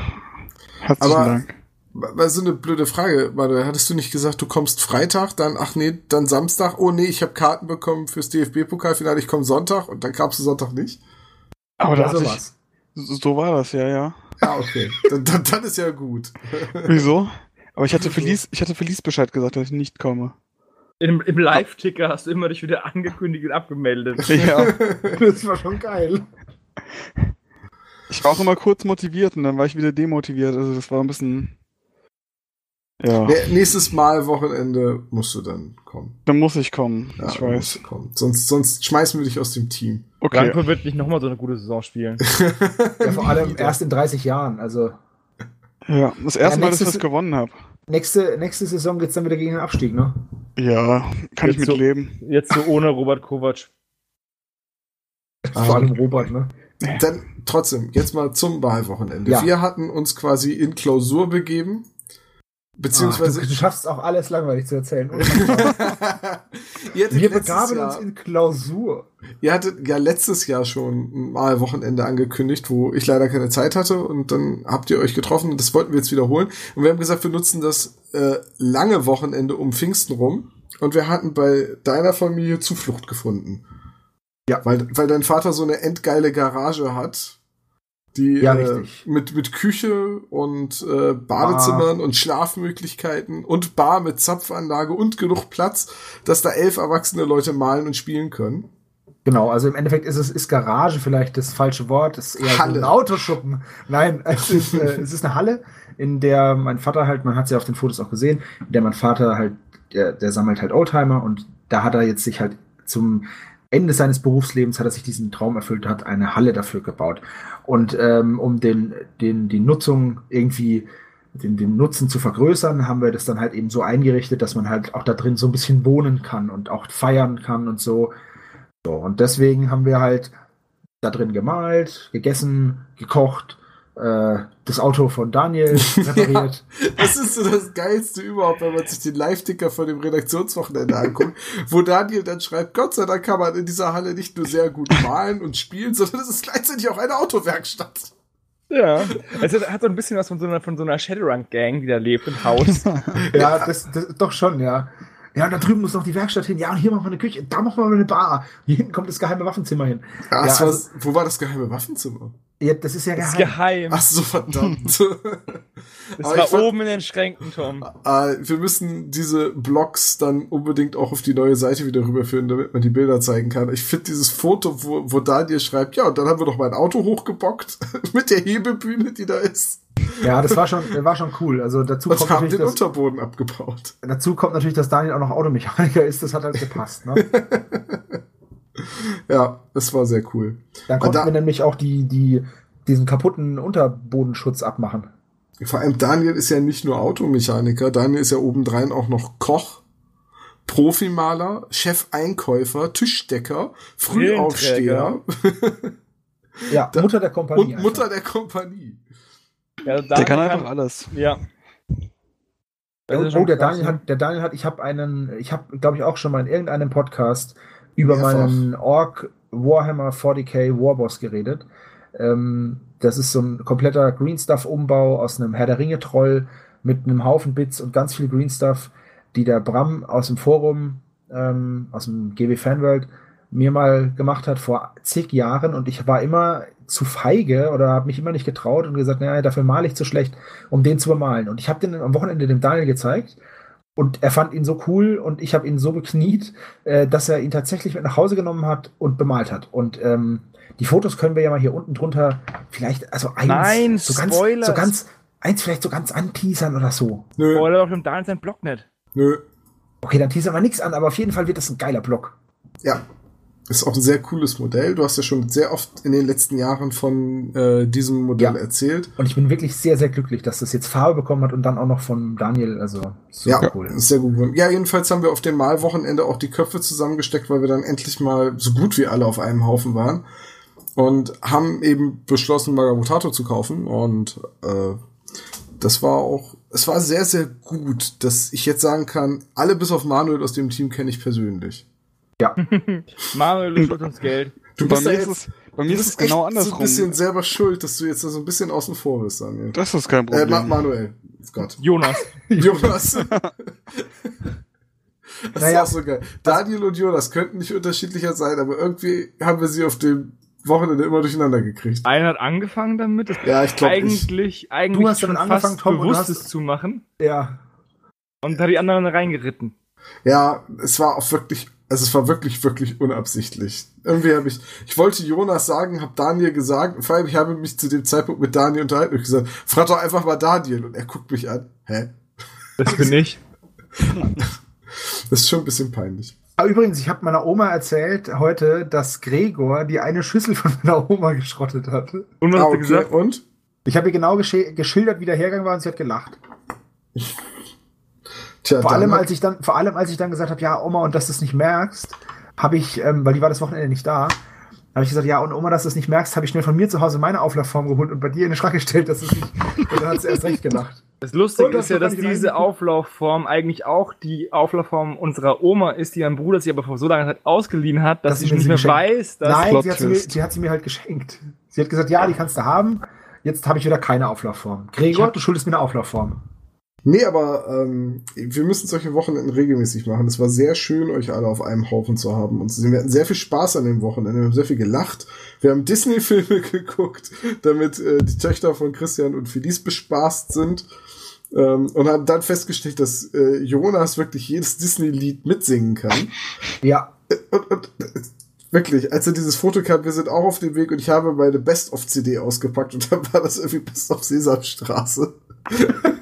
Herzlichen Aber, Dank. War so eine blöde Frage, Manuel. Hattest du nicht gesagt, du kommst Freitag, dann, ach nee, dann Samstag? Oh nee, ich habe Karten bekommen fürs DFB-Pokalfinale, ich komme Sonntag und dann kamst du Sonntag nicht?
Aber da so, ich, so war das, ja, ja.
Ja, okay. dann, dann, dann ist ja gut. (laughs)
Wieso? Aber ich hatte Felice, ich hatte Felice Bescheid gesagt, dass ich nicht komme.
Im, im Live-Ticker hast du immer dich wieder angekündigt und abgemeldet. (laughs)
Ja. (laughs) das war schon geil.
Ich war auch immer kurz motiviert und dann war ich wieder demotiviert. Also das war ein bisschen.
Ja. Nächstes Mal Wochenende musst du dann kommen.
Dann muss ich kommen. Ja, ich weiß.
Kommen. Sonst, sonst schmeißen wir dich aus dem Team.
Okay. Frankfurt wird nicht nochmal so eine gute Saison spielen.
ja, vor allem erst in 30 Jahren. Also.
Ja, das erste ja, Mal, dass ich das gewonnen habe.
Nächste, nächste Saison geht es dann wieder gegen den Abstieg, ne?
Ja, kann jetzt ich mit
so,
leben.
Jetzt so ohne Robert Kovac. (laughs)
Vor allem Robert, ne?
Dann trotzdem, jetzt mal zum Wahlwochenende. Ja. Wir hatten uns quasi in Klausur begeben Beziehungsweise.
Ach, du, du, schaffst auch alles langweilig zu erzählen. (laughs) Wir begaben Jahr, uns in Klausur.
Ihr hattet ja letztes Jahr schon mal Wochenende angekündigt, wo ich leider keine Zeit hatte und dann habt ihr euch getroffen und das wollten wir jetzt wiederholen. Und wir haben gesagt, wir nutzen das äh, lange Wochenende um Pfingsten rum und wir hatten bei deiner Familie Zuflucht gefunden. Ja. Weil, weil dein Vater so eine endgeile Garage hat die ja, äh, mit mit Küche und äh, Badezimmern ah. und Schlafmöglichkeiten und Bar mit Zapfanlage und genug Platz, dass da elf erwachsene Leute malen und spielen können.
Genau, also im Endeffekt ist es ist Garage vielleicht das falsche Wort, ist eher Halle. So ein Autoschuppen. Nein, (laughs) es ist, äh, es ist eine Halle, in der mein Vater halt, man hat sie ja auf den Fotos auch gesehen, in der mein Vater halt, der, der sammelt halt Oldtimer und da hat er jetzt sich halt zum Ende seines Berufslebens hat er sich diesen Traum erfüllt, hat eine Halle dafür gebaut. Und ähm, um den, den, die Nutzung irgendwie, den, den Nutzen zu vergrößern, haben wir das dann halt eben so eingerichtet, dass man halt auch da drin so ein bisschen wohnen kann und auch feiern kann und so. So, und deswegen haben wir halt da drin gemalt, gegessen, gekocht, das Auto von Daniel (laughs) repariert.
ja, das ist so das Geilste überhaupt, wenn man sich den Live-Ticker von dem Redaktionswochenende anguckt, wo Daniel dann schreibt, Gott sei Dank kann man in dieser Halle nicht nur sehr gut malen und spielen, sondern es ist gleichzeitig auch eine Autowerkstatt.
Ja, es hat so ein bisschen was von so einer, von so einer Shadowrun-Gang, die da lebt im Haus. (laughs)
ja, das, das, doch schon, ja. Ja, da drüben muss noch die Werkstatt hin. Ja, und hier machen wir eine Küche. Da machen wir eine Bar. Hier hinten kommt das geheime Waffenzimmer hin.
Ja, ja also, wo war das geheime Waffenzimmer?
Ja, das ist ja geheim.
Das ist geheim.
Ach so, verdammt. (laughs)
das war fand, oben in den Schränken, Tom.
Äh, wir müssen diese Blogs dann unbedingt auch auf die neue Seite wieder rüberführen, damit man die Bilder zeigen kann. Ich finde dieses Foto, wo, wo Daniel schreibt, ja, und dann haben wir doch mein Auto hochgebockt (laughs) mit der Hebebühne, die da ist.
Ja, das war schon, war schon cool. Also dazu
Was kommt haben den das, Unterboden abgebaut.
Dazu kommt natürlich, dass Daniel auch noch Automechaniker ist. Das hat halt gepasst. Ne? (laughs)
ja, das war sehr cool.
Dann konnten da, wir nämlich auch die, die, diesen kaputten Unterbodenschutz abmachen.
Vor allem Daniel ist ja nicht nur Automechaniker, Daniel ist ja obendrein auch noch Koch, Profimaler, Chefeinkäufer, Tischdecker, Frühaufsteher. (laughs)
ja, Mutter der Kompanie.
Und einfach. Mutter der Kompanie.
Ja, der kann einfach alles.
Ja.
Oh, oh der Daniel hat, der Daniel hat, ich habe einen, ich habe, glaube ich, auch schon mal in irgendeinem Podcast über Mehrfach. meinen Orc Warhammer 40k Warboss geredet. Ähm, das ist so ein kompletter Green Stuff Umbau aus einem Herr der Ringe Troll mit einem Haufen Bits und ganz viel Green Stuff, die der Bram aus dem Forum, ähm, aus dem GW Fanworld mir mal gemacht hat vor zig Jahren und ich war immer zu feige oder habe mich immer nicht getraut und gesagt, naja, dafür male ich zu schlecht, um den zu bemalen. Und ich habe den am Wochenende dem Daniel gezeigt und er fand ihn so cool und ich habe ihn so bekniet, äh, dass er ihn tatsächlich mit nach Hause genommen hat und bemalt hat. Und ähm, die Fotos können wir ja mal hier unten drunter vielleicht, also eins,
Nein,
so ganz, Spoilers. so ganz, eins vielleicht so ganz anteasern oder so.
Nö. Spoiler doch dem Daniel sein Blog nicht.
Nö.
Okay, dann teasern wir nichts an, aber auf jeden Fall wird das ein geiler Blog.
Ja, ist auch ein sehr cooles Modell. Du hast ja schon sehr oft in den letzten Jahren von äh, diesem Modell ja. erzählt.
Und ich bin wirklich sehr, sehr glücklich, dass das jetzt Farbe bekommen hat und dann auch noch von Daniel. Also
super ja, cool. Sehr gut. Ja, jedenfalls haben wir auf dem Malwochenende auch die Köpfe zusammengesteckt, weil wir dann endlich mal so gut wie alle auf einem Haufen waren. Und haben eben beschlossen, Magabotato zu kaufen. Und äh, das war auch es war sehr, sehr gut, dass ich jetzt sagen kann, alle bis auf Manuel aus dem Team kenne ich persönlich. (laughs)
Manuel schuldet uns Geld.
Du
bei
bist da
mir ist
jetzt,
es, bei mir
du
ist
bist
es genau
echt so ein
andersrum.
bisschen selber schuld, dass du jetzt da so ein bisschen außen vor bist, Daniel.
das ist kein
Äh,
Problem.
Ma Manuel. Gott.
Jonas. (laughs)
Jonas. (laughs) Das
Naja,
ist auch so geil. Daniel und Jonas könnten nicht unterschiedlicher sein, aber irgendwie haben wir sie auf dem Wochenende immer durcheinander gekriegt.
Einer hat angefangen damit, das
Ja, ich glaube ich.
eigentlich, eigentlich
Du hast
schon
angefangen,
fast
Tom, und du
Bewusstes
hast-
zu machen
Ja.
und hat die anderen reingeritten.
Ja, es war auch wirklich, also es war wirklich, wirklich unabsichtlich. Irgendwie habe ich, ich wollte Jonas sagen, habe Daniel gesagt, vor allem ich habe mich zu dem Zeitpunkt mit Daniel unterhalten und gesagt, frag doch einfach mal Daniel und er guckt mich an. Hä?
Das bin ich.
Das ist schon ein bisschen peinlich.
Aber übrigens, ich habe meiner Oma erzählt heute, dass Gregor die eine Schüssel von meiner Oma geschrottet hat.
Und was
Ah, okay.
gesagt?
Und?
Ich habe ihr genau geschildert, wie der Hergang war und sie hat gelacht. (laughs)
Tja,
Vor allem, als ich dann, vor allem, als ich dann gesagt habe, ja, Oma, und dass du es nicht merkst, habe ich, ähm, weil die war das Wochenende nicht da, habe ich gesagt, ja, und Oma, dass du es nicht merkst, habe ich schnell von mir zu Hause meine Auflaufform geholt und bei dir in den Schrank gestellt, dass es nicht. Und dann hat sie erst recht gelacht. (laughs)
Das Lustige
Und
ist ja, dass diese. Auflaufform eigentlich auch die Auflaufform unserer Oma ist, die mein Bruder sich aber vor so langer Zeit ausgeliehen hat, dass
Dass
sie
sie
schon nicht
sie
mehr
geschenkt-
weiß, dass
Nein, sie hat, sie, mir, sie hat sie mir halt geschenkt. Sie hat gesagt, ja, die kannst du haben. Jetzt habe ich wieder keine Auflaufform. Gregor, du schuldest mir eine Auflaufform.
Nee, aber ähm, wir müssen solche Wochenenden regelmäßig machen. Es war sehr schön, euch alle auf einem Haufen zu haben. Und wir hatten sehr viel Spaß an dem Wochenende. Wir haben sehr viel gelacht. Wir haben (laughs) Disney-Filme geguckt, damit äh, die Töchter von Christian und Felice bespaßt sind. Ähm, und haben dann festgestellt, dass äh, Jonas wirklich jedes Disney-Lied mitsingen kann.
Ja,
Und, und äh, wirklich, als er dieses Foto kam, wir sind auch auf dem Weg und ich habe meine Best-of-CD ausgepackt und dann war das irgendwie Best-of Sesamstraße. (laughs)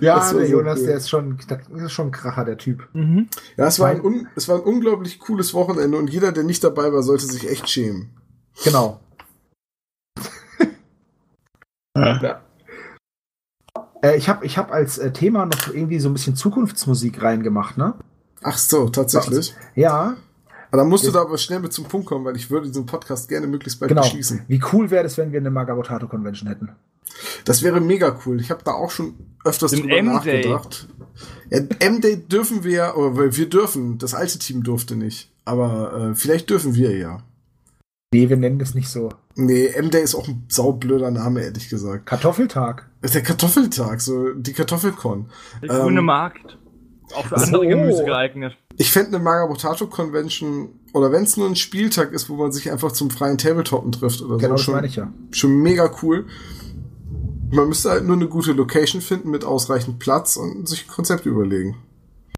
ja, der
so
Jonas,
cool.
der ist schon, das ist schon ein Kracher, der Typ.
Mhm.
Ja, es war, ein un, es war ein unglaublich cooles Wochenende und jeder, der nicht dabei war, sollte sich echt schämen.
Genau.
Ja.
Äh, ich habe ich hab als äh, Thema noch irgendwie so ein bisschen Zukunftsmusik reingemacht, ne?
Ach so, tatsächlich.
Ja,
Aber dann musst du da aber schnell mit zum Punkt kommen, weil ich würde diesen Podcast gerne möglichst bald
genau.
beschließen.
Wie cool wäre es, wenn wir eine Magabotato Convention hätten?
Das wäre mega cool. Ich habe da auch schon öfters
Den
drüber
M-Day.
nachgedacht. Ja, M-Day dürfen wir ja, oder wir dürfen, das alte Team durfte nicht. Aber äh, vielleicht dürfen wir ja.
Nee, wir nennen das nicht so.
Nee, M-Day ist auch ein saublöder Name, ehrlich gesagt.
Kartoffeltag.
Ist der Kartoffeltag, so die Kartoffelkon.
Der
Ähm,
grüne Markt. Auch für
so.
andere Gemüse geeignet.
Ich fände eine Magabotato Convention, oder wenn es nur ein Spieltag ist, wo man sich einfach zum freien Tabletoppen trifft oder
Genau,
so, schon,
meine ich ja.
schon mega cool. Man müsste halt nur eine gute Location finden mit ausreichend Platz und sich ein Konzept überlegen.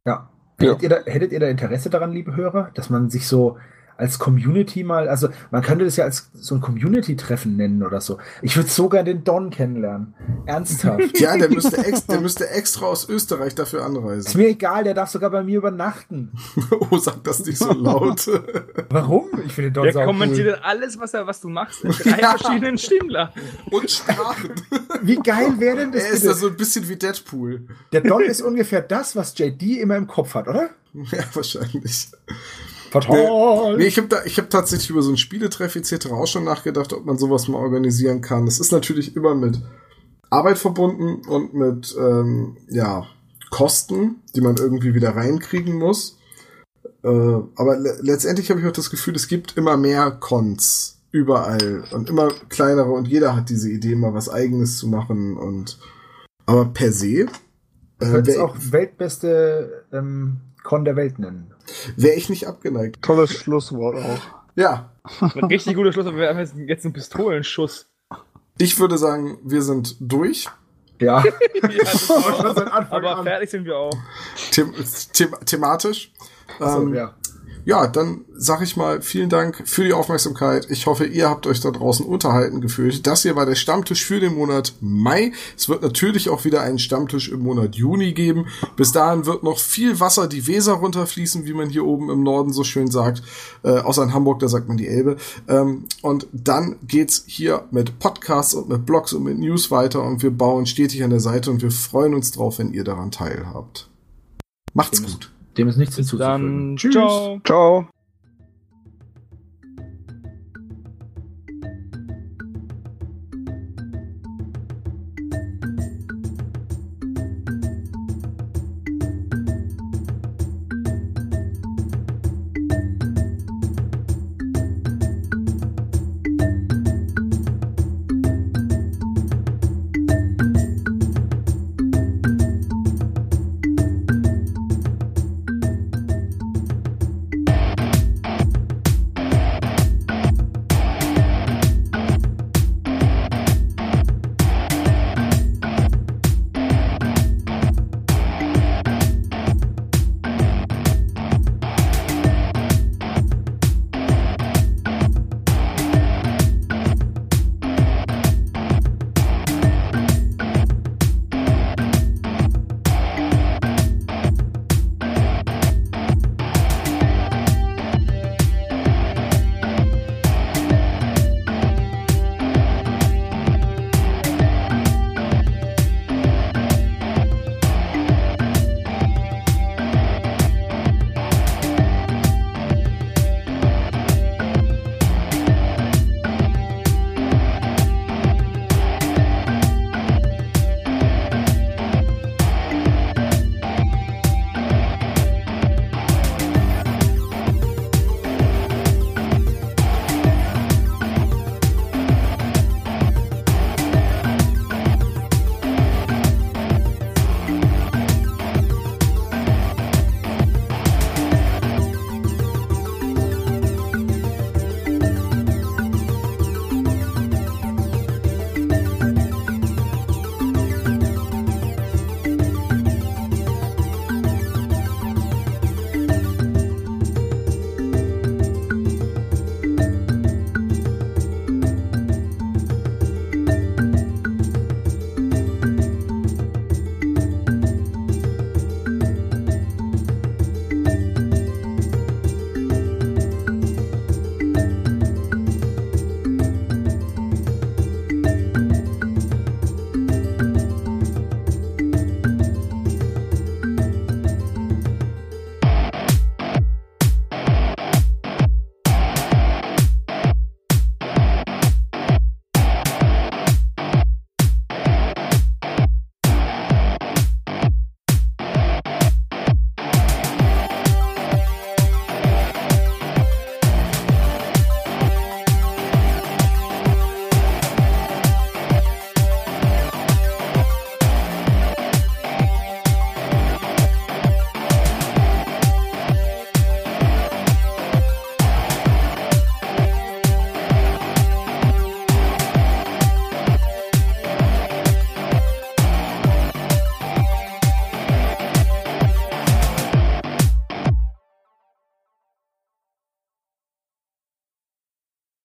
Ja.
Ja.
Hättet, ihr da, hättet ihr da Interesse daran, liebe Hörer, dass man sich so als Community mal, also man könnte das ja als so ein Community-Treffen nennen oder so. Ich würde sogar den Don kennenlernen. Ernsthaft. (laughs)
Ja, der müsste, ex der müsste extra aus Österreich dafür
Ist
anreisen.
mir egal, der darf sogar bei mir übernachten. (laughs)
oh, sag das nicht so laut. (laughs)
Warum? Ich finde den Don
Der kommentiert
cool.
alles, was, er, was du machst, in drei verschiedenen Stimmlachen.
und Sprachen.
Wie geil wäre denn das
Er ist
bitte?
da so ein bisschen wie Deadpool.
Der Don ist ungefähr das, was JD immer im Kopf hat, oder?
Ja, wahrscheinlich.
Fatal.
Nee, ich habe da, ich habe tatsächlich über so ein Spieletreff etc. auch schon nachgedacht, ob man sowas mal organisieren kann. Das ist natürlich immer mit Arbeit verbunden und mit ähm, ja Kosten, die man irgendwie wieder reinkriegen muss. Äh, aber le letztendlich habe ich auch das Gefühl, es gibt immer mehr Cons überall und immer kleinere und jeder hat diese Idee, mal was Eigenes zu machen und aber per se
Du
äh,
auch weltbeste ähm, Con der Welt nennen.
wär ich nicht abgeneigt.
Tolles Schlusswort auch.
Ja,
Ein richtig guter Schluss, aber wir haben jetzt, jetzt einen Pistolenschuss.
ich würde sagen, wir sind durch.
Ja. (laughs)
Ja, (laughs) aber
an.
fertig sind wir auch.
them them thematisch.
Achso,
ähm,
ja.
Ja, dann sag ich mal vielen Dank für die Aufmerksamkeit. Ich hoffe, ihr habt euch da draußen unterhalten gefühlt. Das hier war der Stammtisch für den Monat Mai. Es wird natürlich auch wieder einen Stammtisch im Monat Juni geben. Bis dahin wird noch viel Wasser die Weser runterfließen, wie man hier oben im Norden so schön sagt. Äh, außer in Hamburg, da sagt man die Elbe. Ähm, und dann geht's hier mit Podcasts und mit Blogs und mit News weiter und wir bauen stetig an der Seite und wir freuen uns drauf, wenn ihr daran teilhabt. Macht's
ist-
gut.
Dem ist nichts hinzuzufügen.
Dann
Tschüss.
ciao.
Ciao.